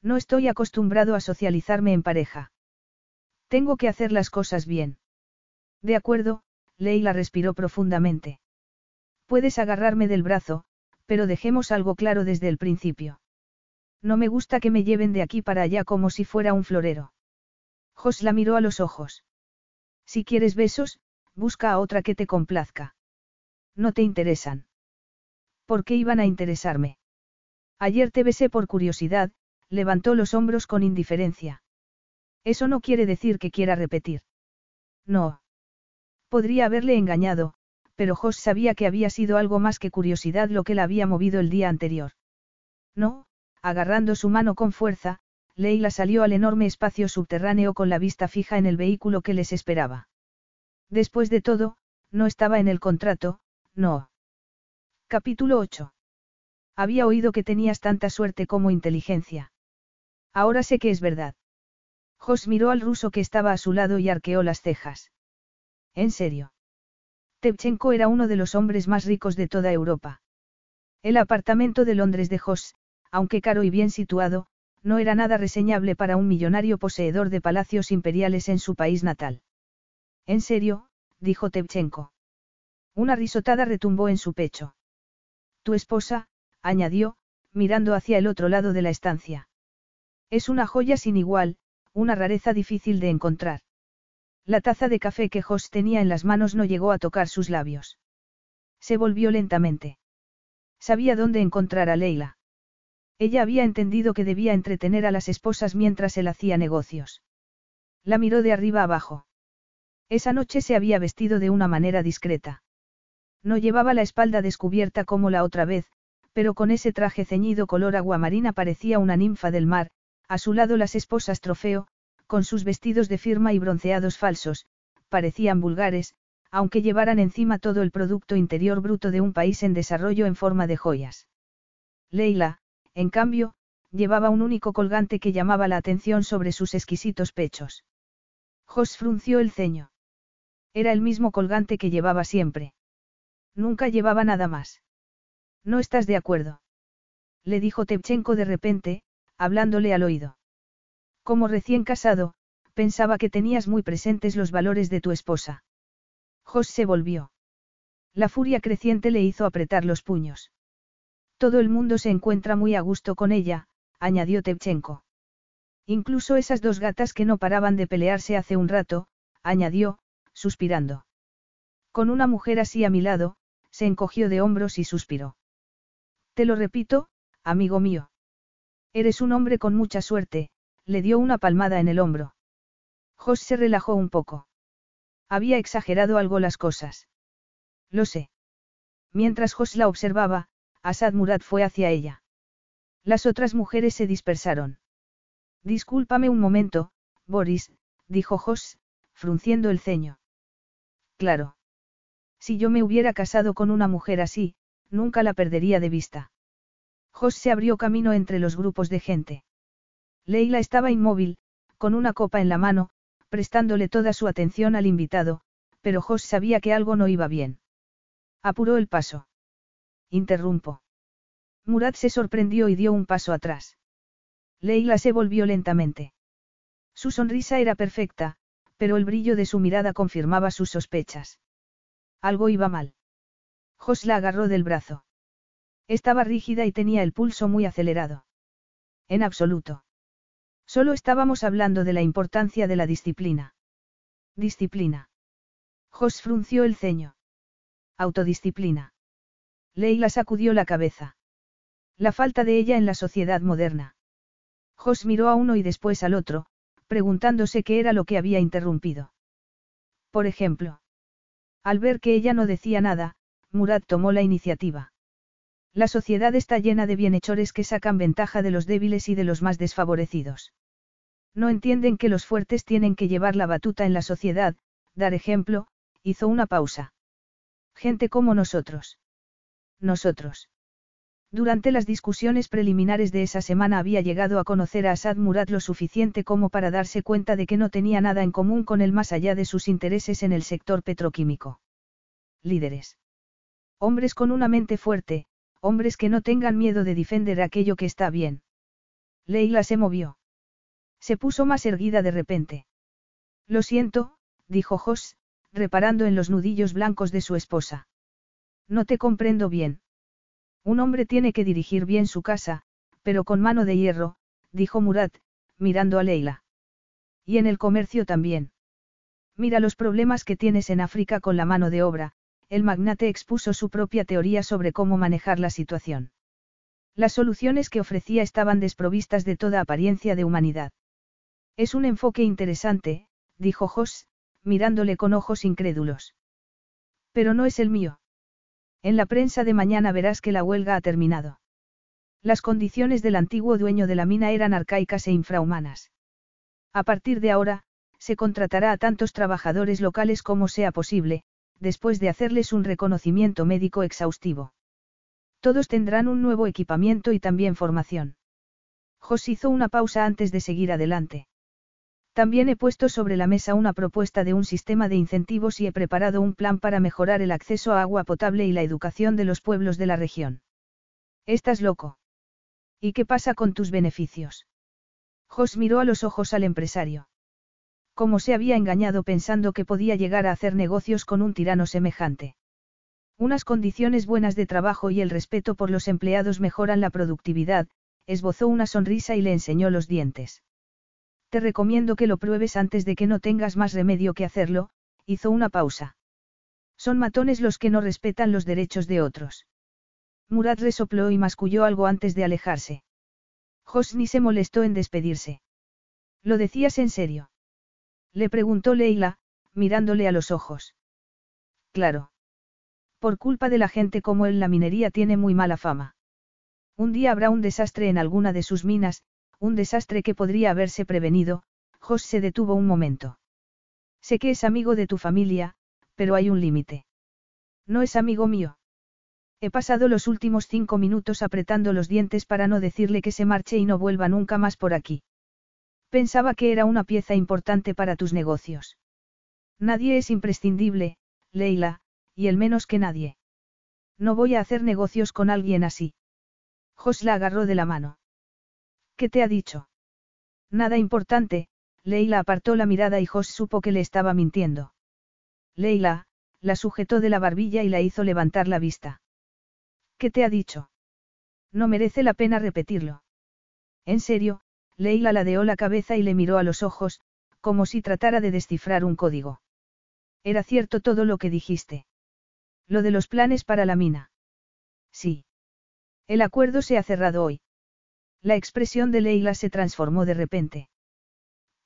No estoy acostumbrado a socializarme en pareja. Tengo que hacer las cosas bien. De acuerdo, Leila respiró profundamente. Puedes agarrarme del brazo, pero dejemos algo claro desde el principio. No me gusta que me lleven de aquí para allá como si fuera un florero. Jos la miró a los ojos. Si quieres besos, busca a otra que te complazca. No te interesan. ¿Por qué iban a interesarme? Ayer te besé por curiosidad, levantó los hombros con indiferencia. Eso no quiere decir que quiera repetir. No. Podría haberle engañado, pero Jos sabía que había sido algo más que curiosidad lo que la había movido el día anterior. No, agarrando su mano con fuerza, Leila salió al enorme espacio subterráneo con la vista fija en el vehículo que les esperaba. Después de todo, no estaba en el contrato, no. Capítulo 8. Había oído que tenías tanta suerte como inteligencia. Ahora sé que es verdad. Jos miró al ruso que estaba a su lado y arqueó las cejas. ¿En serio? Tevchenko era uno de los hombres más ricos de toda Europa. El apartamento de Londres de Jos, aunque caro y bien situado, no era nada reseñable para un millonario poseedor de palacios imperiales en su país natal. En serio, dijo Tevchenko. Una risotada retumbó en su pecho. Tu esposa, añadió, mirando hacia el otro lado de la estancia. Es una joya sin igual, una rareza difícil de encontrar. La taza de café que Jos tenía en las manos no llegó a tocar sus labios. Se volvió lentamente. Sabía dónde encontrar a Leila. Ella había entendido que debía entretener a las esposas mientras él hacía negocios. La miró de arriba abajo. Esa noche se había vestido de una manera discreta. No llevaba la espalda descubierta como la otra vez, pero con ese traje ceñido color aguamarina parecía una ninfa del mar, a su lado las esposas trofeo, con sus vestidos de firma y bronceados falsos, parecían vulgares, aunque llevaran encima todo el producto interior bruto de un país en desarrollo en forma de joyas. Leila, en cambio, llevaba un único colgante que llamaba la atención sobre sus exquisitos pechos. Jos frunció el ceño. Era el mismo colgante que llevaba siempre. Nunca llevaba nada más. ¿No estás de acuerdo? Le dijo Tepchenko de repente, hablándole al oído. Como recién casado, pensaba que tenías muy presentes los valores de tu esposa. Jos se volvió. La furia creciente le hizo apretar los puños. Todo el mundo se encuentra muy a gusto con ella, añadió Tevchenko. Incluso esas dos gatas que no paraban de pelearse hace un rato, añadió, suspirando. Con una mujer así a mi lado, se encogió de hombros y suspiró. Te lo repito, amigo mío. Eres un hombre con mucha suerte, le dio una palmada en el hombro. Jos se relajó un poco. Había exagerado algo las cosas. Lo sé. Mientras Jos la observaba, Asad Murad fue hacia ella. Las otras mujeres se dispersaron. Discúlpame un momento, Boris, dijo Jos, frunciendo el ceño. Claro. Si yo me hubiera casado con una mujer así, nunca la perdería de vista. Jos se abrió camino entre los grupos de gente. Leila estaba inmóvil, con una copa en la mano, prestándole toda su atención al invitado, pero Jos sabía que algo no iba bien. Apuró el paso. Interrumpo. Murad se sorprendió y dio un paso atrás. Leila se volvió lentamente. Su sonrisa era perfecta, pero el brillo de su mirada confirmaba sus sospechas. Algo iba mal. Jos la agarró del brazo. Estaba rígida y tenía el pulso muy acelerado. En absoluto. Solo estábamos hablando de la importancia de la disciplina. Disciplina. Jos frunció el ceño. Autodisciplina. Leila sacudió la cabeza. La falta de ella en la sociedad moderna. Jos miró a uno y después al otro, preguntándose qué era lo que había interrumpido. Por ejemplo. Al ver que ella no decía nada, Murat tomó la iniciativa. La sociedad está llena de bienhechores que sacan ventaja de los débiles y de los más desfavorecidos. No entienden que los fuertes tienen que llevar la batuta en la sociedad, dar ejemplo, hizo una pausa. Gente como nosotros. Nosotros. Durante las discusiones preliminares de esa semana había llegado a conocer a Asad Murat lo suficiente como para darse cuenta de que no tenía nada en común con él más allá de sus intereses en el sector petroquímico. Líderes. Hombres con una mente fuerte, hombres que no tengan miedo de defender aquello que está bien. Leila se movió. Se puso más erguida de repente. Lo siento, dijo Jos, reparando en los nudillos blancos de su esposa. No te comprendo bien. Un hombre tiene que dirigir bien su casa, pero con mano de hierro, dijo Murat, mirando a Leila. Y en el comercio también. Mira los problemas que tienes en África con la mano de obra, el magnate expuso su propia teoría sobre cómo manejar la situación. Las soluciones que ofrecía estaban desprovistas de toda apariencia de humanidad. Es un enfoque interesante, dijo Jos, mirándole con ojos incrédulos. Pero no es el mío. En la prensa de mañana verás que la huelga ha terminado. Las condiciones del antiguo dueño de la mina eran arcaicas e infrahumanas. A partir de ahora, se contratará a tantos trabajadores locales como sea posible, después de hacerles un reconocimiento médico exhaustivo. Todos tendrán un nuevo equipamiento y también formación. Jos hizo una pausa antes de seguir adelante. También he puesto sobre la mesa una propuesta de un sistema de incentivos y he preparado un plan para mejorar el acceso a agua potable y la educación de los pueblos de la región. ¿Estás loco? ¿Y qué pasa con tus beneficios? Jos miró a los ojos al empresario. ¿Cómo se había engañado pensando que podía llegar a hacer negocios con un tirano semejante? Unas condiciones buenas de trabajo y el respeto por los empleados mejoran la productividad, esbozó una sonrisa y le enseñó los dientes. Te recomiendo que lo pruebes antes de que no tengas más remedio que hacerlo, hizo una pausa. Son matones los que no respetan los derechos de otros. Murat resopló y masculló algo antes de alejarse. Hosni se molestó en despedirse. ¿Lo decías en serio? Le preguntó Leila, mirándole a los ojos. Claro. Por culpa de la gente como él la minería tiene muy mala fama. Un día habrá un desastre en alguna de sus minas, un desastre que podría haberse prevenido, Jos se detuvo un momento. Sé que es amigo de tu familia, pero hay un límite. No es amigo mío. He pasado los últimos cinco minutos apretando los dientes para no decirle que se marche y no vuelva nunca más por aquí. Pensaba que era una pieza importante para tus negocios. Nadie es imprescindible, Leila, y el menos que nadie. No voy a hacer negocios con alguien así. Jos la agarró de la mano. ¿Qué te ha dicho? Nada importante, Leila apartó la mirada y Jos supo que le estaba mintiendo. Leila, la sujetó de la barbilla y la hizo levantar la vista. ¿Qué te ha dicho? No merece la pena repetirlo. En serio, Leila ladeó la cabeza y le miró a los ojos, como si tratara de descifrar un código. Era cierto todo lo que dijiste. Lo de los planes para la mina. Sí. El acuerdo se ha cerrado hoy. La expresión de Leila se transformó de repente.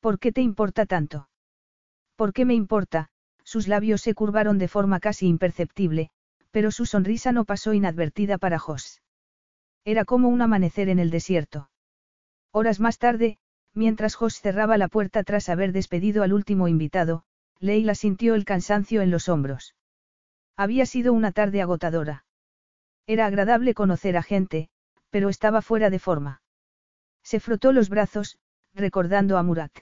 ¿Por qué te importa tanto? ¿Por qué me importa? Sus labios se curvaron de forma casi imperceptible, pero su sonrisa no pasó inadvertida para Jos. Era como un amanecer en el desierto. Horas más tarde, mientras Jos cerraba la puerta tras haber despedido al último invitado, Leila sintió el cansancio en los hombros. Había sido una tarde agotadora. Era agradable conocer a gente, pero estaba fuera de forma. Se frotó los brazos, recordando a Murat.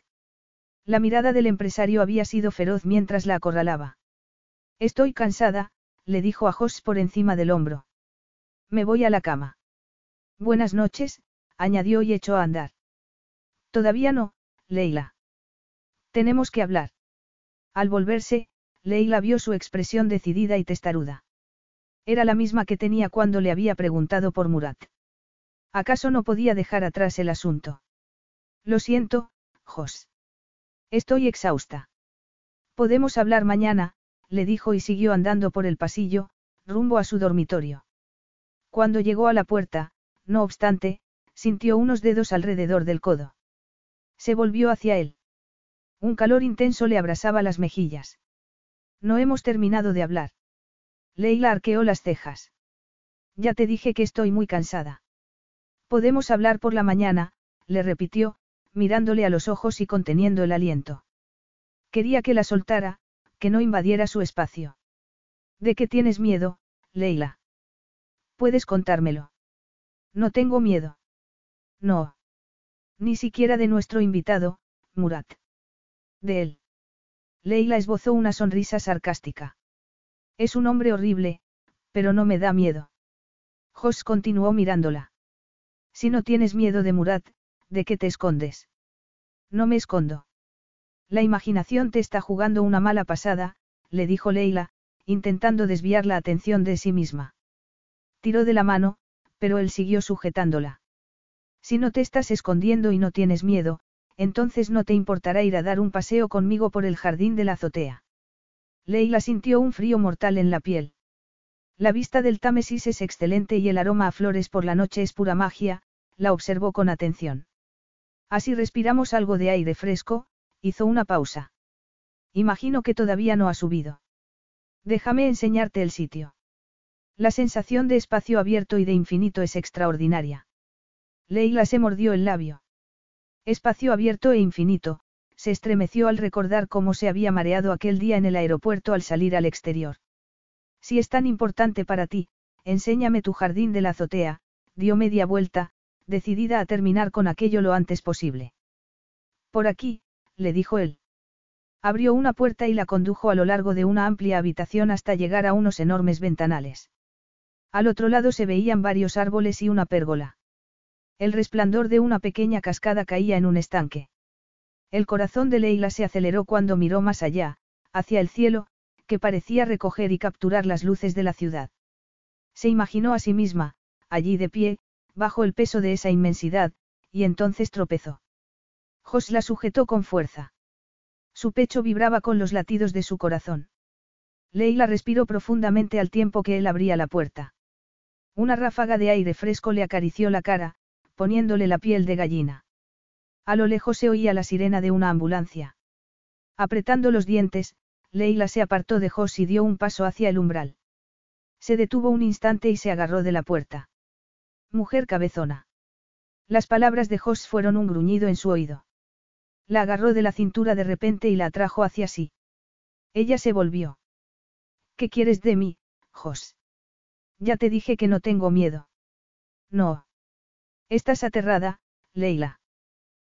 La mirada del empresario había sido feroz mientras la acorralaba. Estoy cansada, le dijo a Jos por encima del hombro. Me voy a la cama. Buenas noches, añadió y echó a andar. Todavía no, Leila. Tenemos que hablar. Al volverse, Leila vio su expresión decidida y testaruda. Era la misma que tenía cuando le había preguntado por Murat. ¿Acaso no podía dejar atrás el asunto? Lo siento, Jos. Estoy exhausta. Podemos hablar mañana, le dijo y siguió andando por el pasillo, rumbo a su dormitorio. Cuando llegó a la puerta, no obstante, sintió unos dedos alrededor del codo. Se volvió hacia él. Un calor intenso le abrasaba las mejillas. No hemos terminado de hablar. Leila arqueó las cejas. Ya te dije que estoy muy cansada. Podemos hablar por la mañana, le repitió, mirándole a los ojos y conteniendo el aliento. Quería que la soltara, que no invadiera su espacio. ¿De qué tienes miedo, Leila? Puedes contármelo. No tengo miedo. No. Ni siquiera de nuestro invitado, Murat. De él. Leila esbozó una sonrisa sarcástica. Es un hombre horrible, pero no me da miedo. Jos continuó mirándola. Si no tienes miedo de Murat, ¿de qué te escondes? No me escondo. La imaginación te está jugando una mala pasada, le dijo Leila, intentando desviar la atención de sí misma. Tiró de la mano, pero él siguió sujetándola. Si no te estás escondiendo y no tienes miedo, entonces no te importará ir a dar un paseo conmigo por el jardín de la azotea. Leila sintió un frío mortal en la piel. La vista del Támesis es excelente y el aroma a flores por la noche es pura magia, la observó con atención. Así respiramos algo de aire fresco, hizo una pausa. Imagino que todavía no ha subido. Déjame enseñarte el sitio. La sensación de espacio abierto y de infinito es extraordinaria. Leila se mordió el labio. Espacio abierto e infinito, se estremeció al recordar cómo se había mareado aquel día en el aeropuerto al salir al exterior. Si es tan importante para ti, enséñame tu jardín de la azotea, dio media vuelta, decidida a terminar con aquello lo antes posible. Por aquí, le dijo él. Abrió una puerta y la condujo a lo largo de una amplia habitación hasta llegar a unos enormes ventanales. Al otro lado se veían varios árboles y una pérgola. El resplandor de una pequeña cascada caía en un estanque. El corazón de Leila se aceleró cuando miró más allá, hacia el cielo, que parecía recoger y capturar las luces de la ciudad. Se imaginó a sí misma, allí de pie, bajo el peso de esa inmensidad, y entonces tropezó. Jos la sujetó con fuerza. Su pecho vibraba con los latidos de su corazón. Leila respiró profundamente al tiempo que él abría la puerta. Una ráfaga de aire fresco le acarició la cara, poniéndole la piel de gallina. A lo lejos se oía la sirena de una ambulancia. Apretando los dientes, Leila se apartó de Jos y dio un paso hacia el umbral. Se detuvo un instante y se agarró de la puerta. Mujer cabezona. Las palabras de Jos fueron un gruñido en su oído. La agarró de la cintura de repente y la atrajo hacia sí. Ella se volvió. ¿Qué quieres de mí, Jos? Ya te dije que no tengo miedo. No. Estás aterrada, Leila.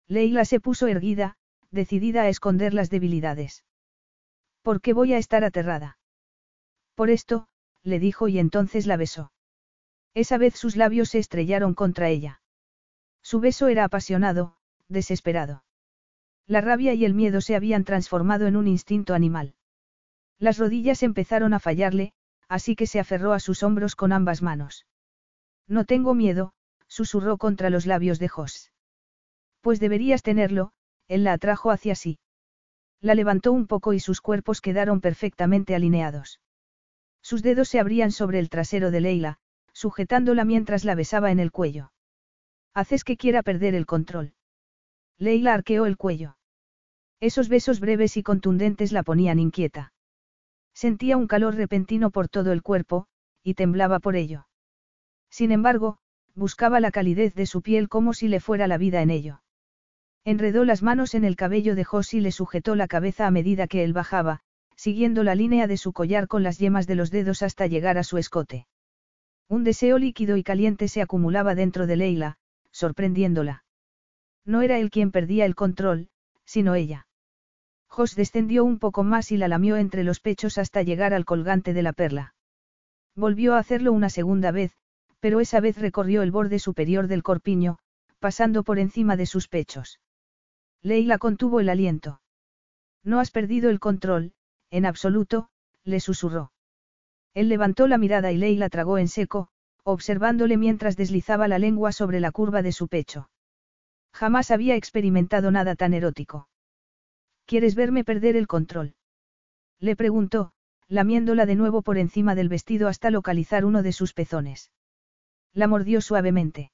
Leila se puso erguida, decidida a esconder las debilidades. ¿Por qué voy a estar aterrada? Por esto, le dijo y entonces la besó. Esa vez sus labios se estrellaron contra ella. Su beso era apasionado, desesperado. La rabia y el miedo se habían transformado en un instinto animal. Las rodillas empezaron a fallarle, así que se aferró a sus hombros con ambas manos. No tengo miedo, susurró contra los labios de Jos. Pues deberías tenerlo, él la atrajo hacia sí. La levantó un poco y sus cuerpos quedaron perfectamente alineados. Sus dedos se abrían sobre el trasero de Leila, sujetándola mientras la besaba en el cuello. Haces que quiera perder el control. Leila arqueó el cuello. Esos besos breves y contundentes la ponían inquieta. Sentía un calor repentino por todo el cuerpo, y temblaba por ello. Sin embargo, buscaba la calidez de su piel como si le fuera la vida en ello. Enredó las manos en el cabello de Jos y le sujetó la cabeza a medida que él bajaba, siguiendo la línea de su collar con las yemas de los dedos hasta llegar a su escote. Un deseo líquido y caliente se acumulaba dentro de Leila, sorprendiéndola. No era él quien perdía el control, sino ella. Jos descendió un poco más y la lamió entre los pechos hasta llegar al colgante de la perla. Volvió a hacerlo una segunda vez, pero esa vez recorrió el borde superior del corpiño, pasando por encima de sus pechos. Leila contuvo el aliento. No has perdido el control, en absoluto, le susurró. Él levantó la mirada y Leila tragó en seco, observándole mientras deslizaba la lengua sobre la curva de su pecho. Jamás había experimentado nada tan erótico. ¿Quieres verme perder el control? Le preguntó, lamiéndola de nuevo por encima del vestido hasta localizar uno de sus pezones. La mordió suavemente.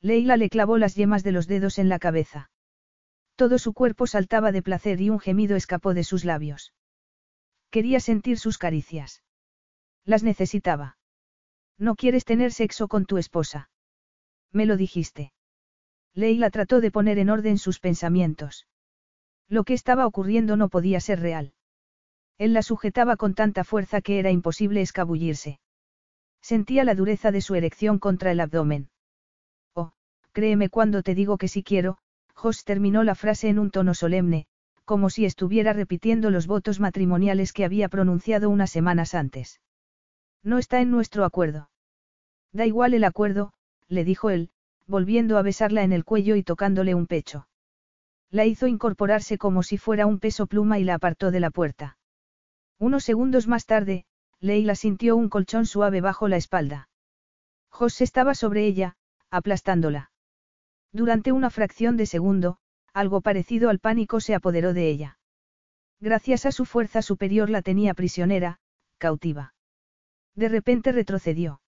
Leila le clavó las yemas de los dedos en la cabeza. Todo su cuerpo saltaba de placer y un gemido escapó de sus labios. Quería sentir sus caricias. Las necesitaba. No quieres tener sexo con tu esposa. Me lo dijiste. Leila trató de poner en orden sus pensamientos. Lo que estaba ocurriendo no podía ser real. Él la sujetaba con tanta fuerza que era imposible escabullirse. Sentía la dureza de su erección contra el abdomen. Oh, créeme cuando te digo que sí quiero, Jos terminó la frase en un tono solemne, como si estuviera repitiendo los votos matrimoniales que había pronunciado unas semanas antes. No está en nuestro acuerdo. Da igual el acuerdo, le dijo él, volviendo a besarla en el cuello y tocándole un pecho. La hizo incorporarse como si fuera un peso pluma y la apartó de la puerta. Unos segundos más tarde, Leila sintió un colchón suave bajo la espalda. Jos estaba sobre ella, aplastándola. Durante una fracción de segundo, algo parecido al pánico se apoderó de ella. Gracias a su fuerza superior la tenía prisionera, cautiva. De repente retrocedió.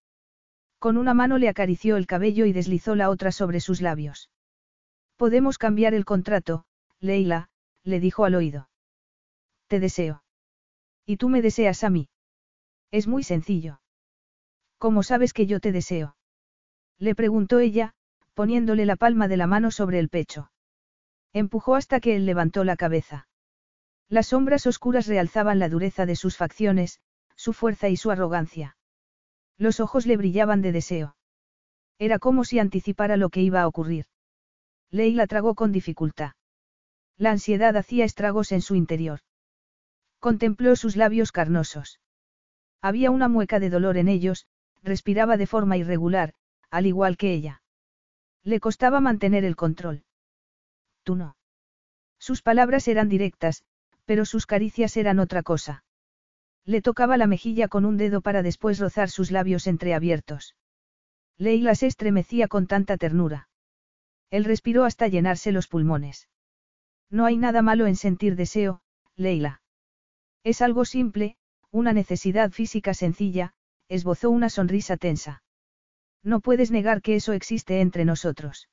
Con una mano le acarició el cabello y deslizó la otra sobre sus labios. Podemos cambiar el contrato, Leila, le dijo al oído. Te deseo. Y tú me deseas a mí. Es muy sencillo. ¿Cómo sabes que yo te deseo? Le preguntó ella, poniéndole la palma de la mano sobre el pecho. Empujó hasta que él levantó la cabeza. Las sombras oscuras realzaban la dureza de sus facciones, su fuerza y su arrogancia. Los ojos le brillaban de deseo. Era como si anticipara lo que iba a ocurrir. Leila tragó con dificultad. La ansiedad hacía estragos en su interior. Contempló sus labios carnosos. Había una mueca de dolor en ellos, respiraba de forma irregular, al igual que ella. Le costaba mantener el control. Tú no. Sus palabras eran directas, pero sus caricias eran otra cosa. Le tocaba la mejilla con un dedo para después rozar sus labios entreabiertos. Leila se estremecía con tanta ternura. Él respiró hasta llenarse los pulmones. No hay nada malo en sentir deseo, Leila. Es algo simple, una necesidad física sencilla, esbozó una sonrisa tensa. No puedes negar que eso existe entre nosotros.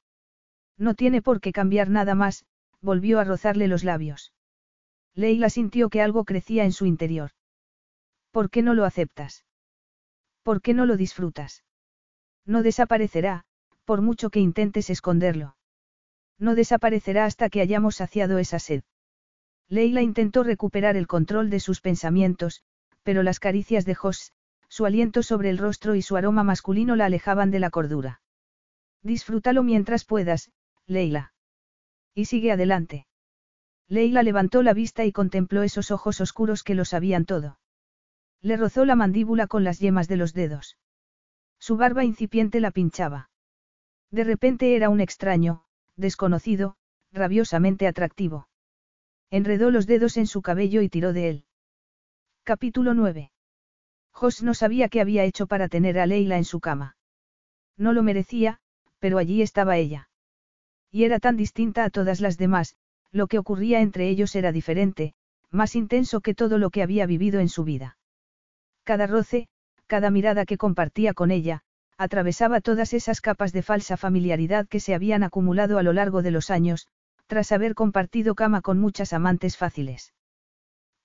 No tiene por qué cambiar nada más, volvió a rozarle los labios. Leila sintió que algo crecía en su interior. ¿Por qué no lo aceptas? ¿Por qué no lo disfrutas? No desaparecerá, por mucho que intentes esconderlo. No desaparecerá hasta que hayamos saciado esa sed. Leila intentó recuperar el control de sus pensamientos, pero las caricias de Jos, su aliento sobre el rostro y su aroma masculino la alejaban de la cordura. Disfrútalo mientras puedas, Leila. Y sigue adelante. Leila levantó la vista y contempló esos ojos oscuros que lo sabían todo. Le rozó la mandíbula con las yemas de los dedos. Su barba incipiente la pinchaba. De repente era un extraño, desconocido, rabiosamente atractivo. Enredó los dedos en su cabello y tiró de él. Capítulo 9. Jos no sabía qué había hecho para tener a Leila en su cama. No lo merecía, pero allí estaba ella. Y era tan distinta a todas las demás, lo que ocurría entre ellos era diferente, más intenso que todo lo que había vivido en su vida. Cada roce, cada mirada que compartía con ella, atravesaba todas esas capas de falsa familiaridad que se habían acumulado a lo largo de los años, tras haber compartido cama con muchas amantes fáciles.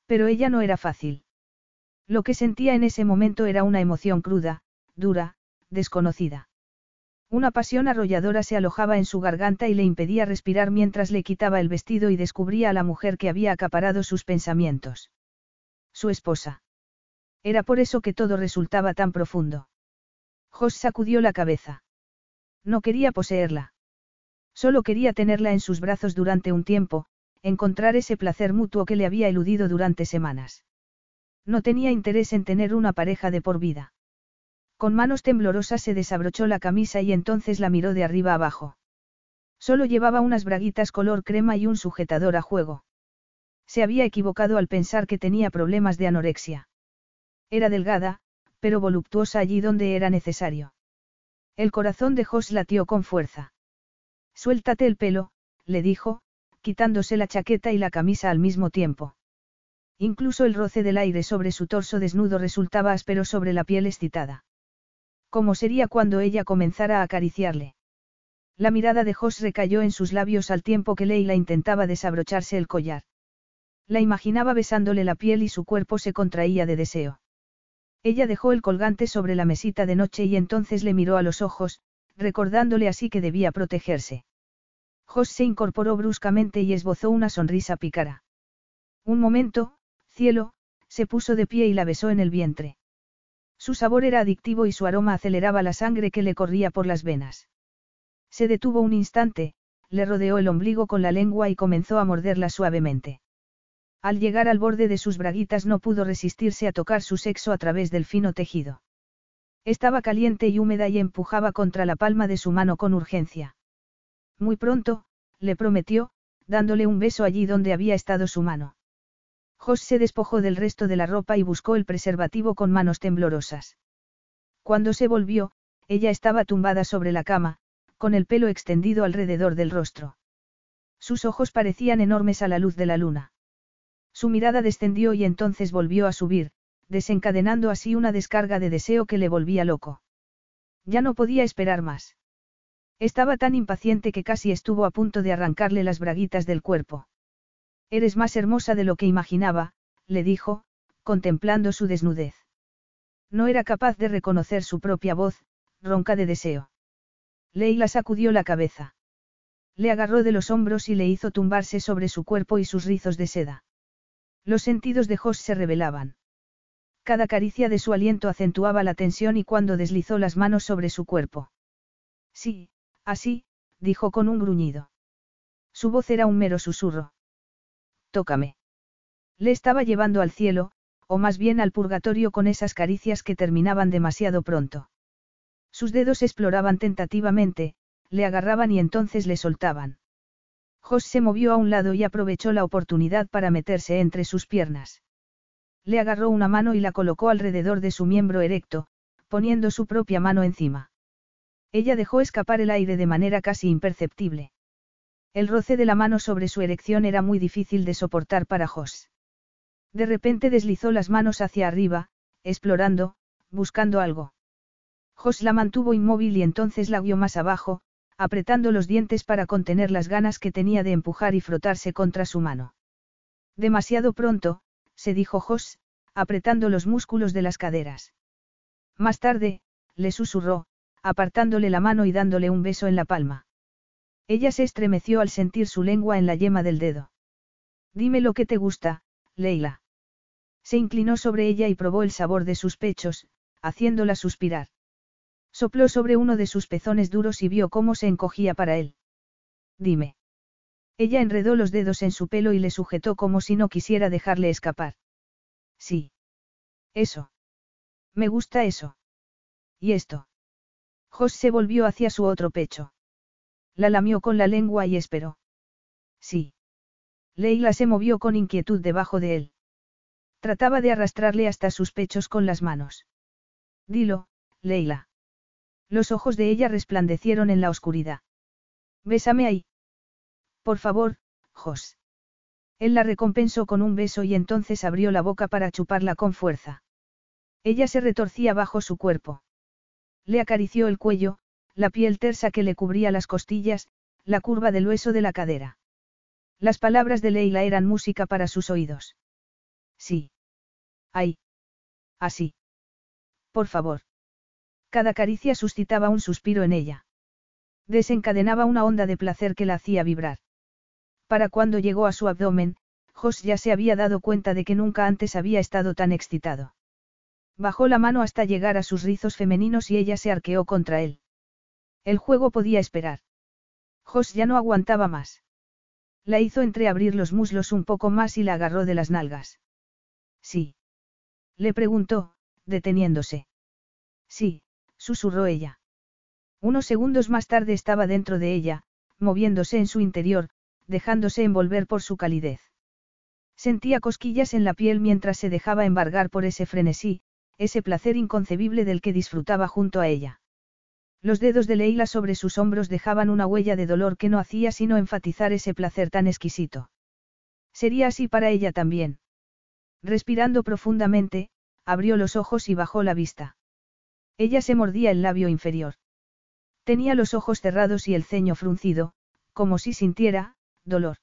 Pero ella no era fácil. Lo que sentía en ese momento era una emoción cruda, dura, desconocida. Una pasión arrolladora se alojaba en su garganta y le impedía respirar mientras le quitaba el vestido y descubría a la mujer que había acaparado sus pensamientos. Su esposa. Era por eso que todo resultaba tan profundo. Jos sacudió la cabeza. No quería poseerla. Solo quería tenerla en sus brazos durante un tiempo, encontrar ese placer mutuo que le había eludido durante semanas. No tenía interés en tener una pareja de por vida. Con manos temblorosas se desabrochó la camisa y entonces la miró de arriba abajo. Solo llevaba unas braguitas color crema y un sujetador a juego. Se había equivocado al pensar que tenía problemas de anorexia. Era delgada, pero voluptuosa allí donde era necesario. El corazón de Jos latió con fuerza. Suéltate el pelo, le dijo, quitándose la chaqueta y la camisa al mismo tiempo. Incluso el roce del aire sobre su torso desnudo resultaba áspero sobre la piel excitada. ¿Cómo sería cuando ella comenzara a acariciarle? La mirada de Jos recayó en sus labios al tiempo que Leila intentaba desabrocharse el collar. La imaginaba besándole la piel y su cuerpo se contraía de deseo. Ella dejó el colgante sobre la mesita de noche y entonces le miró a los ojos, recordándole así que debía protegerse. Jos se incorporó bruscamente y esbozó una sonrisa pícara. Un momento, cielo, se puso de pie y la besó en el vientre. Su sabor era adictivo y su aroma aceleraba la sangre que le corría por las venas. Se detuvo un instante, le rodeó el ombligo con la lengua y comenzó a morderla suavemente. Al llegar al borde de sus braguitas no pudo resistirse a tocar su sexo a través del fino tejido. Estaba caliente y húmeda y empujaba contra la palma de su mano con urgencia. Muy pronto, le prometió, dándole un beso allí donde había estado su mano. Jos se despojó del resto de la ropa y buscó el preservativo con manos temblorosas. Cuando se volvió, ella estaba tumbada sobre la cama, con el pelo extendido alrededor del rostro. Sus ojos parecían enormes a la luz de la luna. Su mirada descendió y entonces volvió a subir, desencadenando así una descarga de deseo que le volvía loco. Ya no podía esperar más. Estaba tan impaciente que casi estuvo a punto de arrancarle las braguitas del cuerpo. Eres más hermosa de lo que imaginaba, le dijo, contemplando su desnudez. No era capaz de reconocer su propia voz, ronca de deseo. Leila sacudió la cabeza. Le agarró de los hombros y le hizo tumbarse sobre su cuerpo y sus rizos de seda. Los sentidos de Jos se revelaban. Cada caricia de su aliento acentuaba la tensión y cuando deslizó las manos sobre su cuerpo. Sí, así, dijo con un gruñido. Su voz era un mero susurro. Tócame. Le estaba llevando al cielo, o más bien al purgatorio con esas caricias que terminaban demasiado pronto. Sus dedos exploraban tentativamente, le agarraban y entonces le soltaban. Jos se movió a un lado y aprovechó la oportunidad para meterse entre sus piernas. Le agarró una mano y la colocó alrededor de su miembro erecto, poniendo su propia mano encima. Ella dejó escapar el aire de manera casi imperceptible. El roce de la mano sobre su erección era muy difícil de soportar para Jos. De repente deslizó las manos hacia arriba, explorando, buscando algo. Jos la mantuvo inmóvil y entonces la guió más abajo, apretando los dientes para contener las ganas que tenía de empujar y frotarse contra su mano. Demasiado pronto, se dijo Jos, apretando los músculos de las caderas. Más tarde, le susurró, apartándole la mano y dándole un beso en la palma. Ella se estremeció al sentir su lengua en la yema del dedo. Dime lo que te gusta, Leila. Se inclinó sobre ella y probó el sabor de sus pechos, haciéndola suspirar. Sopló sobre uno de sus pezones duros y vio cómo se encogía para él. Dime. Ella enredó los dedos en su pelo y le sujetó como si no quisiera dejarle escapar. Sí. Eso. Me gusta eso. ¿Y esto? Jos se volvió hacia su otro pecho. La lamió con la lengua y esperó. Sí. Leila se movió con inquietud debajo de él. Trataba de arrastrarle hasta sus pechos con las manos. Dilo, Leila. Los ojos de ella resplandecieron en la oscuridad. Bésame ahí. Por favor, Jos. Él la recompensó con un beso y entonces abrió la boca para chuparla con fuerza. Ella se retorcía bajo su cuerpo. Le acarició el cuello, la piel tersa que le cubría las costillas, la curva del hueso de la cadera. Las palabras de Leila eran música para sus oídos. Sí. Ay. Así. Por favor. Cada caricia suscitaba un suspiro en ella. Desencadenaba una onda de placer que la hacía vibrar. Para cuando llegó a su abdomen, Jos ya se había dado cuenta de que nunca antes había estado tan excitado. Bajó la mano hasta llegar a sus rizos femeninos y ella se arqueó contra él. El juego podía esperar. Jos ya no aguantaba más. La hizo entreabrir los muslos un poco más y la agarró de las nalgas. Sí. Le preguntó, deteniéndose. Sí, susurró ella. Unos segundos más tarde estaba dentro de ella, moviéndose en su interior, dejándose envolver por su calidez. Sentía cosquillas en la piel mientras se dejaba embargar por ese frenesí, ese placer inconcebible del que disfrutaba junto a ella. Los dedos de Leila sobre sus hombros dejaban una huella de dolor que no hacía sino enfatizar ese placer tan exquisito. Sería así para ella también. Respirando profundamente, abrió los ojos y bajó la vista. Ella se mordía el labio inferior. Tenía los ojos cerrados y el ceño fruncido, como si sintiera, dolor.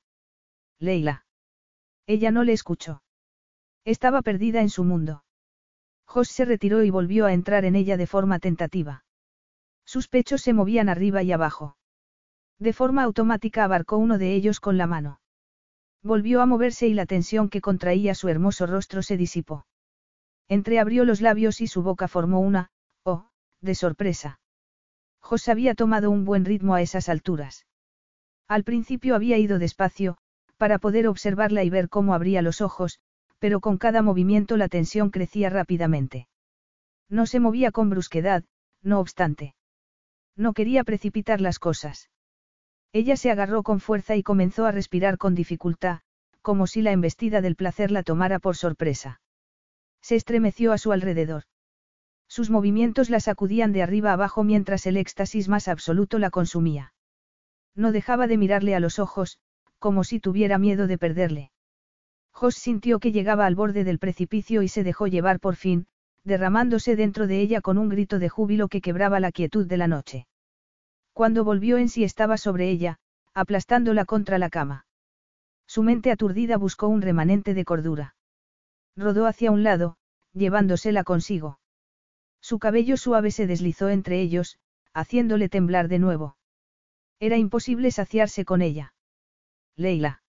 Leila. Ella no le escuchó. Estaba perdida en su mundo. Jos se retiró y volvió a entrar en ella de forma tentativa. Sus pechos se movían arriba y abajo. De forma automática abarcó uno de ellos con la mano. Volvió a moverse y la tensión que contraía su hermoso rostro se disipó. Entreabrió los labios y su boca formó una, oh, de sorpresa. Jos había tomado un buen ritmo a esas alturas. Al principio había ido despacio, para poder observarla y ver cómo abría los ojos, pero con cada movimiento la tensión crecía rápidamente. No se movía con brusquedad, no obstante. No quería precipitar las cosas. Ella se agarró con fuerza y comenzó a respirar con dificultad, como si la embestida del placer la tomara por sorpresa. Se estremeció a su alrededor. Sus movimientos la sacudían de arriba abajo mientras el éxtasis más absoluto la consumía. No dejaba de mirarle a los ojos, como si tuviera miedo de perderle. Jos sintió que llegaba al borde del precipicio y se dejó llevar por fin, derramándose dentro de ella con un grito de júbilo que quebraba la quietud de la noche. Cuando volvió en sí estaba sobre ella, aplastándola contra la cama. Su mente aturdida buscó un remanente de cordura. Rodó hacia un lado, llevándosela consigo. Su cabello suave se deslizó entre ellos, haciéndole temblar de nuevo. Era imposible saciarse con ella. Leila.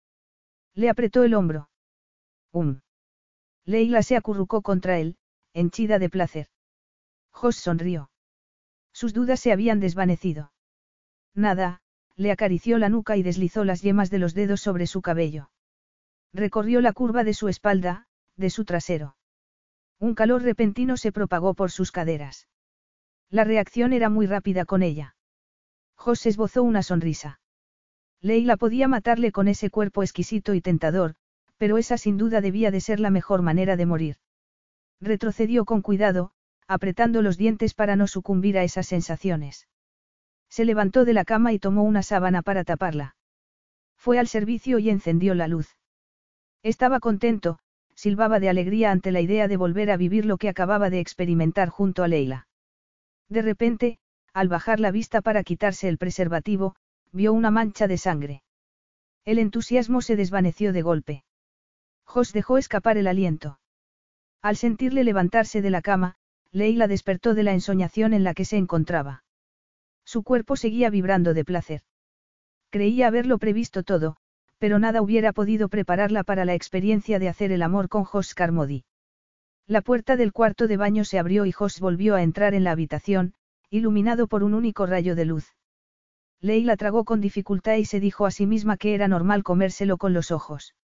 Le apretó el hombro. Um. Leila se acurrucó contra él, henchida de placer. Jos sonrió. Sus dudas se habían desvanecido. Nada, le acarició la nuca y deslizó las yemas de los dedos sobre su cabello. Recorrió la curva de su espalda, de su trasero. Un calor repentino se propagó por sus caderas. La reacción era muy rápida con ella. Jos esbozó una sonrisa. Leila podía matarle con ese cuerpo exquisito y tentador, pero esa sin duda debía de ser la mejor manera de morir. Retrocedió con cuidado, apretando los dientes para no sucumbir a esas sensaciones. Se levantó de la cama y tomó una sábana para taparla. Fue al servicio y encendió la luz. Estaba contento, silbaba de alegría ante la idea de volver a vivir lo que acababa de experimentar junto a Leila. De repente, al bajar la vista para quitarse el preservativo, vio una mancha de sangre. El entusiasmo se desvaneció de golpe. Jos dejó escapar el aliento. Al sentirle levantarse de la cama, Leila despertó de la ensoñación en la que se encontraba. Su cuerpo seguía vibrando de placer. Creía haberlo previsto todo, pero nada hubiera podido prepararla para la experiencia de hacer el amor con Jos Carmody. La puerta del cuarto de baño se abrió y Jos volvió a entrar en la habitación, iluminado por un único rayo de luz. Leila tragó con dificultad y se dijo a sí misma que era normal comérselo con los ojos.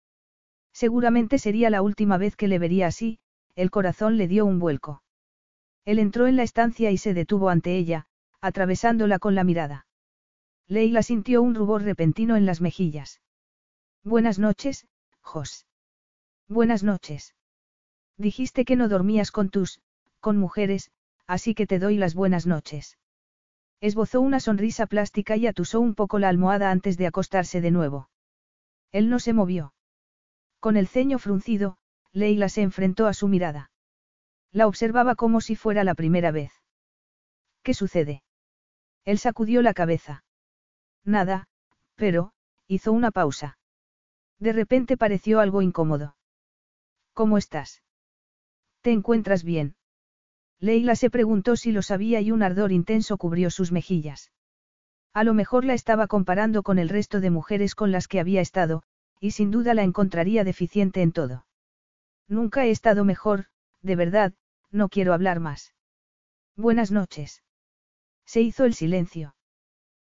Seguramente sería la última vez que le vería así, el corazón le dio un vuelco. Él entró en la estancia y se detuvo ante ella, atravesándola con la mirada. Leila sintió un rubor repentino en las mejillas. Buenas noches, Jos. Buenas noches. Dijiste que no dormías con tus, con mujeres, así que te doy las buenas noches. Esbozó una sonrisa plástica y atusó un poco la almohada antes de acostarse de nuevo. Él no se movió. Con el ceño fruncido, Leila se enfrentó a su mirada. La observaba como si fuera la primera vez. ¿Qué sucede? Él sacudió la cabeza. Nada, pero, hizo una pausa. De repente pareció algo incómodo. ¿Cómo estás? ¿Te encuentras bien? Leila se preguntó si lo sabía y un ardor intenso cubrió sus mejillas. A lo mejor la estaba comparando con el resto de mujeres con las que había estado, y sin duda la encontraría deficiente en todo. Nunca he estado mejor, de verdad, no quiero hablar más. Buenas noches. Se hizo el silencio.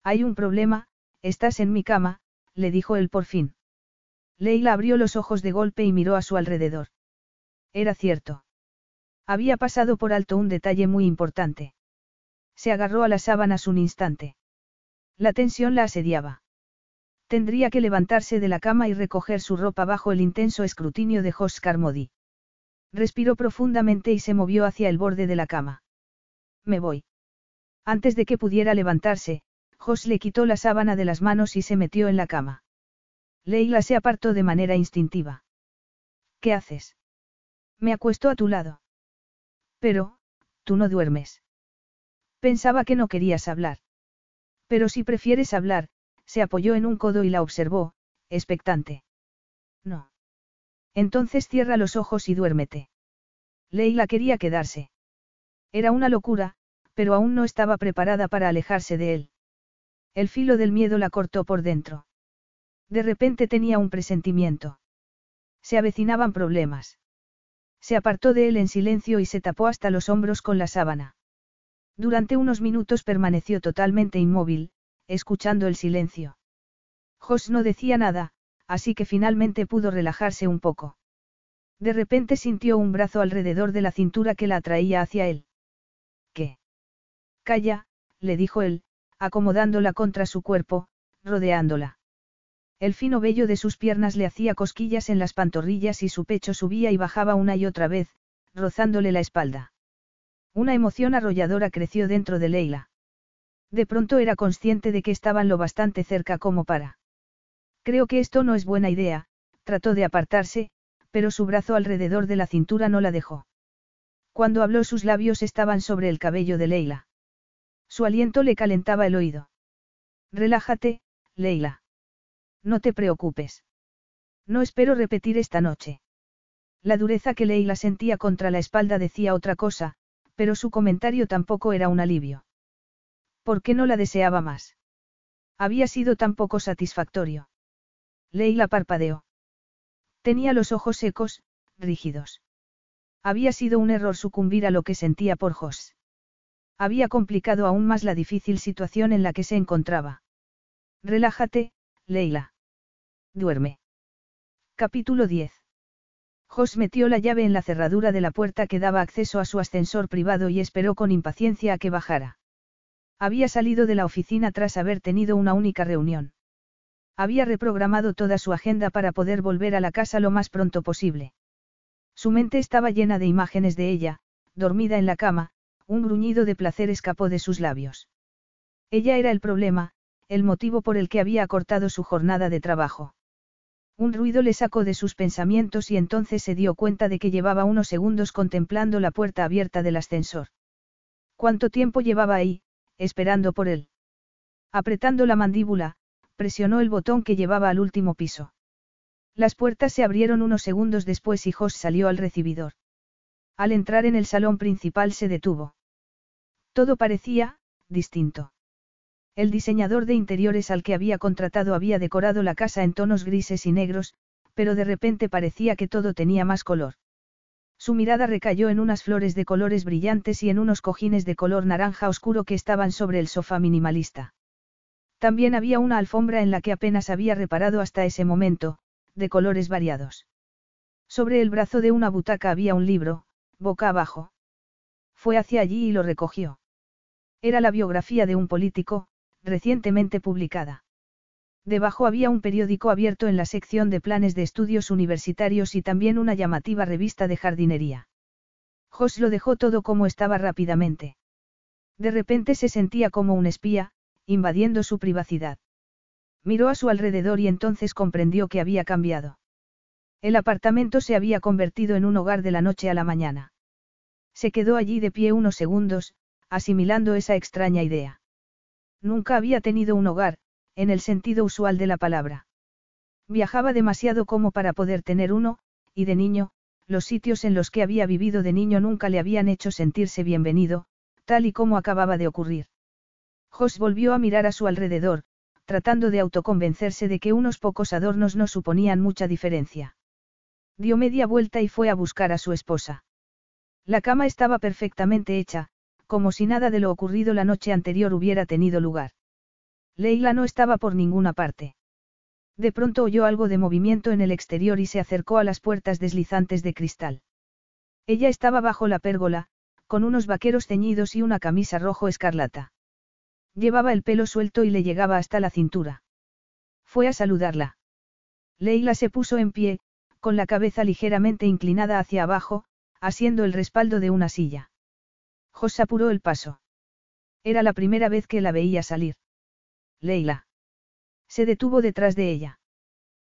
Hay un problema, estás en mi cama, le dijo él por fin. Leila abrió los ojos de golpe y miró a su alrededor. Era cierto. Había pasado por alto un detalle muy importante. Se agarró a las sábanas un instante. La tensión la asediaba. Tendría que levantarse de la cama y recoger su ropa bajo el intenso escrutinio de Jos Carmody. Respiró profundamente y se movió hacia el borde de la cama. Me voy. Antes de que pudiera levantarse, Jos le quitó la sábana de las manos y se metió en la cama. Leila se apartó de manera instintiva. ¿Qué haces? Me acuesto a tu lado. Pero, tú no duermes. Pensaba que no querías hablar. Pero si prefieres hablar, se apoyó en un codo y la observó, expectante. No. Entonces cierra los ojos y duérmete. Leila quería quedarse. Era una locura, pero aún no estaba preparada para alejarse de él. El filo del miedo la cortó por dentro. De repente tenía un presentimiento. Se avecinaban problemas. Se apartó de él en silencio y se tapó hasta los hombros con la sábana. Durante unos minutos permaneció totalmente inmóvil, escuchando el silencio. Jos no decía nada, así que finalmente pudo relajarse un poco. De repente sintió un brazo alrededor de la cintura que la atraía hacia él. ¿Qué? Calla, le dijo él, acomodándola contra su cuerpo, rodeándola. El fino vello de sus piernas le hacía cosquillas en las pantorrillas y su pecho subía y bajaba una y otra vez, rozándole la espalda. Una emoción arrolladora creció dentro de Leila. De pronto era consciente de que estaban lo bastante cerca como para. Creo que esto no es buena idea, trató de apartarse, pero su brazo alrededor de la cintura no la dejó. Cuando habló sus labios estaban sobre el cabello de Leila. Su aliento le calentaba el oído. Relájate, Leila. No te preocupes. No espero repetir esta noche. La dureza que Leila sentía contra la espalda decía otra cosa, pero su comentario tampoco era un alivio. ¿Por qué no la deseaba más? Había sido tan poco satisfactorio. Leila parpadeó. Tenía los ojos secos, rígidos. Había sido un error sucumbir a lo que sentía por Jos. Había complicado aún más la difícil situación en la que se encontraba. Relájate, Leila. Duerme. Capítulo 10. Jos metió la llave en la cerradura de la puerta que daba acceso a su ascensor privado y esperó con impaciencia a que bajara. Había salido de la oficina tras haber tenido una única reunión. Había reprogramado toda su agenda para poder volver a la casa lo más pronto posible. Su mente estaba llena de imágenes de ella, dormida en la cama, un gruñido de placer escapó de sus labios. Ella era el problema, el motivo por el que había acortado su jornada de trabajo. Un ruido le sacó de sus pensamientos y entonces se dio cuenta de que llevaba unos segundos contemplando la puerta abierta del ascensor. ¿Cuánto tiempo llevaba ahí, esperando por él? Apretando la mandíbula, presionó el botón que llevaba al último piso. Las puertas se abrieron unos segundos después y Jos salió al recibidor. Al entrar en el salón principal se detuvo. Todo parecía, distinto. El diseñador de interiores al que había contratado había decorado la casa en tonos grises y negros, pero de repente parecía que todo tenía más color. Su mirada recayó en unas flores de colores brillantes y en unos cojines de color naranja oscuro que estaban sobre el sofá minimalista. También había una alfombra en la que apenas había reparado hasta ese momento, de colores variados. Sobre el brazo de una butaca había un libro, boca abajo. Fue hacia allí y lo recogió. Era la biografía de un político, recientemente publicada. Debajo había un periódico abierto en la sección de planes de estudios universitarios y también una llamativa revista de jardinería. Jos lo dejó todo como estaba rápidamente. De repente se sentía como un espía, invadiendo su privacidad. Miró a su alrededor y entonces comprendió que había cambiado. El apartamento se había convertido en un hogar de la noche a la mañana. Se quedó allí de pie unos segundos, asimilando esa extraña idea. Nunca había tenido un hogar, en el sentido usual de la palabra. Viajaba demasiado como para poder tener uno, y de niño, los sitios en los que había vivido de niño nunca le habían hecho sentirse bienvenido, tal y como acababa de ocurrir. Jos volvió a mirar a su alrededor, tratando de autoconvencerse de que unos pocos adornos no suponían mucha diferencia. Dio media vuelta y fue a buscar a su esposa. La cama estaba perfectamente hecha, como si nada de lo ocurrido la noche anterior hubiera tenido lugar. Leila no estaba por ninguna parte. De pronto oyó algo de movimiento en el exterior y se acercó a las puertas deslizantes de cristal. Ella estaba bajo la pérgola, con unos vaqueros ceñidos y una camisa rojo escarlata. Llevaba el pelo suelto y le llegaba hasta la cintura. Fue a saludarla. Leila se puso en pie, con la cabeza ligeramente inclinada hacia abajo, asiendo el respaldo de una silla. Jos apuró el paso. Era la primera vez que la veía salir. Leila. Se detuvo detrás de ella.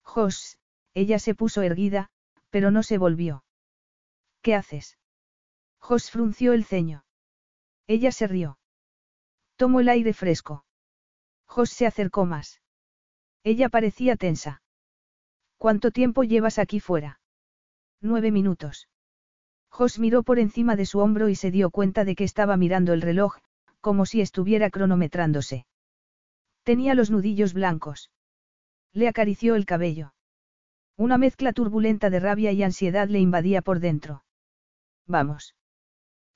Jos, ella se puso erguida, pero no se volvió. ¿Qué haces? Jos frunció el ceño. Ella se rió. Tomó el aire fresco. Jos se acercó más. Ella parecía tensa. ¿Cuánto tiempo llevas aquí fuera? Nueve minutos. Jos miró por encima de su hombro y se dio cuenta de que estaba mirando el reloj, como si estuviera cronometrándose. Tenía los nudillos blancos. Le acarició el cabello. Una mezcla turbulenta de rabia y ansiedad le invadía por dentro. Vamos.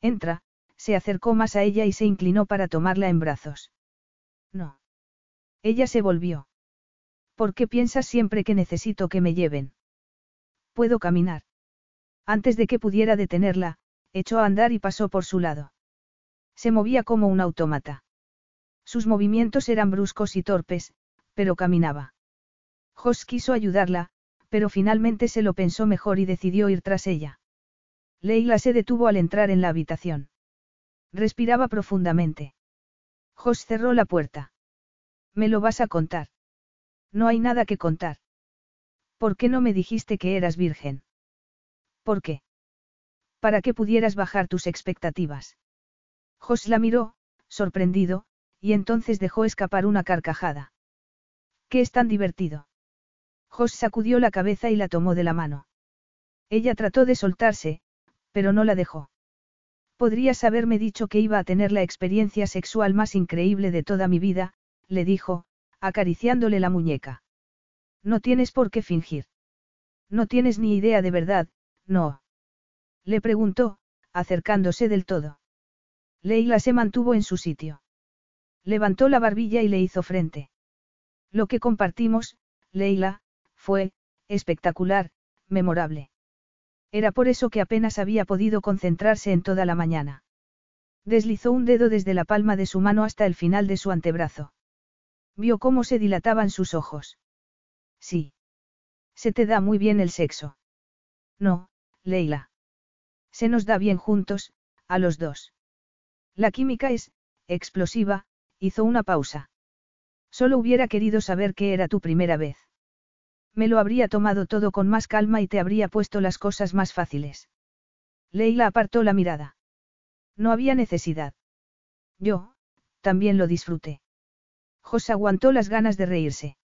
Entra, se acercó más a ella y se inclinó para tomarla en brazos. No. Ella se volvió. ¿Por qué piensas siempre que necesito que me lleven? Puedo caminar. Antes de que pudiera detenerla, echó a andar y pasó por su lado. Se movía como un autómata. Sus movimientos eran bruscos y torpes, pero caminaba. Jos quiso ayudarla, pero finalmente se lo pensó mejor y decidió ir tras ella. Leila se detuvo al entrar en la habitación. Respiraba profundamente. Jos cerró la puerta. ¿Me lo vas a contar? No hay nada que contar. ¿Por qué no me dijiste que eras virgen? ¿Por qué? Para que pudieras bajar tus expectativas. Jos la miró, sorprendido, y entonces dejó escapar una carcajada. ¿Qué es tan divertido? Jos sacudió la cabeza y la tomó de la mano. Ella trató de soltarse, pero no la dejó. Podrías haberme dicho que iba a tener la experiencia sexual más increíble de toda mi vida, le dijo, acariciándole la muñeca. No tienes por qué fingir. No tienes ni idea de verdad, no. Le preguntó, acercándose del todo. Leila se mantuvo en su sitio. Levantó la barbilla y le hizo frente. Lo que compartimos, Leila, fue, espectacular, memorable. Era por eso que apenas había podido concentrarse en toda la mañana. Deslizó un dedo desde la palma de su mano hasta el final de su antebrazo. Vio cómo se dilataban sus ojos. Sí. Se te da muy bien el sexo. No, Leila. Se nos da bien juntos, a los dos. La química es, explosiva, hizo una pausa. Solo hubiera querido saber qué era tu primera vez. Me lo habría tomado todo con más calma y te habría puesto las cosas más fáciles. Leila apartó la mirada. No había necesidad. Yo, también lo disfruté. Jos aguantó las ganas de reírse.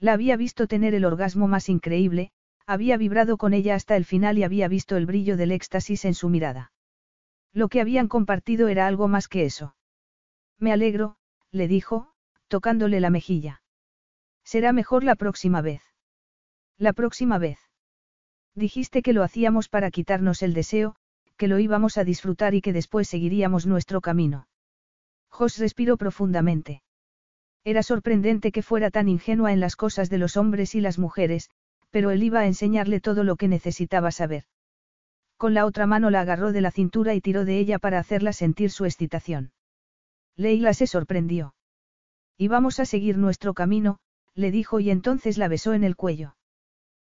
La había visto tener el orgasmo más increíble, había vibrado con ella hasta el final y había visto el brillo del éxtasis en su mirada. Lo que habían compartido era algo más que eso. Me alegro, le dijo, tocándole la mejilla. Será mejor la próxima vez. La próxima vez. Dijiste que lo hacíamos para quitarnos el deseo, que lo íbamos a disfrutar y que después seguiríamos nuestro camino. Jos respiró profundamente. Era sorprendente que fuera tan ingenua en las cosas de los hombres y las mujeres, pero él iba a enseñarle todo lo que necesitaba saber. Con la otra mano la agarró de la cintura y tiró de ella para hacerla sentir su excitación. Leila se sorprendió. Y vamos a seguir nuestro camino, le dijo y entonces la besó en el cuello.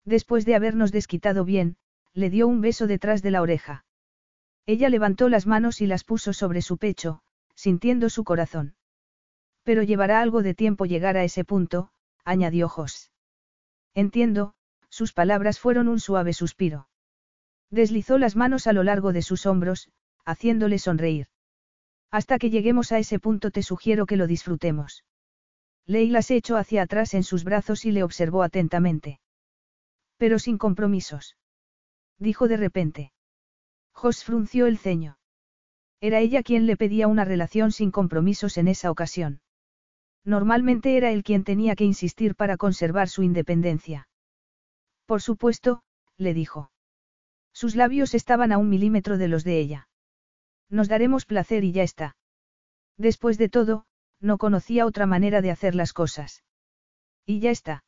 Después de habernos desquitado bien, le dio un beso detrás de la oreja. Ella levantó las manos y las puso sobre su pecho, sintiendo su corazón. Pero llevará algo de tiempo llegar a ese punto, añadió Jos. Entiendo, sus palabras fueron un suave suspiro. Deslizó las manos a lo largo de sus hombros, haciéndole sonreír. Hasta que lleguemos a ese punto te sugiero que lo disfrutemos. Leila se echó hacia atrás en sus brazos y le observó atentamente. Pero sin compromisos. Dijo de repente. Jos frunció el ceño. Era ella quien le pedía una relación sin compromisos en esa ocasión. Normalmente era él quien tenía que insistir para conservar su independencia. Por supuesto, le dijo. Sus labios estaban a un milímetro de los de ella. Nos daremos placer y ya está. Después de todo, no conocía otra manera de hacer las cosas. Y ya está.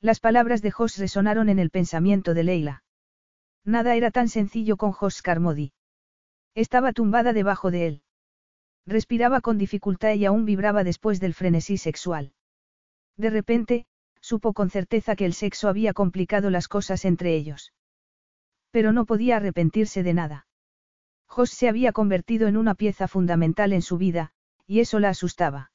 Las palabras de Jos resonaron en el pensamiento de Leila. Nada era tan sencillo con Jos Carmody. Estaba tumbada debajo de él. Respiraba con dificultad y aún vibraba después del frenesí sexual. De repente, supo con certeza que el sexo había complicado las cosas entre ellos. Pero no podía arrepentirse de nada. Jos se había convertido en una pieza fundamental en su vida, y eso la asustaba.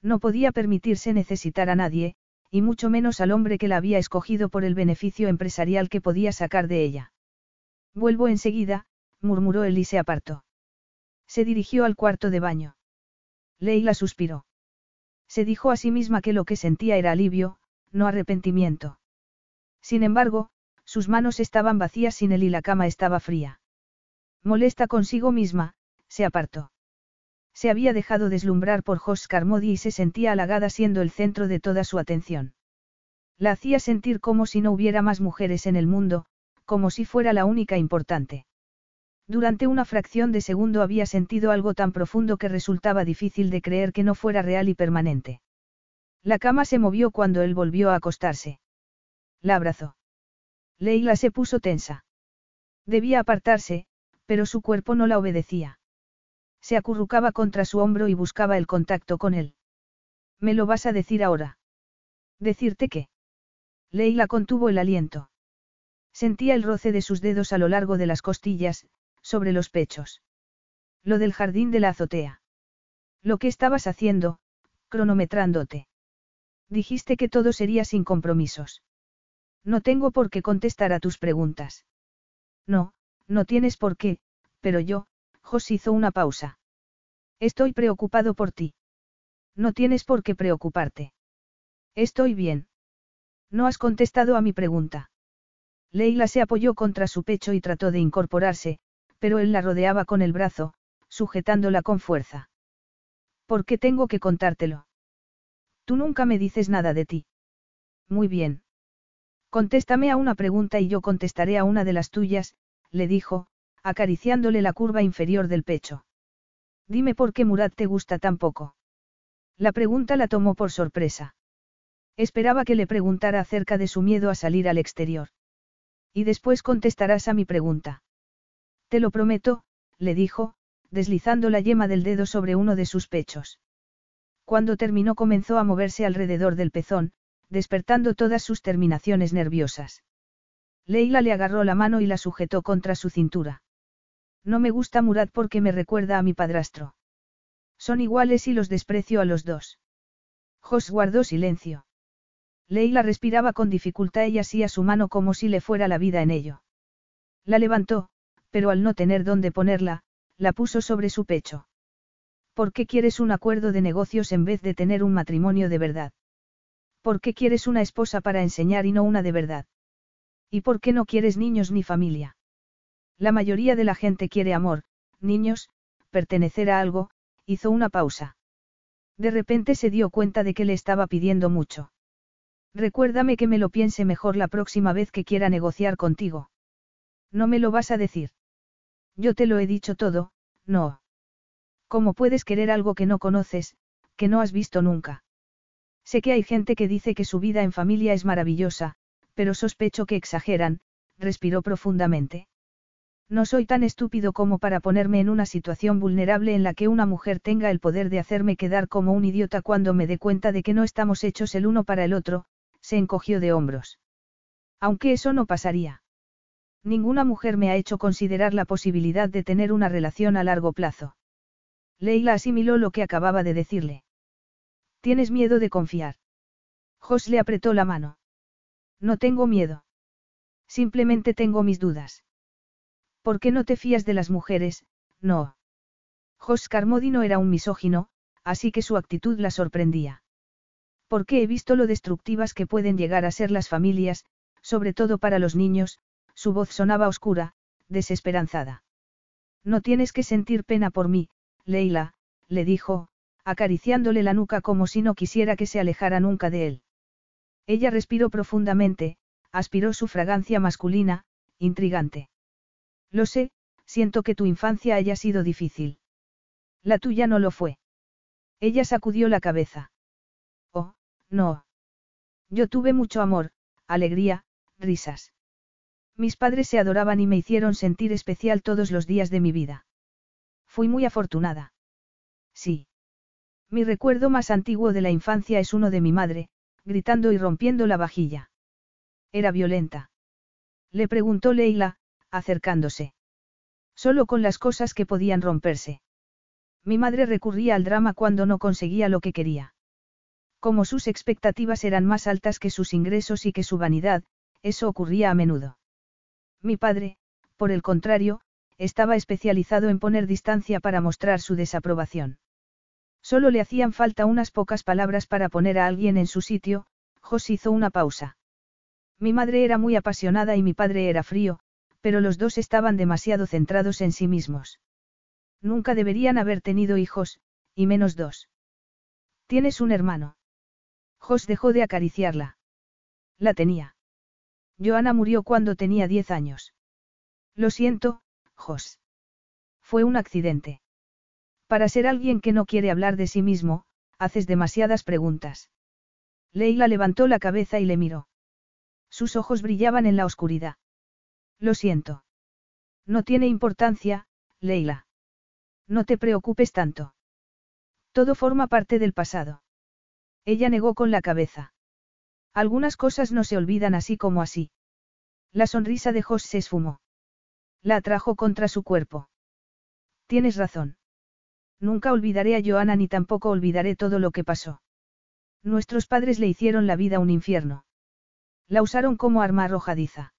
No podía permitirse necesitar a nadie, y mucho menos al hombre que la había escogido por el beneficio empresarial que podía sacar de ella. Vuelvo enseguida, murmuró él y se apartó. Se dirigió al cuarto de baño. Leila suspiró. Se dijo a sí misma que lo que sentía era alivio, no arrepentimiento. Sin embargo, sus manos estaban vacías sin él y la cama estaba fría. Molesta consigo misma, se apartó. Se había dejado deslumbrar por Jos Carmody y se sentía halagada siendo el centro de toda su atención. La hacía sentir como si no hubiera más mujeres en el mundo, como si fuera la única importante. Durante una fracción de segundo había sentido algo tan profundo que resultaba difícil de creer que no fuera real y permanente. La cama se movió cuando él volvió a acostarse. La abrazó. Leila se puso tensa. Debía apartarse, pero su cuerpo no la obedecía. Se acurrucaba contra su hombro y buscaba el contacto con él. ¿Me lo vas a decir ahora? ¿Decirte qué? Leila contuvo el aliento. Sentía el roce de sus dedos a lo largo de las costillas, sobre los pechos. Lo del jardín de la azotea. Lo que estabas haciendo, cronometrándote. Dijiste que todo sería sin compromisos. No tengo por qué contestar a tus preguntas. No, no tienes por qué, pero yo, Jos hizo una pausa. Estoy preocupado por ti. No tienes por qué preocuparte. Estoy bien. No has contestado a mi pregunta. Leila se apoyó contra su pecho y trató de incorporarse, pero él la rodeaba con el brazo, sujetándola con fuerza. ¿Por qué tengo que contártelo? Tú nunca me dices nada de ti. Muy bien. Contéstame a una pregunta y yo contestaré a una de las tuyas, le dijo, acariciándole la curva inferior del pecho. Dime por qué Murat te gusta tan poco. La pregunta la tomó por sorpresa. Esperaba que le preguntara acerca de su miedo a salir al exterior. Y después contestarás a mi pregunta. Te lo prometo, le dijo, deslizando la yema del dedo sobre uno de sus pechos. Cuando terminó comenzó a moverse alrededor del pezón, despertando todas sus terminaciones nerviosas. Leila le agarró la mano y la sujetó contra su cintura. No me gusta Murat porque me recuerda a mi padrastro. Son iguales y los desprecio a los dos. Jos guardó silencio. Leila respiraba con dificultad y asía su mano como si le fuera la vida en ello. La levantó, pero al no tener dónde ponerla, la puso sobre su pecho. ¿Por qué quieres un acuerdo de negocios en vez de tener un matrimonio de verdad? ¿Por qué quieres una esposa para enseñar y no una de verdad? ¿Y por qué no quieres niños ni familia? La mayoría de la gente quiere amor, niños, pertenecer a algo, hizo una pausa. De repente se dio cuenta de que le estaba pidiendo mucho. Recuérdame que me lo piense mejor la próxima vez que quiera negociar contigo. No me lo vas a decir. Yo te lo he dicho todo, no. ¿Cómo puedes querer algo que no conoces, que no has visto nunca? Sé que hay gente que dice que su vida en familia es maravillosa, pero sospecho que exageran, respiró profundamente. No soy tan estúpido como para ponerme en una situación vulnerable en la que una mujer tenga el poder de hacerme quedar como un idiota cuando me dé cuenta de que no estamos hechos el uno para el otro, se encogió de hombros. Aunque eso no pasaría. Ninguna mujer me ha hecho considerar la posibilidad de tener una relación a largo plazo. Leila asimiló lo que acababa de decirle. ¿Tienes miedo de confiar? Jos le apretó la mano. No tengo miedo. Simplemente tengo mis dudas. ¿Por qué no te fías de las mujeres? No. Jos Carmody no era un misógino, así que su actitud la sorprendía. Porque he visto lo destructivas que pueden llegar a ser las familias, sobre todo para los niños, su voz sonaba oscura, desesperanzada. No tienes que sentir pena por mí, Leila, le dijo, acariciándole la nuca como si no quisiera que se alejara nunca de él. Ella respiró profundamente, aspiró su fragancia masculina, intrigante. Lo sé, siento que tu infancia haya sido difícil. La tuya no lo fue. Ella sacudió la cabeza. Oh, no. Yo tuve mucho amor, alegría, risas. Mis padres se adoraban y me hicieron sentir especial todos los días de mi vida. Fui muy afortunada. Sí. Mi recuerdo más antiguo de la infancia es uno de mi madre, gritando y rompiendo la vajilla. Era violenta. Le preguntó Leila, acercándose. Solo con las cosas que podían romperse. Mi madre recurría al drama cuando no conseguía lo que quería. Como sus expectativas eran más altas que sus ingresos y que su vanidad, eso ocurría a menudo. Mi padre, por el contrario, estaba especializado en poner distancia para mostrar su desaprobación. Solo le hacían falta unas pocas palabras para poner a alguien en su sitio, Jos hizo una pausa. Mi madre era muy apasionada y mi padre era frío, pero los dos estaban demasiado centrados en sí mismos. Nunca deberían haber tenido hijos, y menos dos. ¿Tienes un hermano? Jos dejó de acariciarla. La tenía. Joana murió cuando tenía diez años. Lo siento, Jos. Fue un accidente. Para ser alguien que no quiere hablar de sí mismo, haces demasiadas preguntas. Leila levantó la cabeza y le miró. Sus ojos brillaban en la oscuridad. Lo siento. No tiene importancia, Leila. No te preocupes tanto. Todo forma parte del pasado. Ella negó con la cabeza. Algunas cosas no se olvidan así como así. La sonrisa de Jos se esfumó. La atrajo contra su cuerpo. Tienes razón. Nunca olvidaré a Joana ni tampoco olvidaré todo lo que pasó. Nuestros padres le hicieron la vida un infierno. La usaron como arma arrojadiza.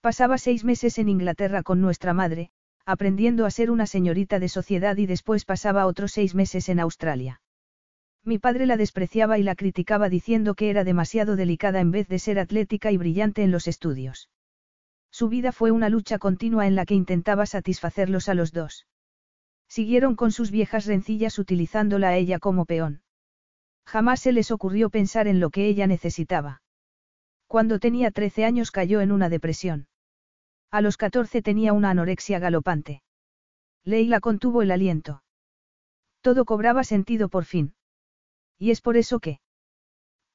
Pasaba seis meses en Inglaterra con nuestra madre, aprendiendo a ser una señorita de sociedad y después pasaba otros seis meses en Australia. Mi padre la despreciaba y la criticaba diciendo que era demasiado delicada en vez de ser atlética y brillante en los estudios. Su vida fue una lucha continua en la que intentaba satisfacerlos a los dos. Siguieron con sus viejas rencillas utilizándola a ella como peón. Jamás se les ocurrió pensar en lo que ella necesitaba. Cuando tenía 13 años cayó en una depresión. A los 14 tenía una anorexia galopante. Leila contuvo el aliento. Todo cobraba sentido por fin. Y es por eso que...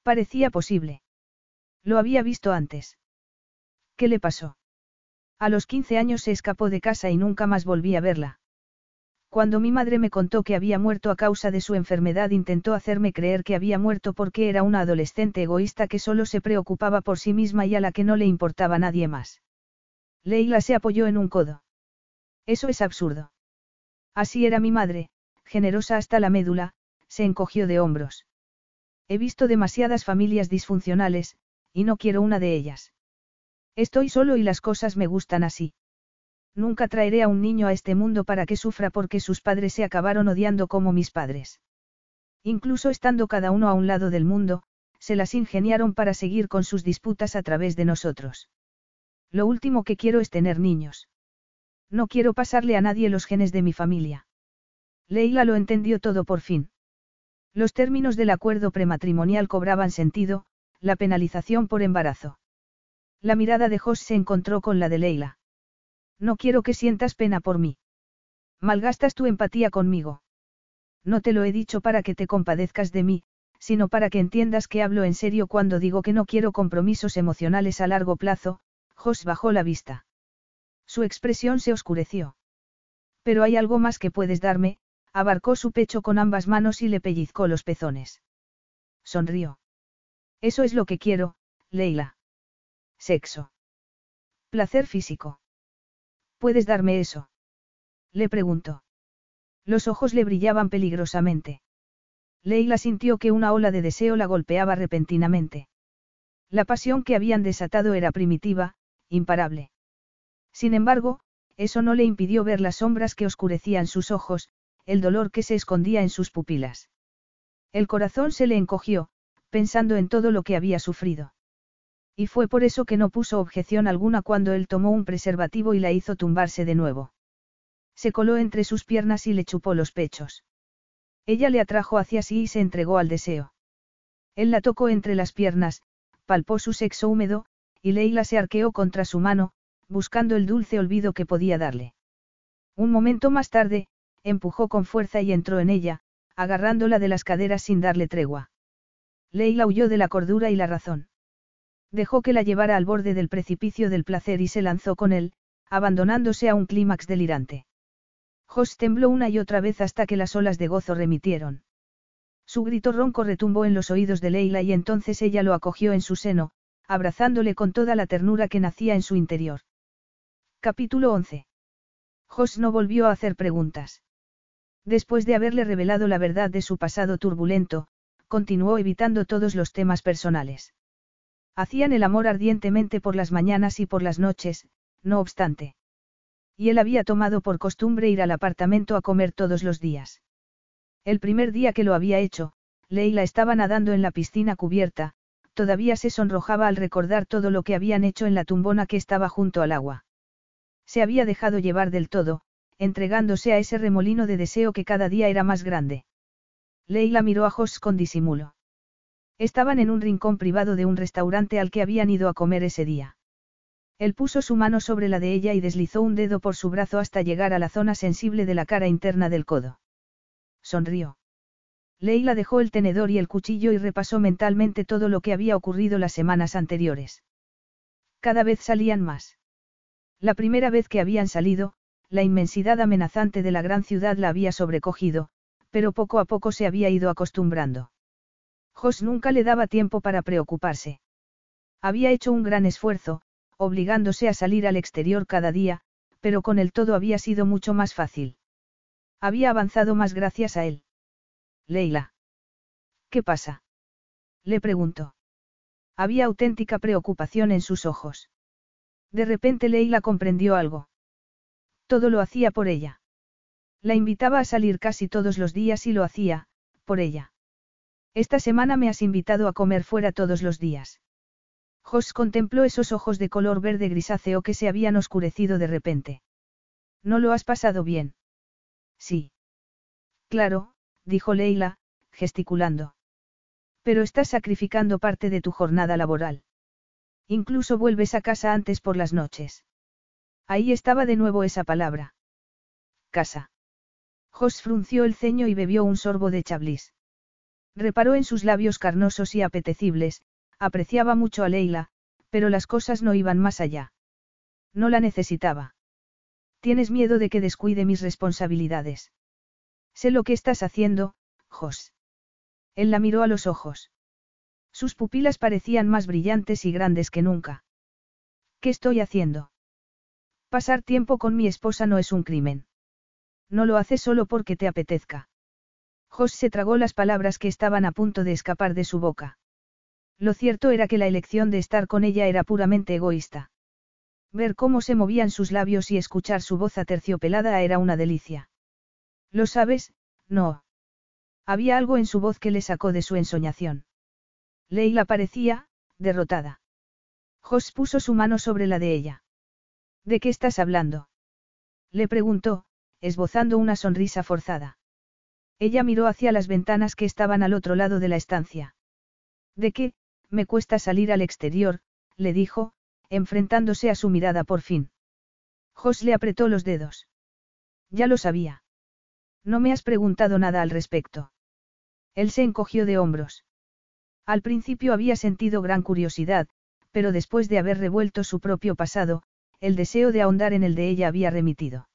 Parecía posible. Lo había visto antes. ¿Qué le pasó? A los 15 años se escapó de casa y nunca más volví a verla. Cuando mi madre me contó que había muerto a causa de su enfermedad intentó hacerme creer que había muerto porque era una adolescente egoísta que solo se preocupaba por sí misma y a la que no le importaba nadie más. Leila se apoyó en un codo. Eso es absurdo. Así era mi madre, generosa hasta la médula, se encogió de hombros. He visto demasiadas familias disfuncionales, y no quiero una de ellas. Estoy solo y las cosas me gustan así. Nunca traeré a un niño a este mundo para que sufra porque sus padres se acabaron odiando como mis padres. Incluso estando cada uno a un lado del mundo, se las ingeniaron para seguir con sus disputas a través de nosotros. Lo último que quiero es tener niños. No quiero pasarle a nadie los genes de mi familia. Leila lo entendió todo por fin. Los términos del acuerdo prematrimonial cobraban sentido, la penalización por embarazo. La mirada de Jos se encontró con la de Leila. No quiero que sientas pena por mí. Malgastas tu empatía conmigo. No te lo he dicho para que te compadezcas de mí, sino para que entiendas que hablo en serio cuando digo que no quiero compromisos emocionales a largo plazo, Jos bajó la vista. Su expresión se oscureció. Pero hay algo más que puedes darme, abarcó su pecho con ambas manos y le pellizcó los pezones. Sonrió. Eso es lo que quiero, Leila. Sexo. Placer físico. ¿Puedes darme eso? Le preguntó. Los ojos le brillaban peligrosamente. Leila sintió que una ola de deseo la golpeaba repentinamente. La pasión que habían desatado era primitiva, imparable. Sin embargo, eso no le impidió ver las sombras que oscurecían sus ojos, el dolor que se escondía en sus pupilas. El corazón se le encogió, pensando en todo lo que había sufrido. Y fue por eso que no puso objeción alguna cuando él tomó un preservativo y la hizo tumbarse de nuevo. Se coló entre sus piernas y le chupó los pechos. Ella le atrajo hacia sí y se entregó al deseo. Él la tocó entre las piernas, palpó su sexo húmedo, y Leila se arqueó contra su mano, buscando el dulce olvido que podía darle. Un momento más tarde, empujó con fuerza y entró en ella, agarrándola de las caderas sin darle tregua. Leila huyó de la cordura y la razón. Dejó que la llevara al borde del precipicio del placer y se lanzó con él, abandonándose a un clímax delirante. Jos tembló una y otra vez hasta que las olas de gozo remitieron. Su grito ronco retumbó en los oídos de Leila y entonces ella lo acogió en su seno, abrazándole con toda la ternura que nacía en su interior. Capítulo 11. Jos no volvió a hacer preguntas. Después de haberle revelado la verdad de su pasado turbulento, continuó evitando todos los temas personales. Hacían el amor ardientemente por las mañanas y por las noches, no obstante. Y él había tomado por costumbre ir al apartamento a comer todos los días. El primer día que lo había hecho, Leila estaba nadando en la piscina cubierta, todavía se sonrojaba al recordar todo lo que habían hecho en la tumbona que estaba junto al agua. Se había dejado llevar del todo, entregándose a ese remolino de deseo que cada día era más grande. Leila miró a Jos con disimulo. Estaban en un rincón privado de un restaurante al que habían ido a comer ese día. Él puso su mano sobre la de ella y deslizó un dedo por su brazo hasta llegar a la zona sensible de la cara interna del codo. Sonrió. Leila dejó el tenedor y el cuchillo y repasó mentalmente todo lo que había ocurrido las semanas anteriores. Cada vez salían más. La primera vez que habían salido, la inmensidad amenazante de la gran ciudad la había sobrecogido, pero poco a poco se había ido acostumbrando. Jos nunca le daba tiempo para preocuparse. Había hecho un gran esfuerzo, obligándose a salir al exterior cada día, pero con el todo había sido mucho más fácil. Había avanzado más gracias a él. Leila. ¿Qué pasa? Le preguntó. Había auténtica preocupación en sus ojos. De repente Leila comprendió algo. Todo lo hacía por ella. La invitaba a salir casi todos los días y lo hacía, por ella. Esta semana me has invitado a comer fuera todos los días. Jos contempló esos ojos de color verde grisáceo que se habían oscurecido de repente. ¿No lo has pasado bien? Sí. Claro, dijo Leila, gesticulando. Pero estás sacrificando parte de tu jornada laboral. Incluso vuelves a casa antes por las noches. Ahí estaba de nuevo esa palabra. Casa. Jos frunció el ceño y bebió un sorbo de chablis. Reparó en sus labios carnosos y apetecibles, apreciaba mucho a Leila, pero las cosas no iban más allá. No la necesitaba. Tienes miedo de que descuide mis responsabilidades. Sé lo que estás haciendo, Jos. Él la miró a los ojos. Sus pupilas parecían más brillantes y grandes que nunca. ¿Qué estoy haciendo? Pasar tiempo con mi esposa no es un crimen. No lo haces solo porque te apetezca. Jos se tragó las palabras que estaban a punto de escapar de su boca. Lo cierto era que la elección de estar con ella era puramente egoísta. Ver cómo se movían sus labios y escuchar su voz aterciopelada era una delicia. Lo sabes, no. Había algo en su voz que le sacó de su ensoñación. Leila parecía, derrotada. Jos puso su mano sobre la de ella. ¿De qué estás hablando? Le preguntó, esbozando una sonrisa forzada. Ella miró hacia las ventanas que estaban al otro lado de la estancia. ¿De qué? Me cuesta salir al exterior, le dijo, enfrentándose a su mirada por fin. Jos le apretó los dedos. Ya lo sabía. No me has preguntado nada al respecto. Él se encogió de hombros. Al principio había sentido gran curiosidad, pero después de haber revuelto su propio pasado, el deseo de ahondar en el de ella había remitido.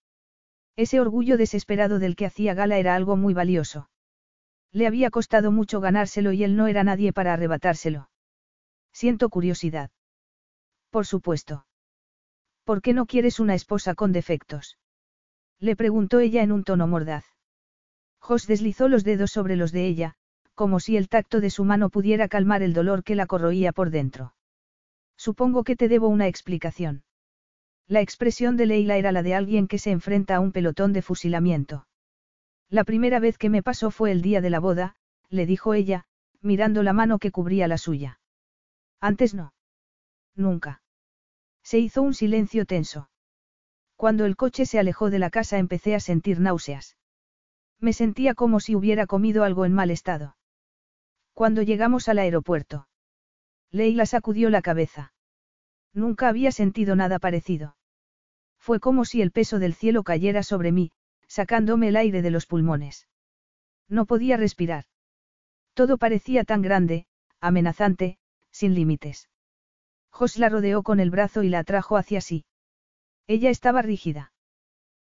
Ese orgullo desesperado del que hacía gala era algo muy valioso. Le había costado mucho ganárselo y él no era nadie para arrebatárselo. Siento curiosidad. Por supuesto. ¿Por qué no quieres una esposa con defectos? Le preguntó ella en un tono mordaz. Jos deslizó los dedos sobre los de ella, como si el tacto de su mano pudiera calmar el dolor que la corroía por dentro. Supongo que te debo una explicación. La expresión de Leila era la de alguien que se enfrenta a un pelotón de fusilamiento. La primera vez que me pasó fue el día de la boda, le dijo ella, mirando la mano que cubría la suya. Antes no. Nunca. Se hizo un silencio tenso. Cuando el coche se alejó de la casa empecé a sentir náuseas. Me sentía como si hubiera comido algo en mal estado. Cuando llegamos al aeropuerto. Leila sacudió la cabeza. Nunca había sentido nada parecido. Fue como si el peso del cielo cayera sobre mí, sacándome el aire de los pulmones. No podía respirar. Todo parecía tan grande, amenazante, sin límites. Jos la rodeó con el brazo y la atrajo hacia sí. Ella estaba rígida.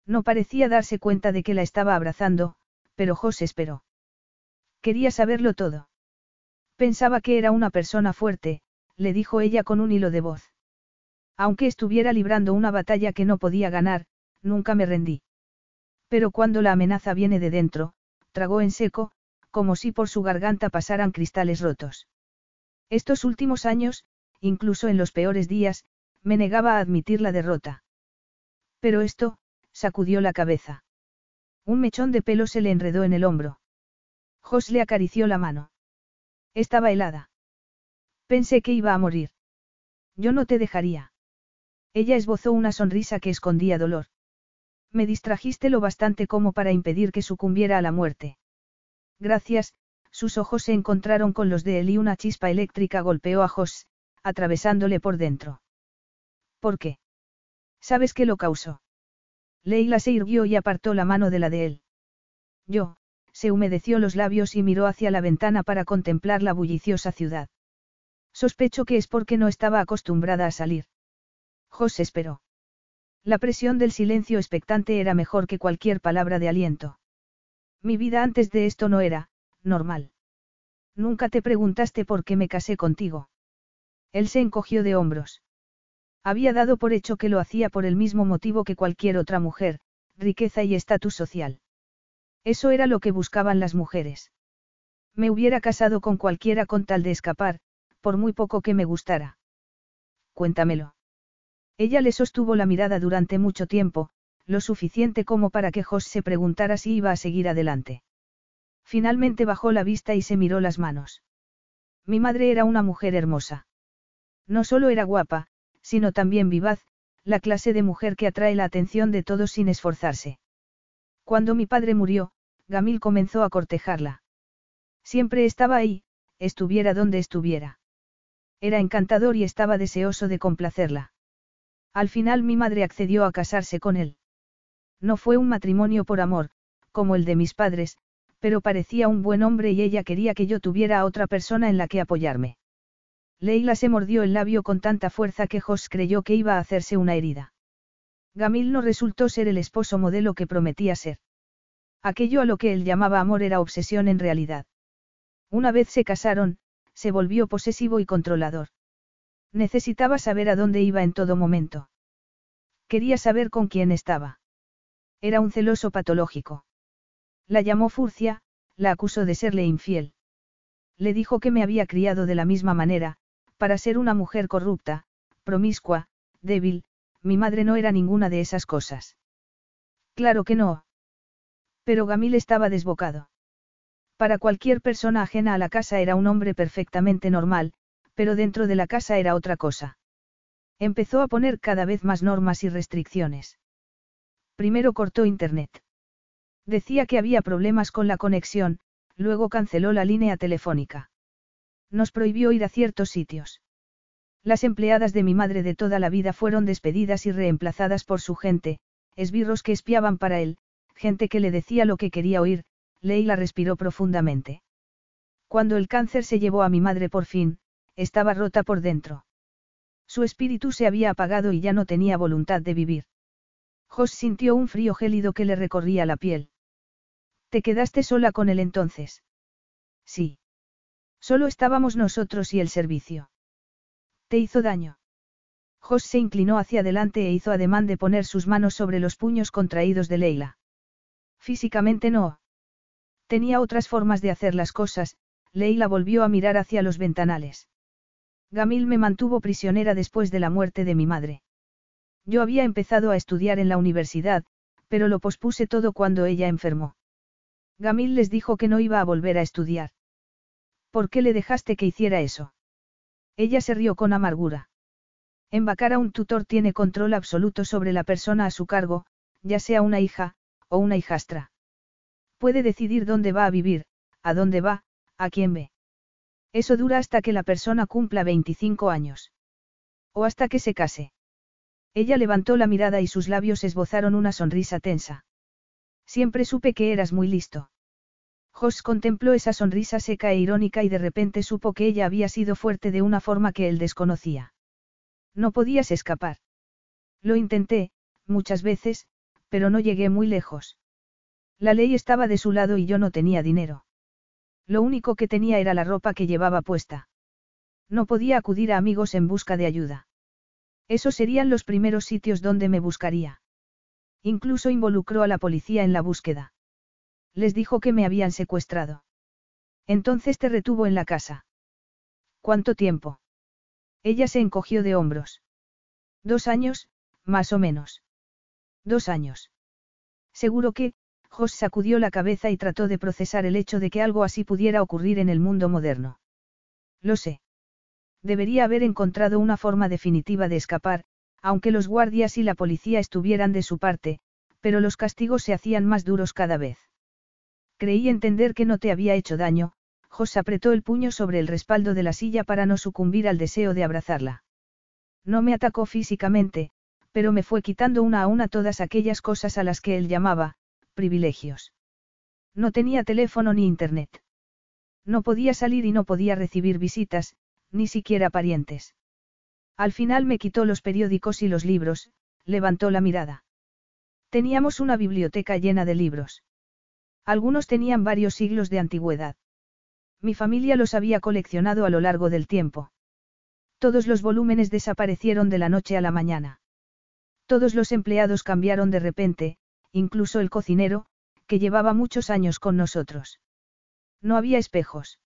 No parecía darse cuenta de que la estaba abrazando, pero Jos esperó. Quería saberlo todo. Pensaba que era una persona fuerte, le dijo ella con un hilo de voz. Aunque estuviera librando una batalla que no podía ganar, nunca me rendí. Pero cuando la amenaza viene de dentro, tragó en seco, como si por su garganta pasaran cristales rotos. Estos últimos años, incluso en los peores días, me negaba a admitir la derrota. Pero esto, sacudió la cabeza. Un mechón de pelo se le enredó en el hombro. Jos le acarició la mano. Estaba helada. Pensé que iba a morir. Yo no te dejaría. Ella esbozó una sonrisa que escondía dolor. Me distrajiste lo bastante como para impedir que sucumbiera a la muerte. Gracias, sus ojos se encontraron con los de él y una chispa eléctrica golpeó a Jos, atravesándole por dentro. ¿Por qué? ¿Sabes qué lo causó? Leila se irguió y apartó la mano de la de él. Yo, se humedeció los labios y miró hacia la ventana para contemplar la bulliciosa ciudad. Sospecho que es porque no estaba acostumbrada a salir. Jos esperó. La presión del silencio expectante era mejor que cualquier palabra de aliento. Mi vida antes de esto no era, normal. Nunca te preguntaste por qué me casé contigo. Él se encogió de hombros. Había dado por hecho que lo hacía por el mismo motivo que cualquier otra mujer, riqueza y estatus social. Eso era lo que buscaban las mujeres. Me hubiera casado con cualquiera con tal de escapar, por muy poco que me gustara. Cuéntamelo. Ella le sostuvo la mirada durante mucho tiempo, lo suficiente como para que Jos se preguntara si iba a seguir adelante. Finalmente bajó la vista y se miró las manos. Mi madre era una mujer hermosa. No solo era guapa, sino también vivaz, la clase de mujer que atrae la atención de todos sin esforzarse. Cuando mi padre murió, Gamil comenzó a cortejarla. Siempre estaba ahí, estuviera donde estuviera. Era encantador y estaba deseoso de complacerla. Al final mi madre accedió a casarse con él. No fue un matrimonio por amor, como el de mis padres, pero parecía un buen hombre y ella quería que yo tuviera a otra persona en la que apoyarme. Leila se mordió el labio con tanta fuerza que Jos creyó que iba a hacerse una herida. Gamil no resultó ser el esposo modelo que prometía ser. Aquello a lo que él llamaba amor era obsesión en realidad. Una vez se casaron, se volvió posesivo y controlador. Necesitaba saber a dónde iba en todo momento. Quería saber con quién estaba. Era un celoso patológico. La llamó Furcia, la acusó de serle infiel. Le dijo que me había criado de la misma manera, para ser una mujer corrupta, promiscua, débil, mi madre no era ninguna de esas cosas. Claro que no. Pero Gamil estaba desbocado. Para cualquier persona ajena a la casa era un hombre perfectamente normal, pero dentro de la casa era otra cosa. Empezó a poner cada vez más normas y restricciones. Primero cortó Internet. Decía que había problemas con la conexión, luego canceló la línea telefónica. Nos prohibió ir a ciertos sitios. Las empleadas de mi madre de toda la vida fueron despedidas y reemplazadas por su gente, esbirros que espiaban para él, gente que le decía lo que quería oír, Leila respiró profundamente. Cuando el cáncer se llevó a mi madre por fin, estaba rota por dentro. Su espíritu se había apagado y ya no tenía voluntad de vivir. Jos sintió un frío gélido que le recorría la piel. ¿Te quedaste sola con él entonces? Sí. Solo estábamos nosotros y el servicio. ¿Te hizo daño? Jos se inclinó hacia adelante e hizo ademán de poner sus manos sobre los puños contraídos de Leila. Físicamente no. Tenía otras formas de hacer las cosas, Leila volvió a mirar hacia los ventanales. Gamil me mantuvo prisionera después de la muerte de mi madre. Yo había empezado a estudiar en la universidad, pero lo pospuse todo cuando ella enfermó. Gamil les dijo que no iba a volver a estudiar. ¿Por qué le dejaste que hiciera eso? Ella se rió con amargura. Embacar a un tutor tiene control absoluto sobre la persona a su cargo, ya sea una hija, o una hijastra. Puede decidir dónde va a vivir, a dónde va, a quién ve. Eso dura hasta que la persona cumpla 25 años. O hasta que se case. Ella levantó la mirada y sus labios esbozaron una sonrisa tensa. Siempre supe que eras muy listo. Jos contempló esa sonrisa seca e irónica y de repente supo que ella había sido fuerte de una forma que él desconocía. No podías escapar. Lo intenté, muchas veces, pero no llegué muy lejos. La ley estaba de su lado y yo no tenía dinero. Lo único que tenía era la ropa que llevaba puesta. No podía acudir a amigos en busca de ayuda. Esos serían los primeros sitios donde me buscaría. Incluso involucró a la policía en la búsqueda. Les dijo que me habían secuestrado. Entonces te retuvo en la casa. ¿Cuánto tiempo? Ella se encogió de hombros. Dos años, más o menos. Dos años. Seguro que, Jos sacudió la cabeza y trató de procesar el hecho de que algo así pudiera ocurrir en el mundo moderno. Lo sé. Debería haber encontrado una forma definitiva de escapar, aunque los guardias y la policía estuvieran de su parte, pero los castigos se hacían más duros cada vez. Creí entender que no te había hecho daño, Jos apretó el puño sobre el respaldo de la silla para no sucumbir al deseo de abrazarla. No me atacó físicamente, pero me fue quitando una a una todas aquellas cosas a las que él llamaba, privilegios. No tenía teléfono ni internet. No podía salir y no podía recibir visitas, ni siquiera parientes. Al final me quitó los periódicos y los libros, levantó la mirada. Teníamos una biblioteca llena de libros. Algunos tenían varios siglos de antigüedad. Mi familia los había coleccionado a lo largo del tiempo. Todos los volúmenes desaparecieron de la noche a la mañana. Todos los empleados cambiaron de repente, incluso el cocinero, que llevaba muchos años con nosotros. No había espejos.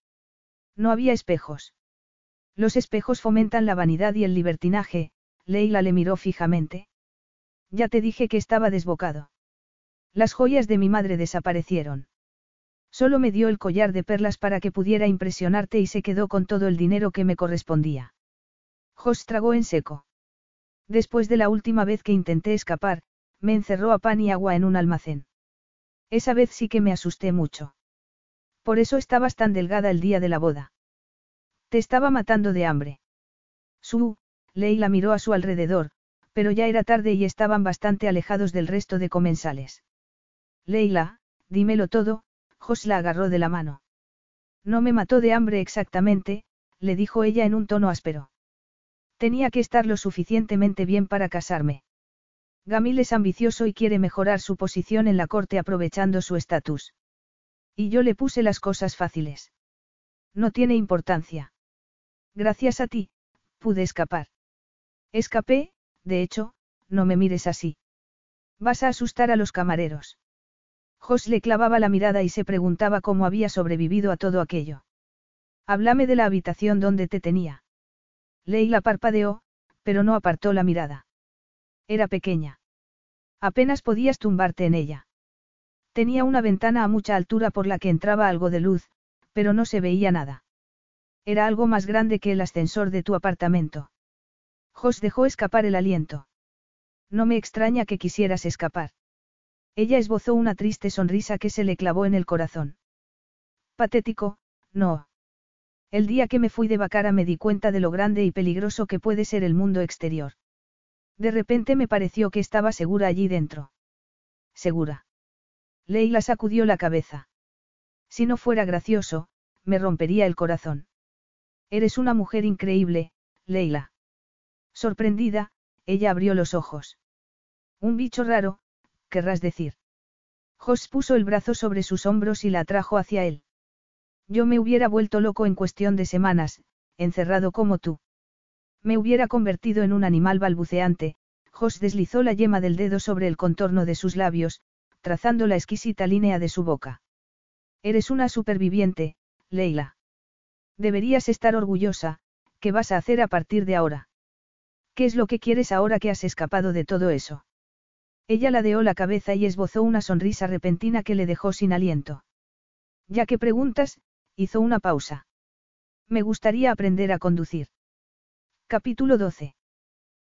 No había espejos. Los espejos fomentan la vanidad y el libertinaje, Leila le miró fijamente. Ya te dije que estaba desbocado. Las joyas de mi madre desaparecieron. Solo me dio el collar de perlas para que pudiera impresionarte y se quedó con todo el dinero que me correspondía. Jos tragó en seco. Después de la última vez que intenté escapar, me encerró a pan y agua en un almacén. Esa vez sí que me asusté mucho. Por eso estabas tan delgada el día de la boda. Te estaba matando de hambre. Su, Leila miró a su alrededor, pero ya era tarde y estaban bastante alejados del resto de comensales. Leila, dímelo todo, Jos la agarró de la mano. No me mató de hambre exactamente, le dijo ella en un tono áspero. Tenía que estar lo suficientemente bien para casarme. Gamil es ambicioso y quiere mejorar su posición en la corte aprovechando su estatus. Y yo le puse las cosas fáciles. No tiene importancia. Gracias a ti, pude escapar. Escapé, de hecho, no me mires así. Vas a asustar a los camareros. Jos le clavaba la mirada y se preguntaba cómo había sobrevivido a todo aquello. Háblame de la habitación donde te tenía. Leila parpadeó, pero no apartó la mirada. Era pequeña. Apenas podías tumbarte en ella. Tenía una ventana a mucha altura por la que entraba algo de luz, pero no se veía nada. Era algo más grande que el ascensor de tu apartamento. Jos dejó escapar el aliento. No me extraña que quisieras escapar. Ella esbozó una triste sonrisa que se le clavó en el corazón. Patético, no. El día que me fui de Bacara me di cuenta de lo grande y peligroso que puede ser el mundo exterior. De repente me pareció que estaba segura allí dentro. ¿Segura? Leila sacudió la cabeza. Si no fuera gracioso, me rompería el corazón. Eres una mujer increíble, Leila. Sorprendida, ella abrió los ojos. Un bicho raro, querrás decir. Jos puso el brazo sobre sus hombros y la atrajo hacia él. Yo me hubiera vuelto loco en cuestión de semanas, encerrado como tú. Me hubiera convertido en un animal balbuceante, Jos deslizó la yema del dedo sobre el contorno de sus labios, trazando la exquisita línea de su boca. Eres una superviviente, Leila. Deberías estar orgullosa, ¿qué vas a hacer a partir de ahora? ¿Qué es lo que quieres ahora que has escapado de todo eso? Ella ladeó la cabeza y esbozó una sonrisa repentina que le dejó sin aliento. Ya que preguntas, hizo una pausa. Me gustaría aprender a conducir. Capítulo 12.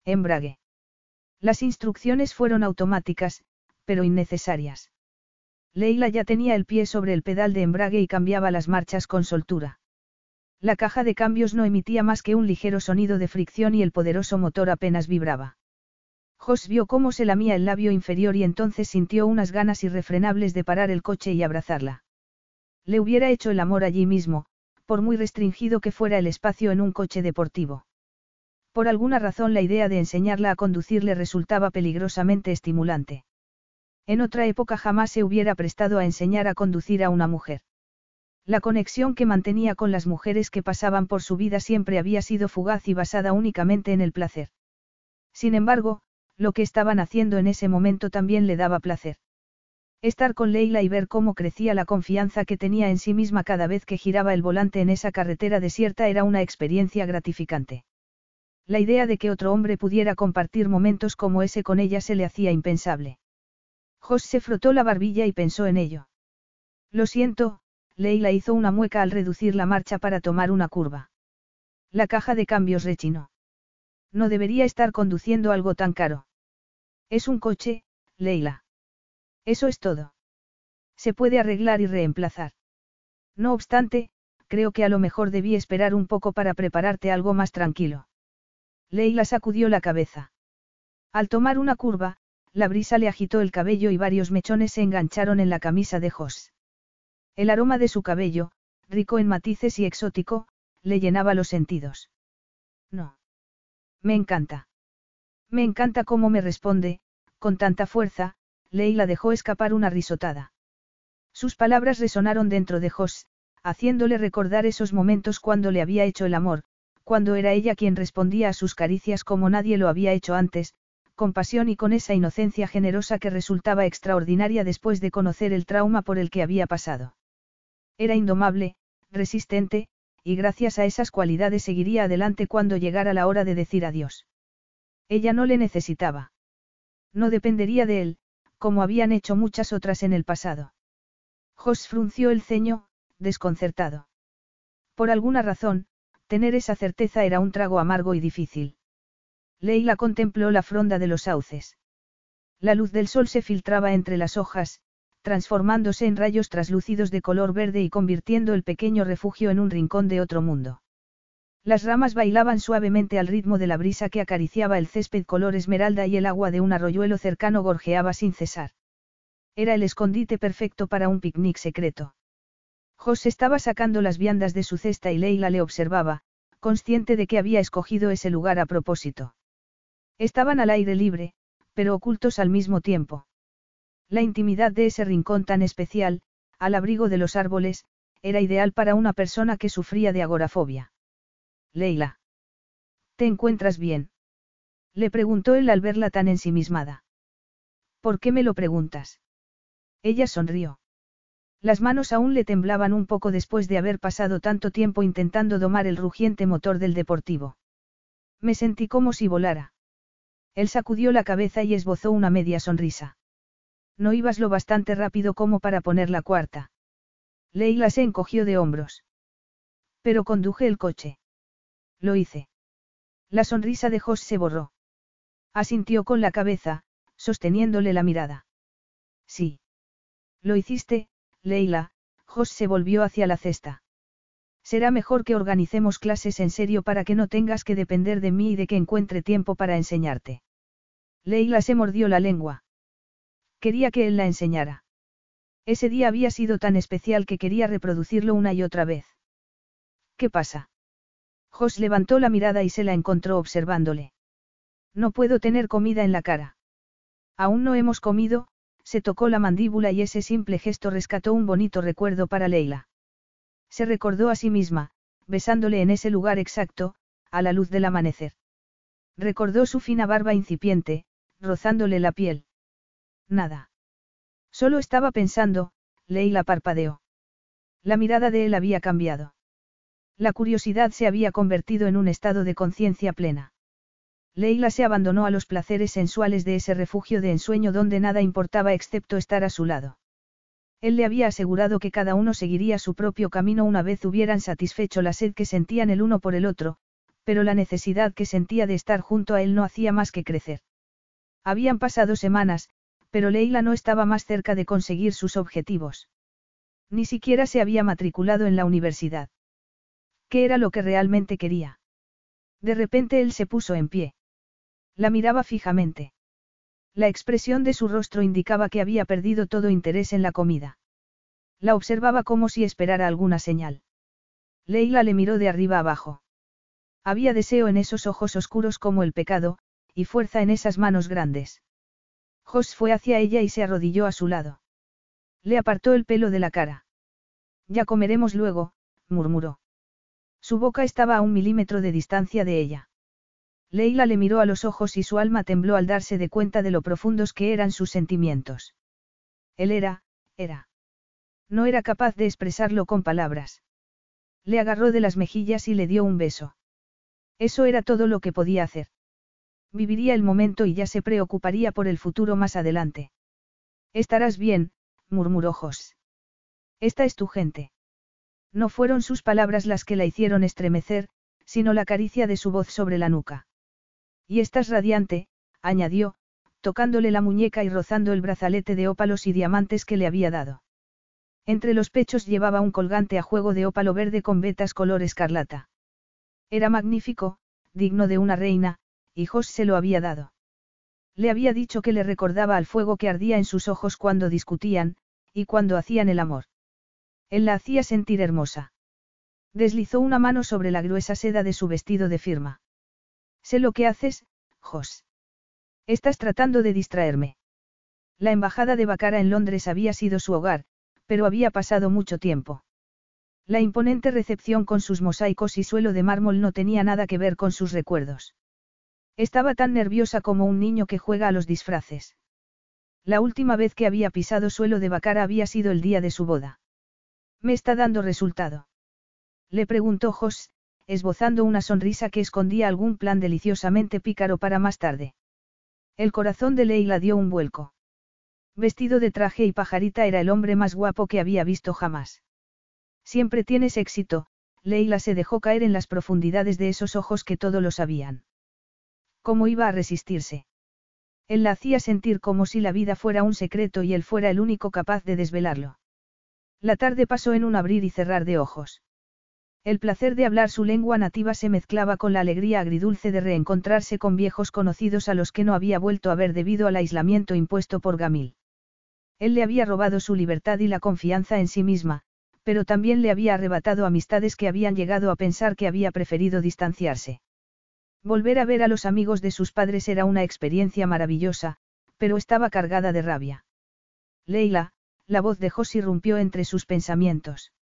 Embrague. Las instrucciones fueron automáticas, pero innecesarias. Leila ya tenía el pie sobre el pedal de embrague y cambiaba las marchas con soltura. La caja de cambios no emitía más que un ligero sonido de fricción y el poderoso motor apenas vibraba. Jos vio cómo se lamía el labio inferior y entonces sintió unas ganas irrefrenables de parar el coche y abrazarla. Le hubiera hecho el amor allí mismo, por muy restringido que fuera el espacio en un coche deportivo. Por alguna razón la idea de enseñarla a conducir le resultaba peligrosamente estimulante. En otra época jamás se hubiera prestado a enseñar a conducir a una mujer. La conexión que mantenía con las mujeres que pasaban por su vida siempre había sido fugaz y basada únicamente en el placer. Sin embargo, lo que estaban haciendo en ese momento también le daba placer. Estar con Leila y ver cómo crecía la confianza que tenía en sí misma cada vez que giraba el volante en esa carretera desierta era una experiencia gratificante. La idea de que otro hombre pudiera compartir momentos como ese con ella se le hacía impensable. Jos se frotó la barbilla y pensó en ello. Lo siento, Leila hizo una mueca al reducir la marcha para tomar una curva. La caja de cambios rechinó. No debería estar conduciendo algo tan caro. Es un coche, Leila. Eso es todo. Se puede arreglar y reemplazar. No obstante, creo que a lo mejor debí esperar un poco para prepararte algo más tranquilo. Leila sacudió la cabeza. Al tomar una curva, la brisa le agitó el cabello y varios mechones se engancharon en la camisa de Jos. El aroma de su cabello, rico en matices y exótico, le llenaba los sentidos. No. Me encanta. Me encanta cómo me responde, con tanta fuerza, Leila dejó escapar una risotada. Sus palabras resonaron dentro de Jos, haciéndole recordar esos momentos cuando le había hecho el amor, cuando era ella quien respondía a sus caricias como nadie lo había hecho antes, con pasión y con esa inocencia generosa que resultaba extraordinaria después de conocer el trauma por el que había pasado. Era indomable, resistente, y gracias a esas cualidades seguiría adelante cuando llegara la hora de decir adiós. Ella no le necesitaba. No dependería de él, como habían hecho muchas otras en el pasado. Jos frunció el ceño, desconcertado. Por alguna razón, tener esa certeza era un trago amargo y difícil. Leila contempló la fronda de los sauces. La luz del sol se filtraba entre las hojas, transformándose en rayos traslúcidos de color verde y convirtiendo el pequeño refugio en un rincón de otro mundo. Las ramas bailaban suavemente al ritmo de la brisa que acariciaba el césped color esmeralda y el agua de un arroyuelo cercano gorjeaba sin cesar. Era el escondite perfecto para un picnic secreto. Jos estaba sacando las viandas de su cesta y Leila le observaba, consciente de que había escogido ese lugar a propósito. Estaban al aire libre, pero ocultos al mismo tiempo. La intimidad de ese rincón tan especial, al abrigo de los árboles, era ideal para una persona que sufría de agorafobia. Leila. ¿Te encuentras bien? Le preguntó él al verla tan ensimismada. ¿Por qué me lo preguntas? Ella sonrió. Las manos aún le temblaban un poco después de haber pasado tanto tiempo intentando domar el rugiente motor del deportivo. Me sentí como si volara. Él sacudió la cabeza y esbozó una media sonrisa. No ibas lo bastante rápido como para poner la cuarta. Leila se encogió de hombros. Pero conduje el coche. Lo hice. La sonrisa de Jos se borró. Asintió con la cabeza, sosteniéndole la mirada. Sí. Lo hiciste, Leila, Jos se volvió hacia la cesta. Será mejor que organicemos clases en serio para que no tengas que depender de mí y de que encuentre tiempo para enseñarte. Leila se mordió la lengua. Quería que él la enseñara. Ese día había sido tan especial que quería reproducirlo una y otra vez. ¿Qué pasa? Jos levantó la mirada y se la encontró observándole. No puedo tener comida en la cara. Aún no hemos comido, se tocó la mandíbula y ese simple gesto rescató un bonito recuerdo para Leila. Se recordó a sí misma, besándole en ese lugar exacto, a la luz del amanecer. Recordó su fina barba incipiente, rozándole la piel. Nada. Solo estaba pensando, Leila parpadeó. La mirada de él había cambiado. La curiosidad se había convertido en un estado de conciencia plena. Leila se abandonó a los placeres sensuales de ese refugio de ensueño donde nada importaba excepto estar a su lado. Él le había asegurado que cada uno seguiría su propio camino una vez hubieran satisfecho la sed que sentían el uno por el otro, pero la necesidad que sentía de estar junto a él no hacía más que crecer. Habían pasado semanas, pero Leila no estaba más cerca de conseguir sus objetivos. Ni siquiera se había matriculado en la universidad. ¿Qué era lo que realmente quería? De repente él se puso en pie. La miraba fijamente. La expresión de su rostro indicaba que había perdido todo interés en la comida. La observaba como si esperara alguna señal. Leila le miró de arriba abajo. Había deseo en esos ojos oscuros como el pecado, y fuerza en esas manos grandes. Jos fue hacia ella y se arrodilló a su lado. Le apartó el pelo de la cara. Ya comeremos luego, murmuró. Su boca estaba a un milímetro de distancia de ella. Leila le miró a los ojos y su alma tembló al darse de cuenta de lo profundos que eran sus sentimientos. Él era, era. No era capaz de expresarlo con palabras. Le agarró de las mejillas y le dio un beso. Eso era todo lo que podía hacer. Viviría el momento y ya se preocuparía por el futuro más adelante. Estarás bien, murmuró Jos. Esta es tu gente. No fueron sus palabras las que la hicieron estremecer, sino la caricia de su voz sobre la nuca. Y estás radiante, añadió, tocándole la muñeca y rozando el brazalete de ópalos y diamantes que le había dado. Entre los pechos llevaba un colgante a juego de ópalo verde con vetas color escarlata. Era magnífico, digno de una reina, y Jos se lo había dado. Le había dicho que le recordaba al fuego que ardía en sus ojos cuando discutían, y cuando hacían el amor. Él la hacía sentir hermosa. Deslizó una mano sobre la gruesa seda de su vestido de firma. Sé lo que haces, Jos. Estás tratando de distraerme. La embajada de Bacara en Londres había sido su hogar, pero había pasado mucho tiempo. La imponente recepción con sus mosaicos y suelo de mármol no tenía nada que ver con sus recuerdos. Estaba tan nerviosa como un niño que juega a los disfraces. La última vez que había pisado suelo de Bacara había sido el día de su boda. ¿Me está dando resultado? Le preguntó Jos, esbozando una sonrisa que escondía algún plan deliciosamente pícaro para más tarde. El corazón de Leila dio un vuelco. Vestido de traje y pajarita era el hombre más guapo que había visto jamás. Siempre tienes éxito, Leila se dejó caer en las profundidades de esos ojos que todo lo sabían. ¿Cómo iba a resistirse? Él la hacía sentir como si la vida fuera un secreto y él fuera el único capaz de desvelarlo. La tarde pasó en un abrir y cerrar de ojos. El placer de hablar su lengua nativa se mezclaba con la alegría agridulce de reencontrarse con viejos conocidos a los que no había vuelto a ver debido al aislamiento impuesto por Gamil. Él le había robado su libertad y la confianza en sí misma, pero también le había arrebatado amistades que habían llegado a pensar que había preferido distanciarse. Volver a ver a los amigos de sus padres era una experiencia maravillosa, pero estaba cargada de rabia. Leila, la voz de Jos irrumpió entre sus pensamientos.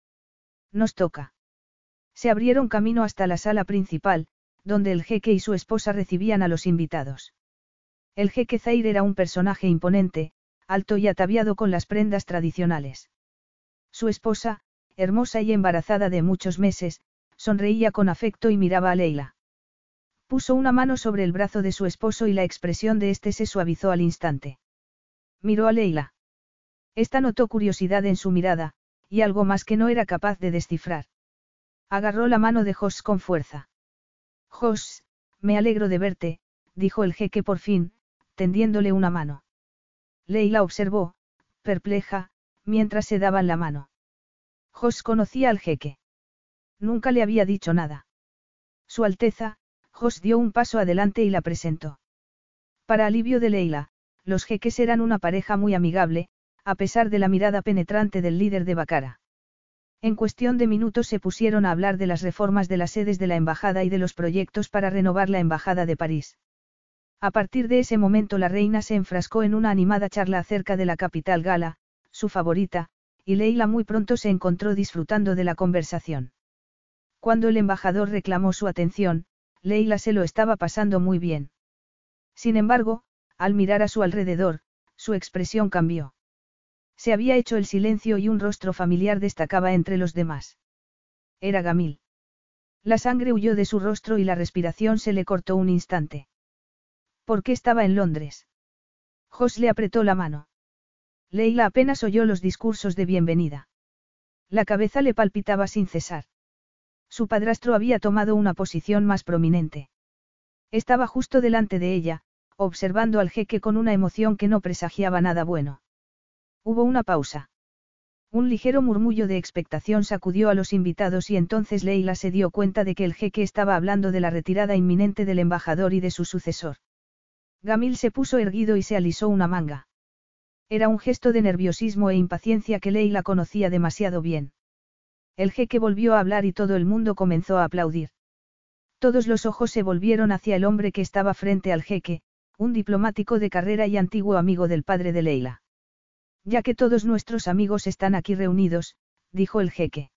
Nos toca. Se abrieron camino hasta la sala principal, donde el jeque y su esposa recibían a los invitados. El jeque Zair era un personaje imponente, alto y ataviado con las prendas tradicionales. Su esposa, hermosa y embarazada de muchos meses, sonreía con afecto y miraba a Leila. Puso una mano sobre el brazo de su esposo y la expresión de éste se suavizó al instante. Miró a Leila. Esta notó curiosidad en su mirada, y algo más que no era capaz de descifrar. Agarró la mano de Jos con fuerza. Jos, me alegro de verte, dijo el jeque por fin, tendiéndole una mano. Leila observó, perpleja, mientras se daban la mano. Jos conocía al jeque. Nunca le había dicho nada. Su Alteza, Jos dio un paso adelante y la presentó. Para alivio de Leila, los jeques eran una pareja muy amigable, a pesar de la mirada penetrante del líder de Bacara. En cuestión de minutos se pusieron a hablar de las reformas de las sedes de la embajada y de los proyectos para renovar la embajada de París. A partir de ese momento la reina se enfrascó en una animada charla acerca de la capital gala, su favorita, y Leila muy pronto se encontró disfrutando de la conversación. Cuando el embajador reclamó su atención, Leila se lo estaba pasando muy bien. Sin embargo, al mirar a su alrededor, su expresión cambió. Se había hecho el silencio y un rostro familiar destacaba entre los demás. Era Gamil. La sangre huyó de su rostro y la respiración se le cortó un instante. ¿Por qué estaba en Londres? Jos le apretó la mano. Leila apenas oyó los discursos de bienvenida. La cabeza le palpitaba sin cesar. Su padrastro había tomado una posición más prominente. Estaba justo delante de ella, observando al jeque con una emoción que no presagiaba nada bueno. Hubo una pausa. Un ligero murmullo de expectación sacudió a los invitados y entonces Leila se dio cuenta de que el jeque estaba hablando de la retirada inminente del embajador y de su sucesor. Gamil se puso erguido y se alisó una manga. Era un gesto de nerviosismo e impaciencia que Leila conocía demasiado bien. El jeque volvió a hablar y todo el mundo comenzó a aplaudir. Todos los ojos se volvieron hacia el hombre que estaba frente al jeque, un diplomático de carrera y antiguo amigo del padre de Leila. Ya que todos nuestros amigos están aquí reunidos, dijo el jeque.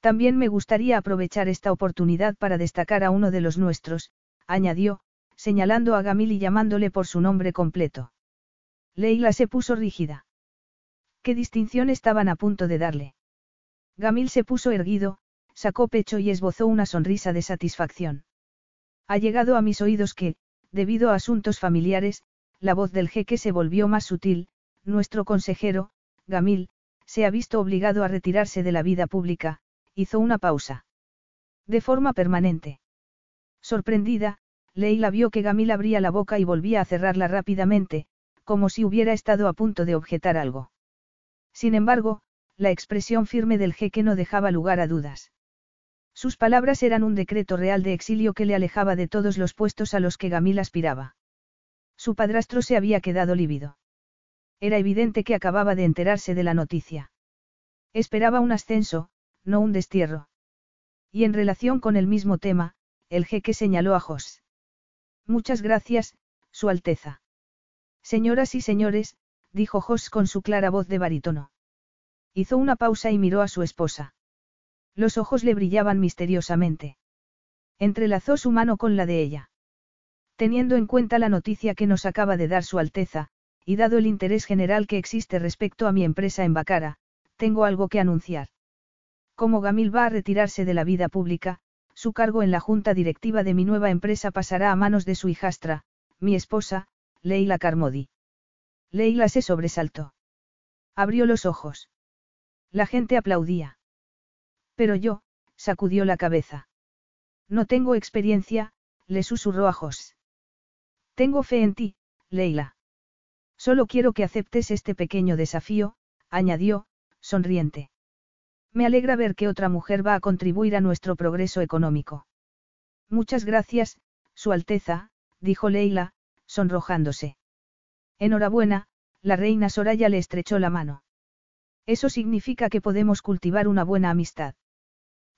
También me gustaría aprovechar esta oportunidad para destacar a uno de los nuestros, añadió, señalando a Gamil y llamándole por su nombre completo. Leila se puso rígida. ¿Qué distinción estaban a punto de darle? Gamil se puso erguido, sacó pecho y esbozó una sonrisa de satisfacción. Ha llegado a mis oídos que, debido a asuntos familiares, la voz del jeque se volvió más sutil, nuestro consejero, Gamil, se ha visto obligado a retirarse de la vida pública, hizo una pausa. De forma permanente. Sorprendida, Leila vio que Gamil abría la boca y volvía a cerrarla rápidamente, como si hubiera estado a punto de objetar algo. Sin embargo, la expresión firme del jeque no dejaba lugar a dudas. Sus palabras eran un decreto real de exilio que le alejaba de todos los puestos a los que Gamil aspiraba. Su padrastro se había quedado lívido. Era evidente que acababa de enterarse de la noticia. Esperaba un ascenso, no un destierro. Y en relación con el mismo tema, el jeque señaló a Jos. Muchas gracias, Su Alteza. Señoras y señores, dijo Jos con su clara voz de barítono. Hizo una pausa y miró a su esposa. Los ojos le brillaban misteriosamente. Entrelazó su mano con la de ella. Teniendo en cuenta la noticia que nos acaba de dar Su Alteza, y dado el interés general que existe respecto a mi empresa en Bacara, tengo algo que anunciar. Como Gamil va a retirarse de la vida pública, su cargo en la junta directiva de mi nueva empresa pasará a manos de su hijastra, mi esposa, Leila Carmody. Leila se sobresaltó. Abrió los ojos. La gente aplaudía. Pero yo, sacudió la cabeza. No tengo experiencia, le susurró a Jos. Tengo fe en ti, Leila. Solo quiero que aceptes este pequeño desafío, añadió, sonriente. Me alegra ver que otra mujer va a contribuir a nuestro progreso económico. Muchas gracias, Su Alteza, dijo Leila, sonrojándose. Enhorabuena, la reina Soraya le estrechó la mano. Eso significa que podemos cultivar una buena amistad.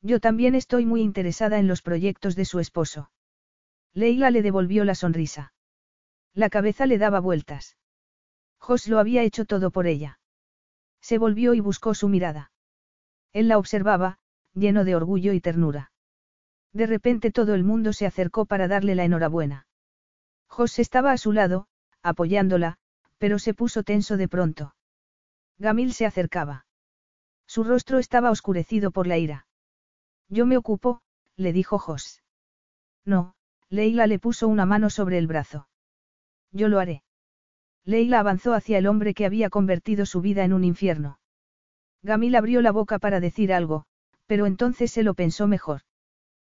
Yo también estoy muy interesada en los proyectos de su esposo. Leila le devolvió la sonrisa. La cabeza le daba vueltas. Jos lo había hecho todo por ella. Se volvió y buscó su mirada. Él la observaba, lleno de orgullo y ternura. De repente todo el mundo se acercó para darle la enhorabuena. Jos estaba a su lado, apoyándola, pero se puso tenso de pronto. Gamil se acercaba. Su rostro estaba oscurecido por la ira. Yo me ocupo, le dijo Jos. No, Leila le puso una mano sobre el brazo. Yo lo haré. Leila avanzó hacia el hombre que había convertido su vida en un infierno. Gamil abrió la boca para decir algo, pero entonces se lo pensó mejor.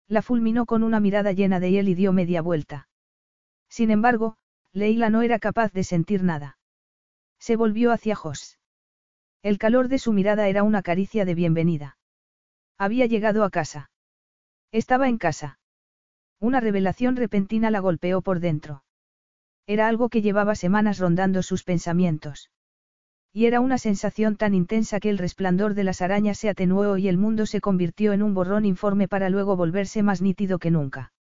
La fulminó con una mirada llena de él y dio media vuelta. Sin embargo, Leila no era capaz de sentir nada. Se volvió hacia Jos. El calor de su mirada era una caricia de bienvenida. Había llegado a casa. Estaba en casa. Una revelación repentina la golpeó por dentro. Era algo que llevaba semanas rondando sus pensamientos. Y era una sensación tan intensa que el resplandor de las arañas se atenuó y el mundo se convirtió en un borrón informe para luego volverse más nítido que nunca.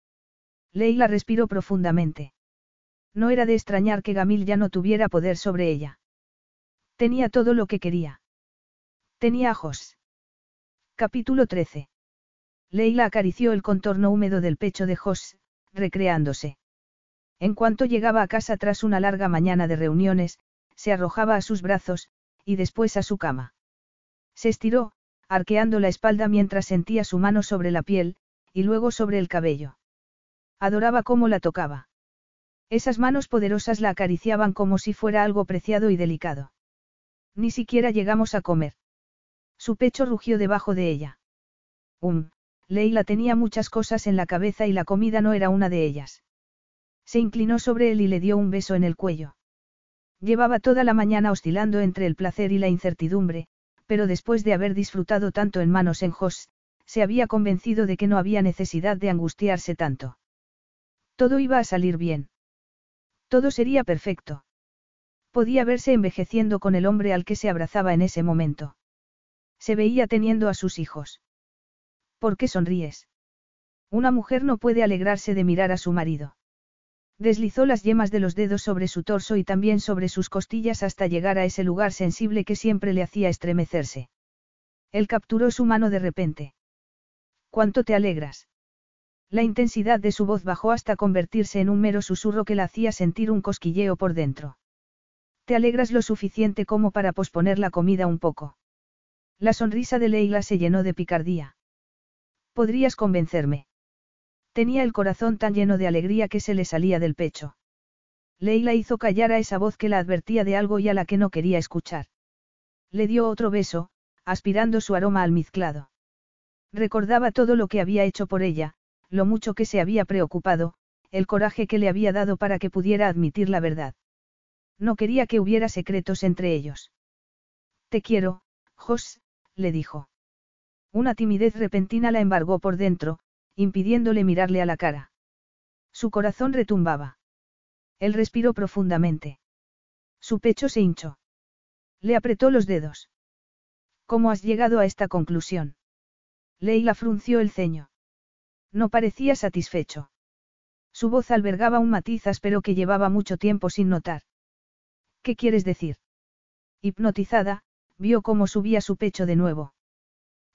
Leila respiró profundamente. No era de extrañar que Gamil ya no tuviera poder sobre ella. Tenía todo lo que quería. Tenía ajos. Capítulo 13. Leila acarició el contorno húmedo del pecho de Jos, recreándose. En cuanto llegaba a casa tras una larga mañana de reuniones, se arrojaba a sus brazos, y después a su cama. Se estiró, arqueando la espalda mientras sentía su mano sobre la piel, y luego sobre el cabello. Adoraba cómo la tocaba. Esas manos poderosas la acariciaban como si fuera algo preciado y delicado. Ni siquiera llegamos a comer. Su pecho rugió debajo de ella. Um, Leila tenía muchas cosas en la cabeza y la comida no era una de ellas. Se inclinó sobre él y le dio un beso en el cuello. Llevaba toda la mañana oscilando entre el placer y la incertidumbre, pero después de haber disfrutado tanto en manos en Jos, se había convencido de que no había necesidad de angustiarse tanto. Todo iba a salir bien. Todo sería perfecto. Podía verse envejeciendo con el hombre al que se abrazaba en ese momento. Se veía teniendo a sus hijos. ¿Por qué sonríes? Una mujer no puede alegrarse de mirar a su marido. Deslizó las yemas de los dedos sobre su torso y también sobre sus costillas hasta llegar a ese lugar sensible que siempre le hacía estremecerse. Él capturó su mano de repente. ¿Cuánto te alegras? La intensidad de su voz bajó hasta convertirse en un mero susurro que la hacía sentir un cosquilleo por dentro. Te alegras lo suficiente como para posponer la comida un poco. La sonrisa de Leila se llenó de picardía. Podrías convencerme. Tenía el corazón tan lleno de alegría que se le salía del pecho. Leila hizo callar a esa voz que la advertía de algo y a la que no quería escuchar. Le dio otro beso, aspirando su aroma almizclado. Recordaba todo lo que había hecho por ella, lo mucho que se había preocupado, el coraje que le había dado para que pudiera admitir la verdad. No quería que hubiera secretos entre ellos. Te quiero, Jos, le dijo. Una timidez repentina la embargó por dentro, impidiéndole mirarle a la cara. Su corazón retumbaba. Él respiró profundamente. Su pecho se hinchó. Le apretó los dedos. ¿Cómo has llegado a esta conclusión? Leila frunció el ceño. No parecía satisfecho. Su voz albergaba un matiz áspero que llevaba mucho tiempo sin notar. ¿Qué quieres decir? Hipnotizada, vio cómo subía su pecho de nuevo.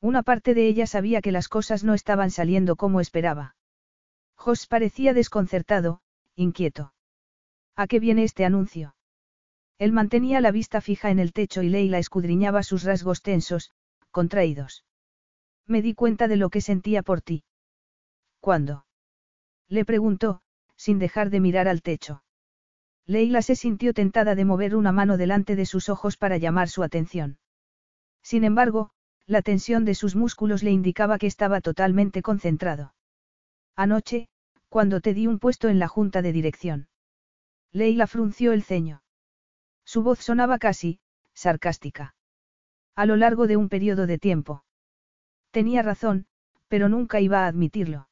Una parte de ella sabía que las cosas no estaban saliendo como esperaba. Jos parecía desconcertado, inquieto. ¿A qué viene este anuncio? Él mantenía la vista fija en el techo y Leila escudriñaba sus rasgos tensos, contraídos. Me di cuenta de lo que sentía por ti. ¿Cuándo? Le preguntó, sin dejar de mirar al techo. Leila se sintió tentada de mover una mano delante de sus ojos para llamar su atención. Sin embargo, la tensión de sus músculos le indicaba que estaba totalmente concentrado. Anoche, cuando te di un puesto en la junta de dirección. Leila frunció el ceño. Su voz sonaba casi, sarcástica. A lo largo de un periodo de tiempo. Tenía razón, pero nunca iba a admitirlo.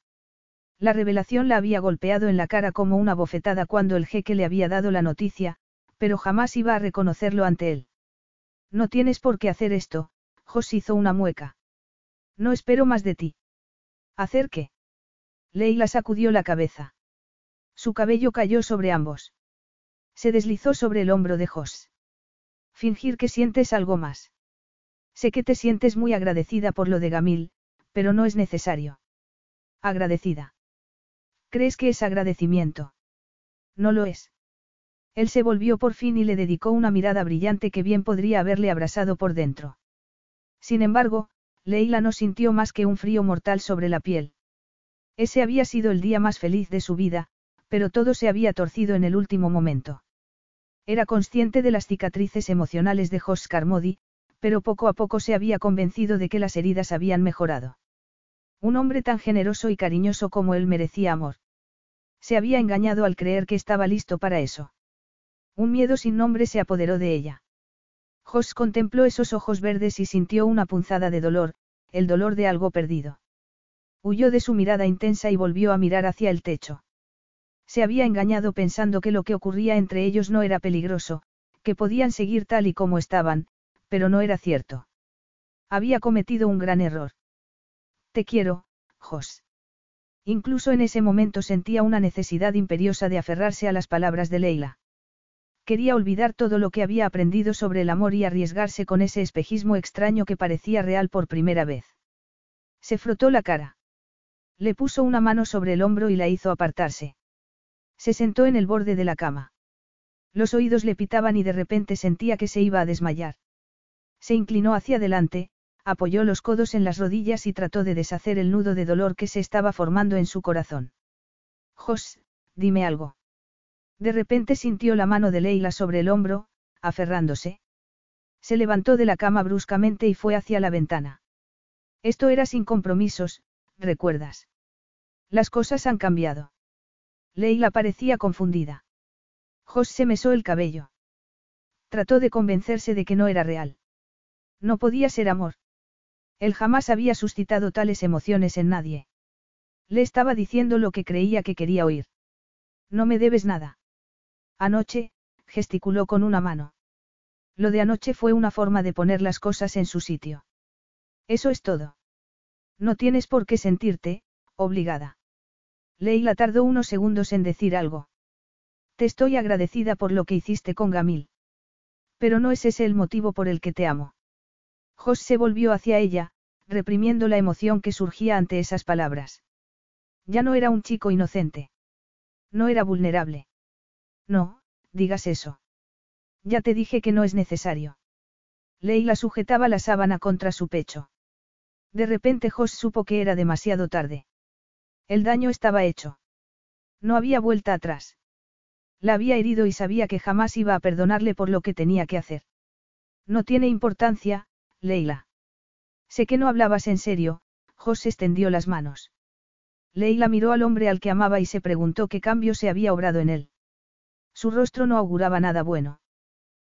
La revelación la había golpeado en la cara como una bofetada cuando el jeque le había dado la noticia, pero jamás iba a reconocerlo ante él. No tienes por qué hacer esto, Jos hizo una mueca. No espero más de ti. ¿Hacer qué? Leila sacudió la cabeza. Su cabello cayó sobre ambos. Se deslizó sobre el hombro de Jos. Fingir que sientes algo más. Sé que te sientes muy agradecida por lo de Gamil, pero no es necesario. Agradecida. ¿Crees que es agradecimiento? No lo es. Él se volvió por fin y le dedicó una mirada brillante que bien podría haberle abrasado por dentro. Sin embargo, Leila no sintió más que un frío mortal sobre la piel. Ese había sido el día más feliz de su vida, pero todo se había torcido en el último momento. Era consciente de las cicatrices emocionales de Jos Carmody, pero poco a poco se había convencido de que las heridas habían mejorado. Un hombre tan generoso y cariñoso como él merecía amor. Se había engañado al creer que estaba listo para eso. Un miedo sin nombre se apoderó de ella. Jos contempló esos ojos verdes y sintió una punzada de dolor, el dolor de algo perdido. Huyó de su mirada intensa y volvió a mirar hacia el techo. Se había engañado pensando que lo que ocurría entre ellos no era peligroso, que podían seguir tal y como estaban, pero no era cierto. Había cometido un gran error. Te quiero, Jos. Incluso en ese momento sentía una necesidad imperiosa de aferrarse a las palabras de Leila. Quería olvidar todo lo que había aprendido sobre el amor y arriesgarse con ese espejismo extraño que parecía real por primera vez. Se frotó la cara. Le puso una mano sobre el hombro y la hizo apartarse. Se sentó en el borde de la cama. Los oídos le pitaban y de repente sentía que se iba a desmayar. Se inclinó hacia adelante, apoyó los codos en las rodillas y trató de deshacer el nudo de dolor que se estaba formando en su corazón. Jos, dime algo. De repente sintió la mano de Leila sobre el hombro, aferrándose. Se levantó de la cama bruscamente y fue hacia la ventana. Esto era sin compromisos, recuerdas. Las cosas han cambiado. Leila parecía confundida. Jos se mesó el cabello. Trató de convencerse de que no era real. No podía ser amor. Él jamás había suscitado tales emociones en nadie. Le estaba diciendo lo que creía que quería oír. No me debes nada. Anoche, gesticuló con una mano. Lo de anoche fue una forma de poner las cosas en su sitio. Eso es todo. No tienes por qué sentirte, obligada. Leila tardó unos segundos en decir algo. Te estoy agradecida por lo que hiciste con Gamil. Pero no es ese el motivo por el que te amo. Jos se volvió hacia ella, reprimiendo la emoción que surgía ante esas palabras. Ya no era un chico inocente. No era vulnerable. No, digas eso. Ya te dije que no es necesario. Leila sujetaba la sábana contra su pecho. De repente Jos supo que era demasiado tarde. El daño estaba hecho. No había vuelta atrás. La había herido y sabía que jamás iba a perdonarle por lo que tenía que hacer. No tiene importancia, Leila. Sé que no hablabas en serio, Jos extendió las manos. Leila miró al hombre al que amaba y se preguntó qué cambio se había obrado en él. Su rostro no auguraba nada bueno.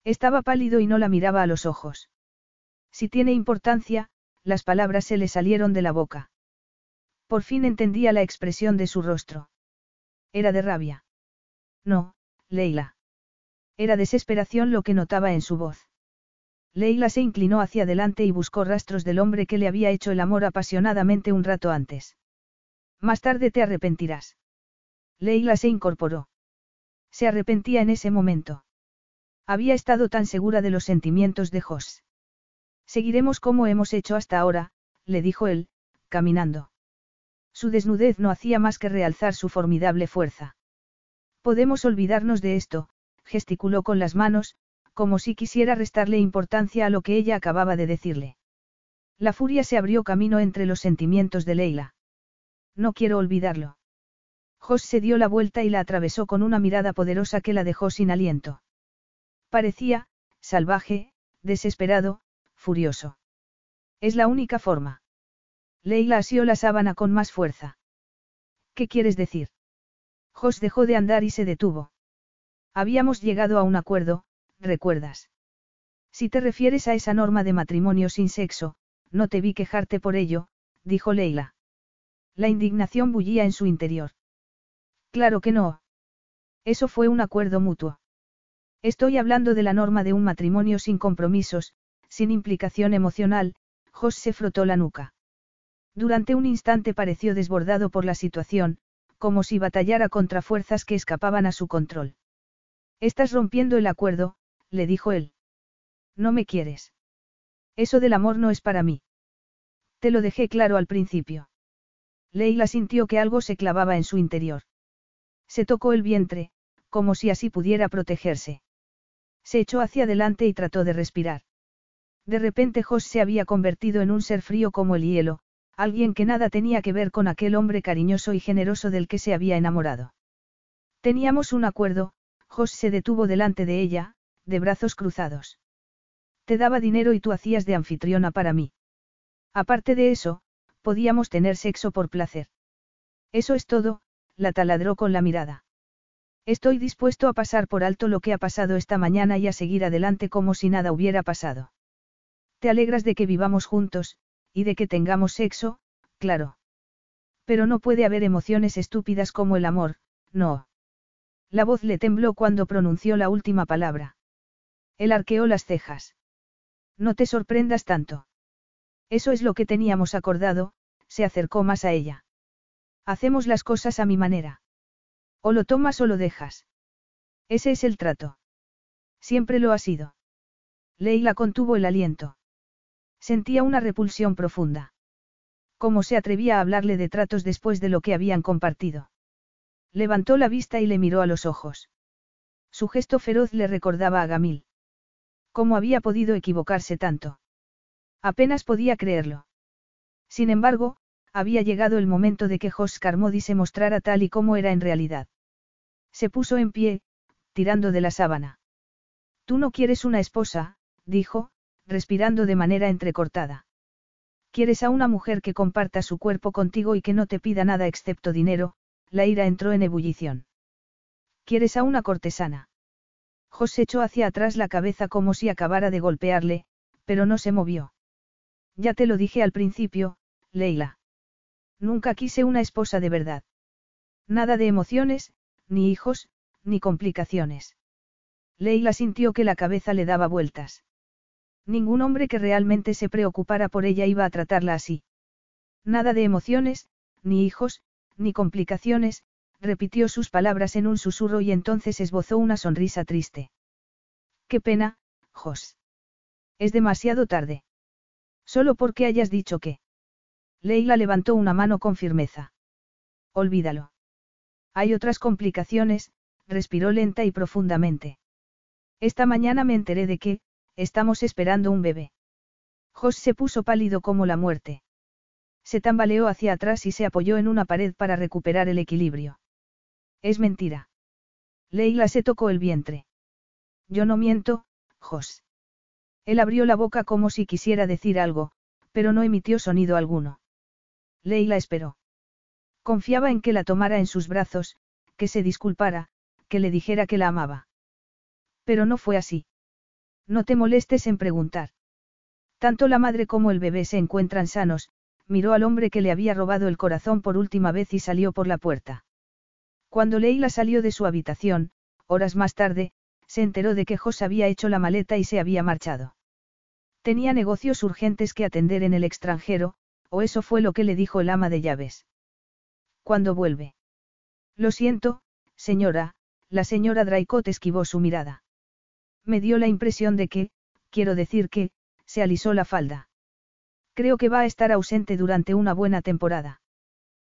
Estaba pálido y no la miraba a los ojos. Si tiene importancia, las palabras se le salieron de la boca. Por fin entendía la expresión de su rostro. Era de rabia. No, Leila. Era desesperación lo que notaba en su voz. Leila se inclinó hacia adelante y buscó rastros del hombre que le había hecho el amor apasionadamente un rato antes. Más tarde te arrepentirás. Leila se incorporó. Se arrepentía en ese momento. Había estado tan segura de los sentimientos de Jos. Seguiremos como hemos hecho hasta ahora, le dijo él, caminando. Su desnudez no hacía más que realzar su formidable fuerza. Podemos olvidarnos de esto, gesticuló con las manos, como si quisiera restarle importancia a lo que ella acababa de decirle. La furia se abrió camino entre los sentimientos de Leila. No quiero olvidarlo. Jos se dio la vuelta y la atravesó con una mirada poderosa que la dejó sin aliento. Parecía, salvaje, desesperado, furioso. Es la única forma. Leila asió la sábana con más fuerza. ¿Qué quieres decir? Jos dejó de andar y se detuvo. Habíamos llegado a un acuerdo, ¿recuerdas? Si te refieres a esa norma de matrimonio sin sexo, no te vi quejarte por ello, dijo Leila. La indignación bullía en su interior. Claro que no. Eso fue un acuerdo mutuo. Estoy hablando de la norma de un matrimonio sin compromisos, sin implicación emocional, Jos se frotó la nuca. Durante un instante pareció desbordado por la situación, como si batallara contra fuerzas que escapaban a su control. Estás rompiendo el acuerdo, le dijo él. No me quieres. Eso del amor no es para mí. Te lo dejé claro al principio. Leila sintió que algo se clavaba en su interior. Se tocó el vientre, como si así pudiera protegerse. Se echó hacia adelante y trató de respirar. De repente Jos se había convertido en un ser frío como el hielo, alguien que nada tenía que ver con aquel hombre cariñoso y generoso del que se había enamorado. Teníamos un acuerdo, Jos se detuvo delante de ella, de brazos cruzados. Te daba dinero y tú hacías de anfitriona para mí. Aparte de eso, podíamos tener sexo por placer. Eso es todo, la taladró con la mirada. Estoy dispuesto a pasar por alto lo que ha pasado esta mañana y a seguir adelante como si nada hubiera pasado. Te alegras de que vivamos juntos, y de que tengamos sexo, claro. Pero no puede haber emociones estúpidas como el amor, no. La voz le tembló cuando pronunció la última palabra. Él arqueó las cejas. No te sorprendas tanto. Eso es lo que teníamos acordado, se acercó más a ella. Hacemos las cosas a mi manera. O lo tomas o lo dejas. Ese es el trato. Siempre lo ha sido. Leila contuvo el aliento. Sentía una repulsión profunda. ¿Cómo se atrevía a hablarle de tratos después de lo que habían compartido? Levantó la vista y le miró a los ojos. Su gesto feroz le recordaba a Gamil. ¿Cómo había podido equivocarse tanto? Apenas podía creerlo. Sin embargo, había llegado el momento de que Jos Carmody se mostrara tal y como era en realidad. Se puso en pie, tirando de la sábana. Tú no quieres una esposa, dijo, respirando de manera entrecortada. Quieres a una mujer que comparta su cuerpo contigo y que no te pida nada excepto dinero, la ira entró en ebullición. Quieres a una cortesana. Jos echó hacia atrás la cabeza como si acabara de golpearle, pero no se movió. Ya te lo dije al principio, Leila. Nunca quise una esposa de verdad. Nada de emociones, ni hijos, ni complicaciones. Leila sintió que la cabeza le daba vueltas. Ningún hombre que realmente se preocupara por ella iba a tratarla así. Nada de emociones, ni hijos, ni complicaciones, repitió sus palabras en un susurro y entonces esbozó una sonrisa triste. Qué pena, Jos. Es demasiado tarde. Solo porque hayas dicho que. Leila levantó una mano con firmeza. Olvídalo. Hay otras complicaciones, respiró lenta y profundamente. Esta mañana me enteré de que, estamos esperando un bebé. Jos se puso pálido como la muerte. Se tambaleó hacia atrás y se apoyó en una pared para recuperar el equilibrio. Es mentira. Leila se tocó el vientre. Yo no miento, Jos. Él abrió la boca como si quisiera decir algo, pero no emitió sonido alguno. Leila esperó. Confiaba en que la tomara en sus brazos, que se disculpara, que le dijera que la amaba. Pero no fue así. No te molestes en preguntar. Tanto la madre como el bebé se encuentran sanos, miró al hombre que le había robado el corazón por última vez y salió por la puerta. Cuando Leila salió de su habitación, horas más tarde, se enteró de que Jos había hecho la maleta y se había marchado. Tenía negocios urgentes que atender en el extranjero, o eso fue lo que le dijo el ama de llaves. ¿Cuándo vuelve? Lo siento, señora, la señora Draicot esquivó su mirada. Me dio la impresión de que, quiero decir que, se alisó la falda. Creo que va a estar ausente durante una buena temporada.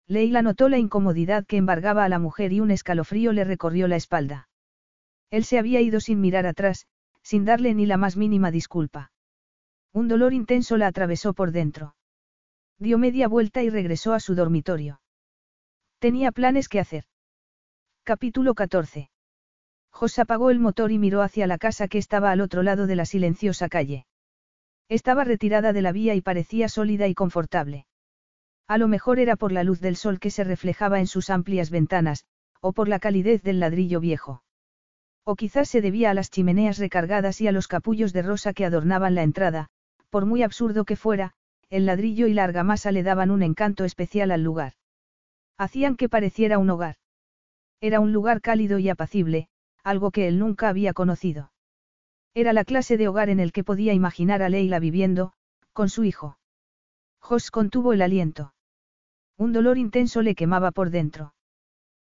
Leila notó la incomodidad que embargaba a la mujer y un escalofrío le recorrió la espalda. Él se había ido sin mirar atrás, sin darle ni la más mínima disculpa. Un dolor intenso la atravesó por dentro. Dio media vuelta y regresó a su dormitorio. Tenía planes que hacer. Capítulo 14. Jos apagó el motor y miró hacia la casa que estaba al otro lado de la silenciosa calle. Estaba retirada de la vía y parecía sólida y confortable. A lo mejor era por la luz del sol que se reflejaba en sus amplias ventanas, o por la calidez del ladrillo viejo. O quizás se debía a las chimeneas recargadas y a los capullos de rosa que adornaban la entrada, por muy absurdo que fuera, el ladrillo y la argamasa le daban un encanto especial al lugar. Hacían que pareciera un hogar. Era un lugar cálido y apacible, algo que él nunca había conocido. Era la clase de hogar en el que podía imaginar a Leila viviendo, con su hijo. Jos contuvo el aliento. Un dolor intenso le quemaba por dentro.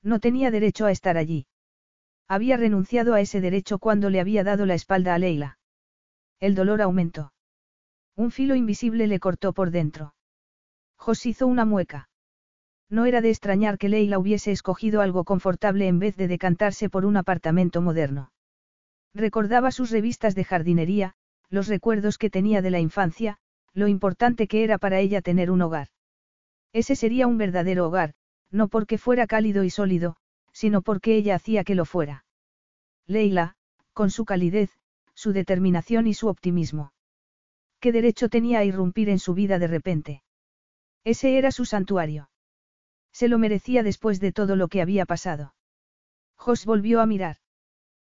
No tenía derecho a estar allí. Había renunciado a ese derecho cuando le había dado la espalda a Leila. El dolor aumentó. Un filo invisible le cortó por dentro. Jos hizo una mueca. No era de extrañar que Leila hubiese escogido algo confortable en vez de decantarse por un apartamento moderno. Recordaba sus revistas de jardinería, los recuerdos que tenía de la infancia, lo importante que era para ella tener un hogar. Ese sería un verdadero hogar, no porque fuera cálido y sólido, sino porque ella hacía que lo fuera. Leila, con su calidez, su determinación y su optimismo. ¿Qué derecho tenía a irrumpir en su vida de repente? Ese era su santuario. Se lo merecía después de todo lo que había pasado. Jos volvió a mirar.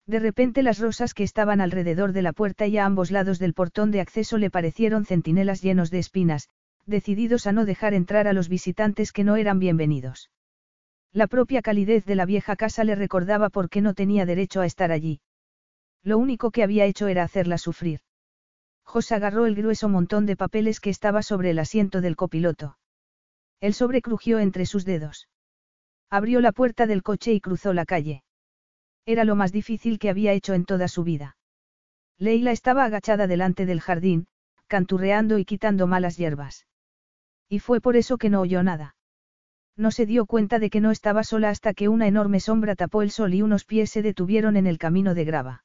De repente las rosas que estaban alrededor de la puerta y a ambos lados del portón de acceso le parecieron centinelas llenos de espinas, decididos a no dejar entrar a los visitantes que no eran bienvenidos. La propia calidez de la vieja casa le recordaba por qué no tenía derecho a estar allí. Lo único que había hecho era hacerla sufrir. Jos agarró el grueso montón de papeles que estaba sobre el asiento del copiloto. El sobre crujió entre sus dedos. Abrió la puerta del coche y cruzó la calle. Era lo más difícil que había hecho en toda su vida. Leila estaba agachada delante del jardín, canturreando y quitando malas hierbas. Y fue por eso que no oyó nada. No se dio cuenta de que no estaba sola hasta que una enorme sombra tapó el sol y unos pies se detuvieron en el camino de grava.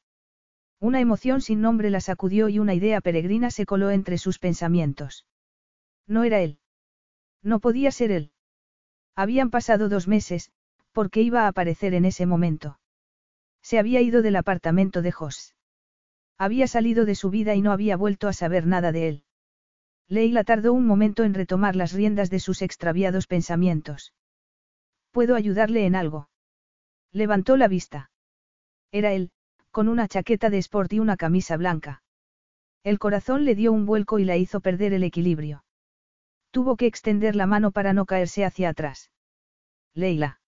Una emoción sin nombre la sacudió y una idea peregrina se coló entre sus pensamientos. No era él. No podía ser él. Habían pasado dos meses, porque iba a aparecer en ese momento. Se había ido del apartamento de Jos. Había salido de su vida y no había vuelto a saber nada de él. Leila tardó un momento en retomar las riendas de sus extraviados pensamientos. ¿Puedo ayudarle en algo? Levantó la vista. Era él, con una chaqueta de sport y una camisa blanca. El corazón le dio un vuelco y la hizo perder el equilibrio. Tuvo que extender la mano para no caerse hacia atrás. Leila.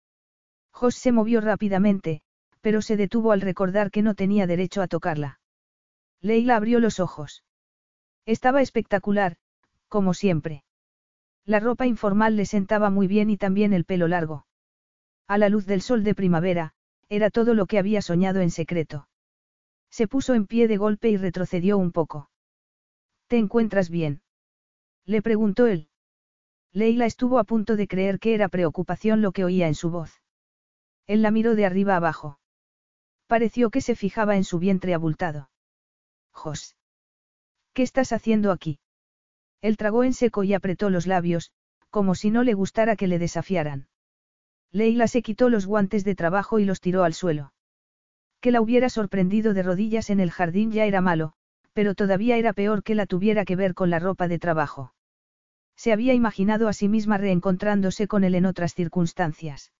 Jos se movió rápidamente, pero se detuvo al recordar que no tenía derecho a tocarla. Leila abrió los ojos. Estaba espectacular, como siempre. La ropa informal le sentaba muy bien y también el pelo largo. A la luz del sol de primavera, era todo lo que había soñado en secreto. Se puso en pie de golpe y retrocedió un poco. ¿Te encuentras bien? Le preguntó él. Leila estuvo a punto de creer que era preocupación lo que oía en su voz. Él la miró de arriba abajo. Pareció que se fijaba en su vientre abultado. Jos. ¿Qué estás haciendo aquí? Él tragó en seco y apretó los labios, como si no le gustara que le desafiaran. Leila se quitó los guantes de trabajo y los tiró al suelo. Que la hubiera sorprendido de rodillas en el jardín ya era malo, pero todavía era peor que la tuviera que ver con la ropa de trabajo. Se había imaginado a sí misma reencontrándose con él en otras circunstancias.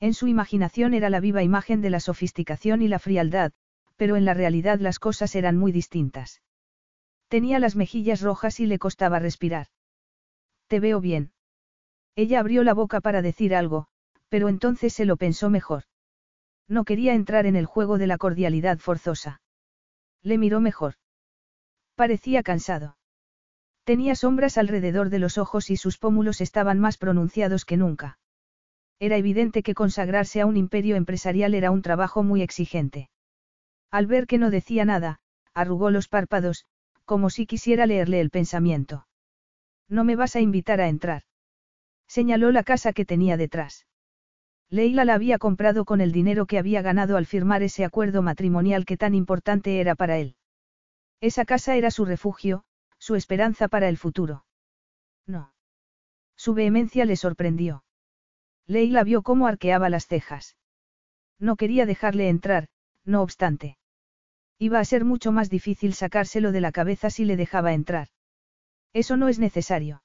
En su imaginación era la viva imagen de la sofisticación y la frialdad, pero en la realidad las cosas eran muy distintas. Tenía las mejillas rojas y le costaba respirar. Te veo bien. Ella abrió la boca para decir algo, pero entonces se lo pensó mejor. No quería entrar en el juego de la cordialidad forzosa. Le miró mejor. Parecía cansado. Tenía sombras alrededor de los ojos y sus pómulos estaban más pronunciados que nunca. Era evidente que consagrarse a un imperio empresarial era un trabajo muy exigente. Al ver que no decía nada, arrugó los párpados, como si quisiera leerle el pensamiento. No me vas a invitar a entrar. Señaló la casa que tenía detrás. Leila la había comprado con el dinero que había ganado al firmar ese acuerdo matrimonial que tan importante era para él. Esa casa era su refugio, su esperanza para el futuro. No. Su vehemencia le sorprendió. Leila vio cómo arqueaba las cejas. No quería dejarle entrar, no obstante. Iba a ser mucho más difícil sacárselo de la cabeza si le dejaba entrar. Eso no es necesario.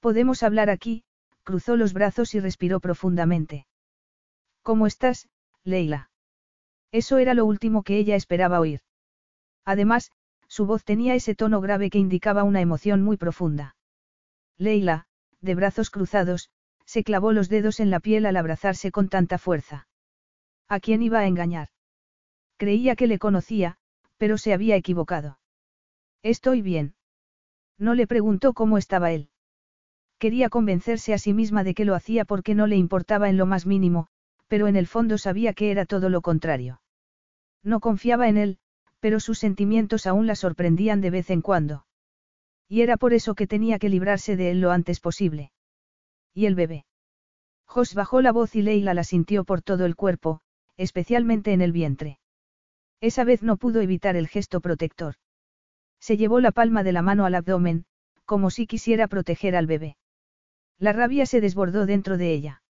Podemos hablar aquí, cruzó los brazos y respiró profundamente. ¿Cómo estás, Leila? Eso era lo último que ella esperaba oír. Además, su voz tenía ese tono grave que indicaba una emoción muy profunda. Leila, de brazos cruzados, se clavó los dedos en la piel al abrazarse con tanta fuerza. ¿A quién iba a engañar? Creía que le conocía, pero se había equivocado. Estoy bien. No le preguntó cómo estaba él. Quería convencerse a sí misma de que lo hacía porque no le importaba en lo más mínimo, pero en el fondo sabía que era todo lo contrario. No confiaba en él, pero sus sentimientos aún la sorprendían de vez en cuando. Y era por eso que tenía que librarse de él lo antes posible. ¿Y el bebé? Jos bajó la voz y Leila la sintió por todo el cuerpo, especialmente en el vientre. Esa vez no pudo evitar el gesto protector. Se llevó la palma de la mano al abdomen, como si quisiera proteger al bebé. La rabia se desbordó dentro de ella.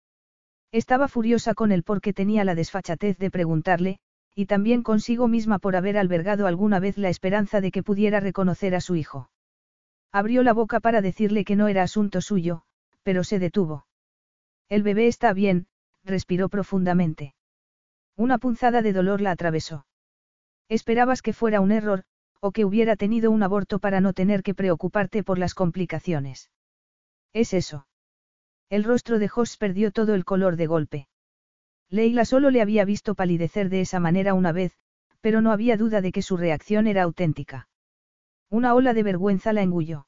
Estaba furiosa con él porque tenía la desfachatez de preguntarle, y también consigo misma por haber albergado alguna vez la esperanza de que pudiera reconocer a su hijo. Abrió la boca para decirle que no era asunto suyo, pero se detuvo. El bebé está bien, respiró profundamente. Una punzada de dolor la atravesó. Esperabas que fuera un error, o que hubiera tenido un aborto para no tener que preocuparte por las complicaciones. Es eso. El rostro de Joss perdió todo el color de golpe. Leila solo le había visto palidecer de esa manera una vez, pero no había duda de que su reacción era auténtica. Una ola de vergüenza la engulló.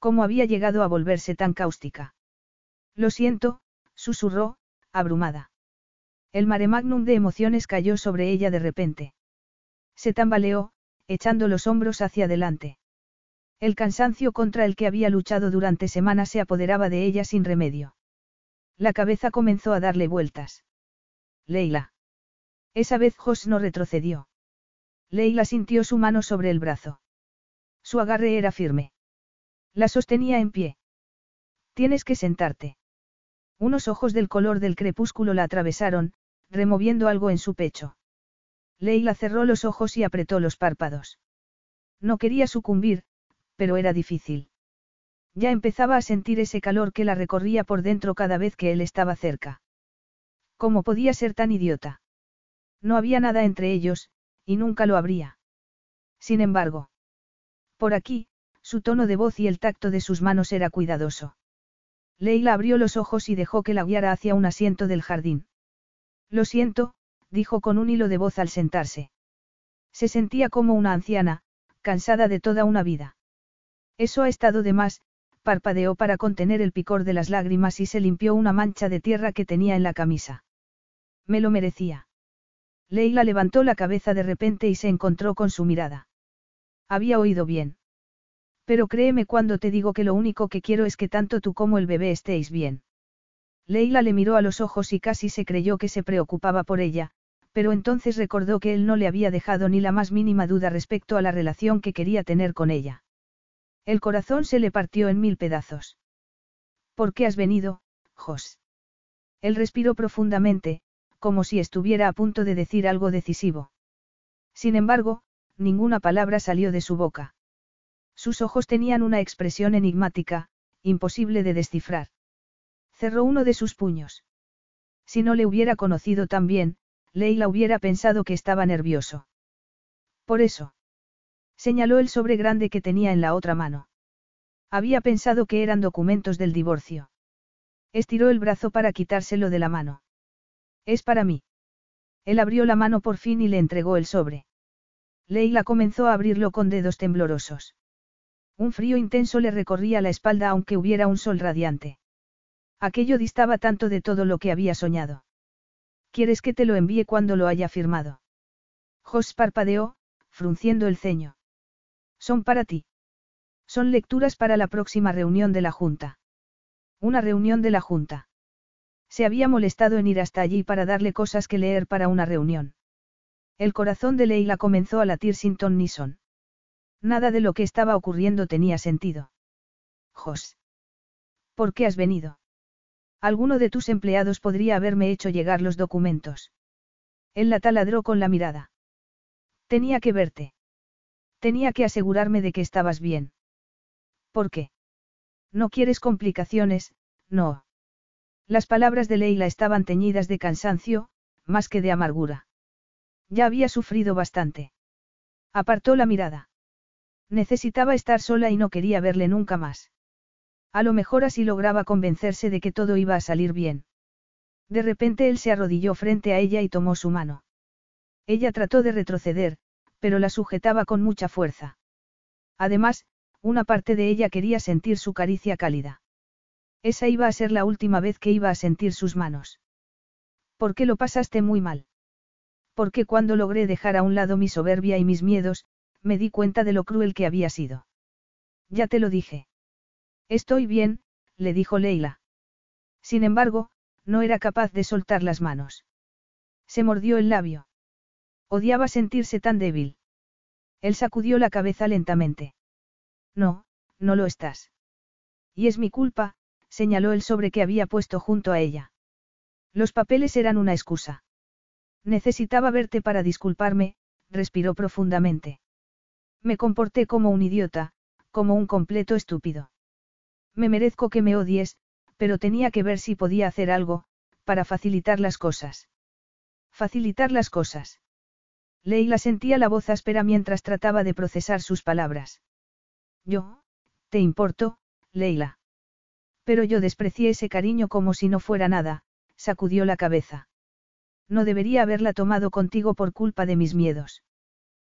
¿Cómo había llegado a volverse tan cáustica? Lo siento, susurró, abrumada. El mare magnum de emociones cayó sobre ella de repente. Se tambaleó, echando los hombros hacia adelante. El cansancio contra el que había luchado durante semanas se apoderaba de ella sin remedio. La cabeza comenzó a darle vueltas. Leila. Esa vez Jos no retrocedió. Leila sintió su mano sobre el brazo. Su agarre era firme. La sostenía en pie. Tienes que sentarte. Unos ojos del color del crepúsculo la atravesaron, removiendo algo en su pecho. Leila cerró los ojos y apretó los párpados. No quería sucumbir, pero era difícil. Ya empezaba a sentir ese calor que la recorría por dentro cada vez que él estaba cerca. ¿Cómo podía ser tan idiota? No había nada entre ellos, y nunca lo habría. Sin embargo. Por aquí, su tono de voz y el tacto de sus manos era cuidadoso. Leila abrió los ojos y dejó que la guiara hacia un asiento del jardín. Lo siento, dijo con un hilo de voz al sentarse. Se sentía como una anciana, cansada de toda una vida. Eso ha estado de más, parpadeó para contener el picor de las lágrimas y se limpió una mancha de tierra que tenía en la camisa. Me lo merecía. Leila levantó la cabeza de repente y se encontró con su mirada. Había oído bien. Pero créeme cuando te digo que lo único que quiero es que tanto tú como el bebé estéis bien. Leila le miró a los ojos y casi se creyó que se preocupaba por ella, pero entonces recordó que él no le había dejado ni la más mínima duda respecto a la relación que quería tener con ella. El corazón se le partió en mil pedazos. ¿Por qué has venido, Jos? Él respiró profundamente, como si estuviera a punto de decir algo decisivo. Sin embargo, ninguna palabra salió de su boca. Sus ojos tenían una expresión enigmática, imposible de descifrar. Cerró uno de sus puños. Si no le hubiera conocido tan bien, Leila hubiera pensado que estaba nervioso. Por eso. Señaló el sobre grande que tenía en la otra mano. Había pensado que eran documentos del divorcio. Estiró el brazo para quitárselo de la mano. Es para mí. Él abrió la mano por fin y le entregó el sobre. Leila comenzó a abrirlo con dedos temblorosos. Un frío intenso le recorría la espalda aunque hubiera un sol radiante. Aquello distaba tanto de todo lo que había soñado. ¿Quieres que te lo envíe cuando lo haya firmado? Jos parpadeó, frunciendo el ceño. Son para ti. Son lecturas para la próxima reunión de la Junta. Una reunión de la Junta. Se había molestado en ir hasta allí para darle cosas que leer para una reunión. El corazón de Leila comenzó a latir sin ton ni son. Nada de lo que estaba ocurriendo tenía sentido. Jos. ¿Por qué has venido? Alguno de tus empleados podría haberme hecho llegar los documentos. Él la taladró con la mirada. Tenía que verte. Tenía que asegurarme de que estabas bien. ¿Por qué? No quieres complicaciones, no. Las palabras de Leila estaban teñidas de cansancio, más que de amargura. Ya había sufrido bastante. Apartó la mirada. Necesitaba estar sola y no quería verle nunca más. A lo mejor así lograba convencerse de que todo iba a salir bien. De repente él se arrodilló frente a ella y tomó su mano. Ella trató de retroceder, pero la sujetaba con mucha fuerza. Además, una parte de ella quería sentir su caricia cálida. Esa iba a ser la última vez que iba a sentir sus manos. ¿Por qué lo pasaste muy mal? Porque cuando logré dejar a un lado mi soberbia y mis miedos, me di cuenta de lo cruel que había sido. Ya te lo dije. Estoy bien, le dijo Leila. Sin embargo, no era capaz de soltar las manos. Se mordió el labio. Odiaba sentirse tan débil. Él sacudió la cabeza lentamente. No, no lo estás. Y es mi culpa, señaló el sobre que había puesto junto a ella. Los papeles eran una excusa. Necesitaba verte para disculparme, respiró profundamente. Me comporté como un idiota, como un completo estúpido. Me merezco que me odies, pero tenía que ver si podía hacer algo, para facilitar las cosas. Facilitar las cosas. Leila sentía la voz áspera mientras trataba de procesar sus palabras. Yo, te importo, Leila. Pero yo desprecié ese cariño como si no fuera nada, sacudió la cabeza. No debería haberla tomado contigo por culpa de mis miedos.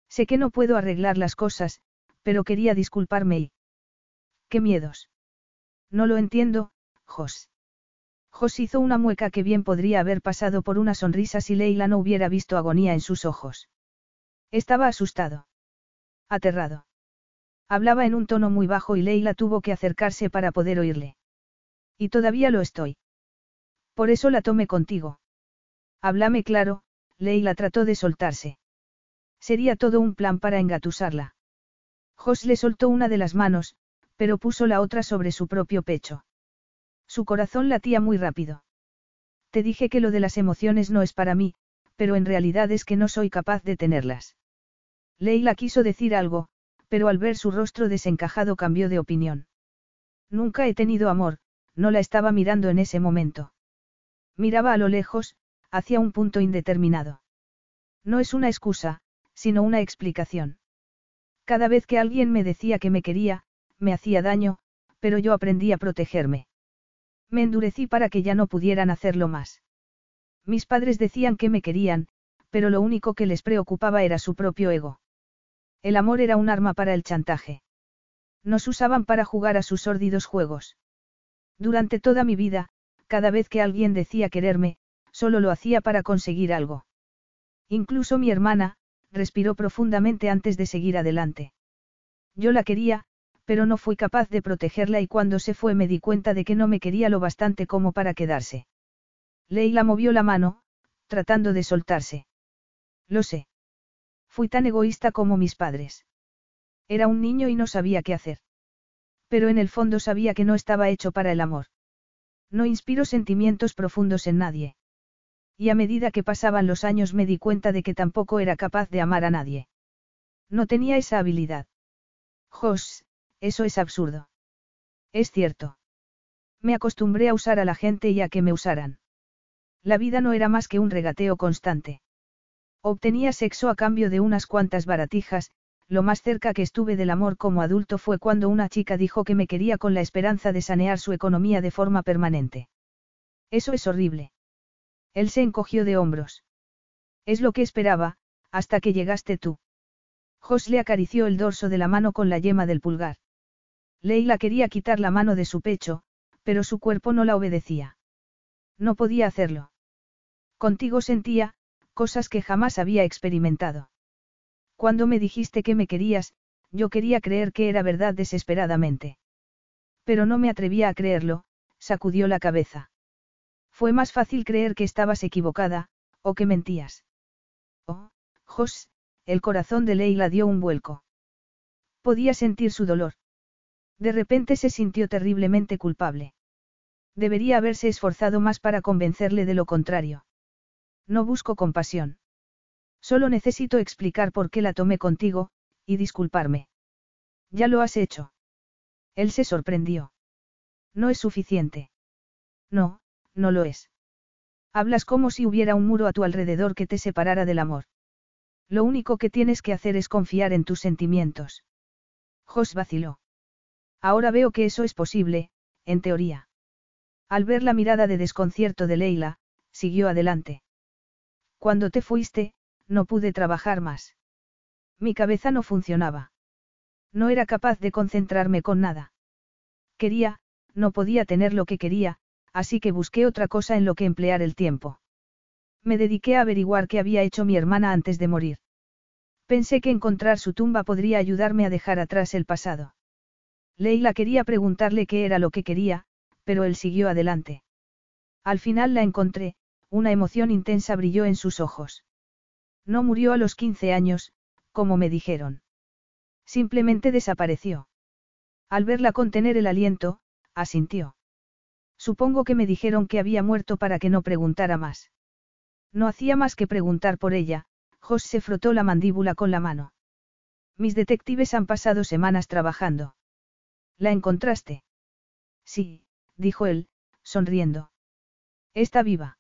Sé que no puedo arreglar las cosas, pero quería disculparme y... ¿Qué miedos? No lo entiendo, Jos. Jos hizo una mueca que bien podría haber pasado por una sonrisa si Leila no hubiera visto agonía en sus ojos. Estaba asustado. Aterrado. Hablaba en un tono muy bajo y Leila tuvo que acercarse para poder oírle. Y todavía lo estoy. Por eso la tomé contigo. Háblame claro, Leila trató de soltarse. Sería todo un plan para engatusarla. Jos le soltó una de las manos, pero puso la otra sobre su propio pecho. Su corazón latía muy rápido. Te dije que lo de las emociones no es para mí, pero en realidad es que no soy capaz de tenerlas. Leila quiso decir algo, pero al ver su rostro desencajado cambió de opinión. Nunca he tenido amor, no la estaba mirando en ese momento. Miraba a lo lejos, hacia un punto indeterminado. No es una excusa, sino una explicación. Cada vez que alguien me decía que me quería, me hacía daño, pero yo aprendí a protegerme. Me endurecí para que ya no pudieran hacerlo más. Mis padres decían que me querían, pero lo único que les preocupaba era su propio ego. El amor era un arma para el chantaje. Nos usaban para jugar a sus sórdidos juegos. Durante toda mi vida, cada vez que alguien decía quererme, solo lo hacía para conseguir algo. Incluso mi hermana, respiró profundamente antes de seguir adelante. Yo la quería, pero no fui capaz de protegerla y cuando se fue me di cuenta de que no me quería lo bastante como para quedarse. Leila movió la mano, tratando de soltarse. Lo sé. Fui tan egoísta como mis padres. Era un niño y no sabía qué hacer. Pero en el fondo sabía que no estaba hecho para el amor. No inspiro sentimientos profundos en nadie. Y a medida que pasaban los años me di cuenta de que tampoco era capaz de amar a nadie. No tenía esa habilidad. Jos, eso es absurdo. Es cierto. Me acostumbré a usar a la gente y a que me usaran. La vida no era más que un regateo constante. Obtenía sexo a cambio de unas cuantas baratijas, lo más cerca que estuve del amor como adulto fue cuando una chica dijo que me quería con la esperanza de sanear su economía de forma permanente. Eso es horrible. Él se encogió de hombros. Es lo que esperaba, hasta que llegaste tú. Jos le acarició el dorso de la mano con la yema del pulgar. Leila quería quitar la mano de su pecho, pero su cuerpo no la obedecía. No podía hacerlo. Contigo sentía, cosas que jamás había experimentado. Cuando me dijiste que me querías, yo quería creer que era verdad desesperadamente. Pero no me atrevía a creerlo, sacudió la cabeza. Fue más fácil creer que estabas equivocada, o que mentías. Oh, Jos, el corazón de Leila dio un vuelco. Podía sentir su dolor. De repente se sintió terriblemente culpable. Debería haberse esforzado más para convencerle de lo contrario. No busco compasión. Solo necesito explicar por qué la tomé contigo, y disculparme. Ya lo has hecho. Él se sorprendió. No es suficiente. No, no lo es. Hablas como si hubiera un muro a tu alrededor que te separara del amor. Lo único que tienes que hacer es confiar en tus sentimientos. Jos vaciló. Ahora veo que eso es posible, en teoría. Al ver la mirada de desconcierto de Leila, siguió adelante. Cuando te fuiste, no pude trabajar más. Mi cabeza no funcionaba. No era capaz de concentrarme con nada. Quería, no podía tener lo que quería, así que busqué otra cosa en lo que emplear el tiempo. Me dediqué a averiguar qué había hecho mi hermana antes de morir. Pensé que encontrar su tumba podría ayudarme a dejar atrás el pasado. Leila quería preguntarle qué era lo que quería, pero él siguió adelante. Al final la encontré, una emoción intensa brilló en sus ojos. No murió a los 15 años, como me dijeron. Simplemente desapareció. Al verla contener el aliento, asintió. Supongo que me dijeron que había muerto para que no preguntara más. No hacía más que preguntar por ella, Jos se frotó la mandíbula con la mano. Mis detectives han pasado semanas trabajando. ¿La encontraste? Sí, dijo él, sonriendo. Está viva.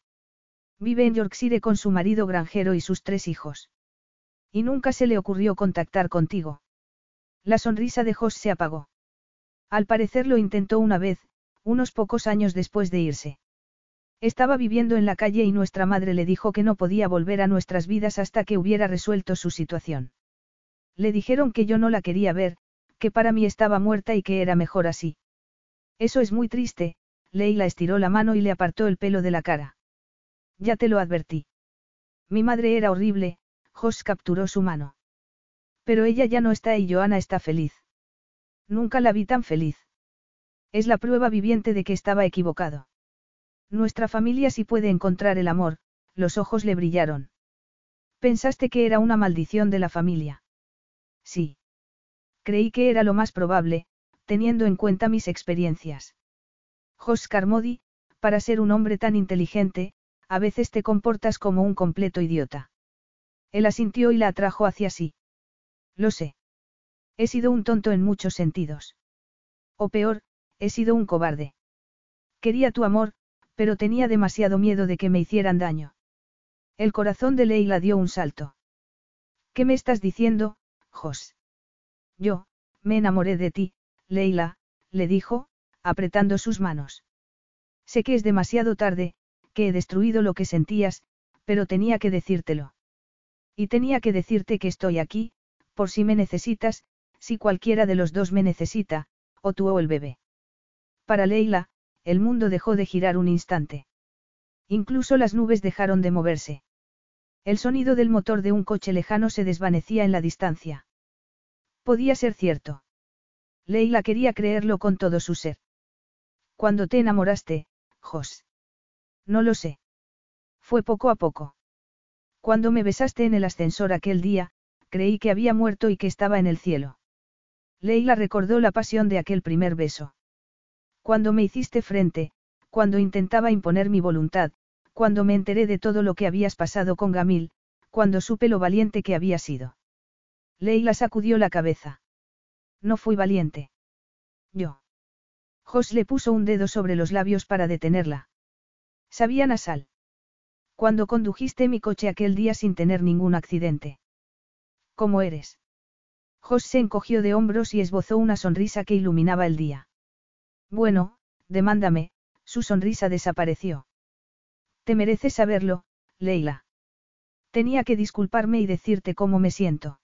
Vive en Yorkshire con su marido granjero y sus tres hijos. Y nunca se le ocurrió contactar contigo. La sonrisa de Jos se apagó. Al parecer lo intentó una vez, unos pocos años después de irse. Estaba viviendo en la calle y nuestra madre le dijo que no podía volver a nuestras vidas hasta que hubiera resuelto su situación. Le dijeron que yo no la quería ver, que para mí estaba muerta y que era mejor así. Eso es muy triste, Leila estiró la mano y le apartó el pelo de la cara. Ya te lo advertí. Mi madre era horrible, Jos capturó su mano. Pero ella ya no está y Joana está feliz. Nunca la vi tan feliz. Es la prueba viviente de que estaba equivocado. Nuestra familia sí puede encontrar el amor, los ojos le brillaron. Pensaste que era una maldición de la familia. Sí. Creí que era lo más probable, teniendo en cuenta mis experiencias. Jos Carmody, para ser un hombre tan inteligente, a veces te comportas como un completo idiota. Él asintió y la atrajo hacia sí. Lo sé. He sido un tonto en muchos sentidos. O peor, he sido un cobarde. Quería tu amor, pero tenía demasiado miedo de que me hicieran daño. El corazón de Leila dio un salto. ¿Qué me estás diciendo, Jos? Yo, me enamoré de ti, Leila, le dijo, apretando sus manos. Sé que es demasiado tarde, que he destruido lo que sentías, pero tenía que decírtelo. Y tenía que decirte que estoy aquí, por si me necesitas, si cualquiera de los dos me necesita, o tú o el bebé. Para Leila, el mundo dejó de girar un instante. Incluso las nubes dejaron de moverse. El sonido del motor de un coche lejano se desvanecía en la distancia. Podía ser cierto. Leila quería creerlo con todo su ser. ¿Cuándo te enamoraste, Jos? No lo sé. Fue poco a poco. Cuando me besaste en el ascensor aquel día, creí que había muerto y que estaba en el cielo. Leila recordó la pasión de aquel primer beso. Cuando me hiciste frente, cuando intentaba imponer mi voluntad, cuando me enteré de todo lo que habías pasado con Gamil, cuando supe lo valiente que había sido. Leila sacudió la cabeza. No fui valiente. Yo. Jos le puso un dedo sobre los labios para detenerla. Sabían a sal. Cuando condujiste mi coche aquel día sin tener ningún accidente. ¿Cómo eres? Jos se encogió de hombros y esbozó una sonrisa que iluminaba el día. Bueno, demándame, su sonrisa desapareció. Te mereces saberlo, Leila. Tenía que disculparme y decirte cómo me siento.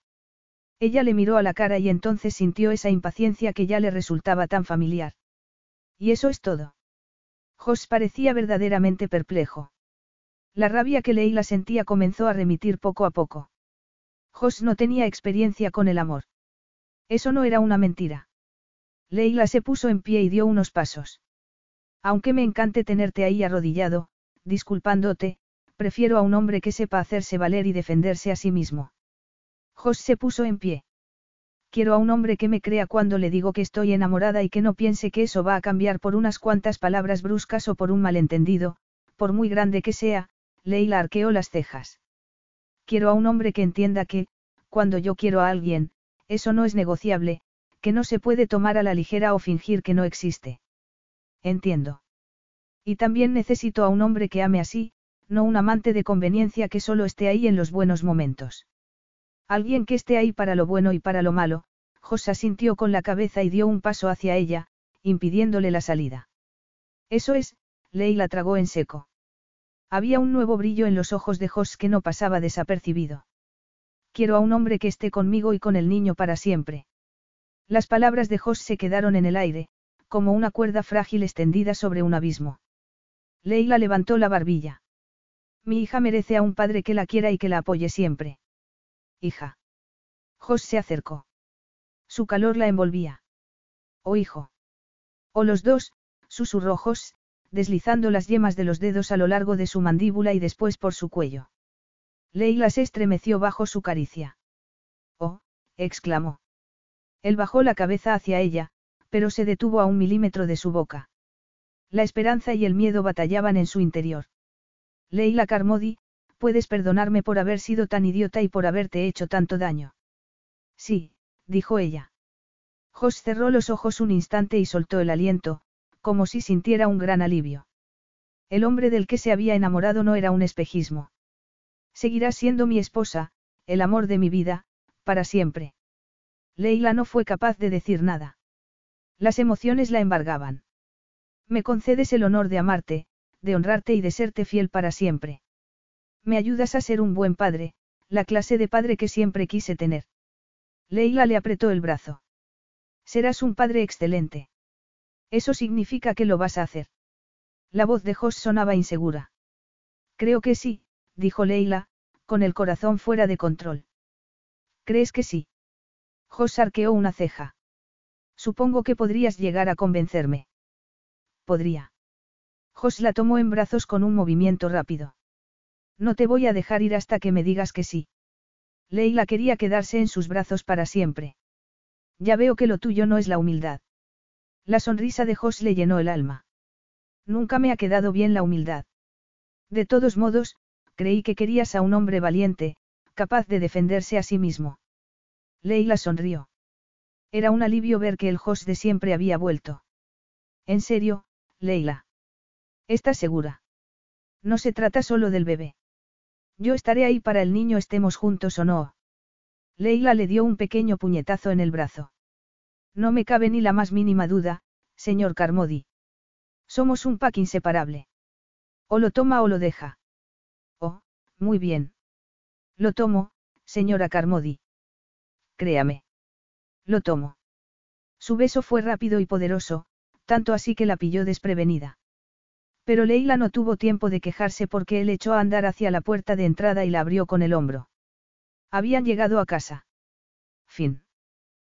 Ella le miró a la cara y entonces sintió esa impaciencia que ya le resultaba tan familiar. Y eso es todo. Jos parecía verdaderamente perplejo. La rabia que Leila sentía comenzó a remitir poco a poco. Jos no tenía experiencia con el amor. Eso no era una mentira. Leila se puso en pie y dio unos pasos. Aunque me encante tenerte ahí arrodillado, disculpándote, prefiero a un hombre que sepa hacerse valer y defenderse a sí mismo. Jos se puso en pie. Quiero a un hombre que me crea cuando le digo que estoy enamorada y que no piense que eso va a cambiar por unas cuantas palabras bruscas o por un malentendido, por muy grande que sea, Leila arqueó las cejas. Quiero a un hombre que entienda que, cuando yo quiero a alguien, eso no es negociable, que no se puede tomar a la ligera o fingir que no existe. Entiendo. Y también necesito a un hombre que ame así, no un amante de conveniencia que solo esté ahí en los buenos momentos. Alguien que esté ahí para lo bueno y para lo malo, Josa sintió con la cabeza y dio un paso hacia ella, impidiéndole la salida. Eso es, Leila tragó en seco. Había un nuevo brillo en los ojos de Jos que no pasaba desapercibido. Quiero a un hombre que esté conmigo y con el niño para siempre. Las palabras de Jos se quedaron en el aire, como una cuerda frágil extendida sobre un abismo. Leila levantó la barbilla. Mi hija merece a un padre que la quiera y que la apoye siempre. Hija. Jos se acercó. Su calor la envolvía. Oh hijo. O los dos, susurró Jos, deslizando las yemas de los dedos a lo largo de su mandíbula y después por su cuello. Leila se estremeció bajo su caricia. Oh, exclamó. Él bajó la cabeza hacia ella, pero se detuvo a un milímetro de su boca. La esperanza y el miedo batallaban en su interior. Leila Carmody, puedes perdonarme por haber sido tan idiota y por haberte hecho tanto daño. Sí, dijo ella. Jos cerró los ojos un instante y soltó el aliento, como si sintiera un gran alivio. El hombre del que se había enamorado no era un espejismo. Seguirá siendo mi esposa, el amor de mi vida, para siempre. Leila no fue capaz de decir nada. Las emociones la embargaban. Me concedes el honor de amarte, de honrarte y de serte fiel para siempre. Me ayudas a ser un buen padre, la clase de padre que siempre quise tener. Leila le apretó el brazo. Serás un padre excelente. Eso significa que lo vas a hacer. La voz de Jos sonaba insegura. Creo que sí, dijo Leila, con el corazón fuera de control. ¿Crees que sí? Jos arqueó una ceja. Supongo que podrías llegar a convencerme. Podría. Jos la tomó en brazos con un movimiento rápido. No te voy a dejar ir hasta que me digas que sí. Leila quería quedarse en sus brazos para siempre. Ya veo que lo tuyo no es la humildad. La sonrisa de Jos le llenó el alma. Nunca me ha quedado bien la humildad. De todos modos, creí que querías a un hombre valiente, capaz de defenderse a sí mismo. Leila sonrió. Era un alivio ver que el Jos de siempre había vuelto. En serio, Leila. ¿Estás segura? No se trata solo del bebé. Yo estaré ahí para el niño estemos juntos o no. Leila le dio un pequeño puñetazo en el brazo. No me cabe ni la más mínima duda, señor Carmody. Somos un pack inseparable. O lo toma o lo deja. Oh, muy bien. Lo tomo, señora Carmody. Créame. Lo tomo. Su beso fue rápido y poderoso, tanto así que la pilló desprevenida. Pero Leila no tuvo tiempo de quejarse porque él echó a andar hacia la puerta de entrada y la abrió con el hombro. Habían llegado a casa. Fin.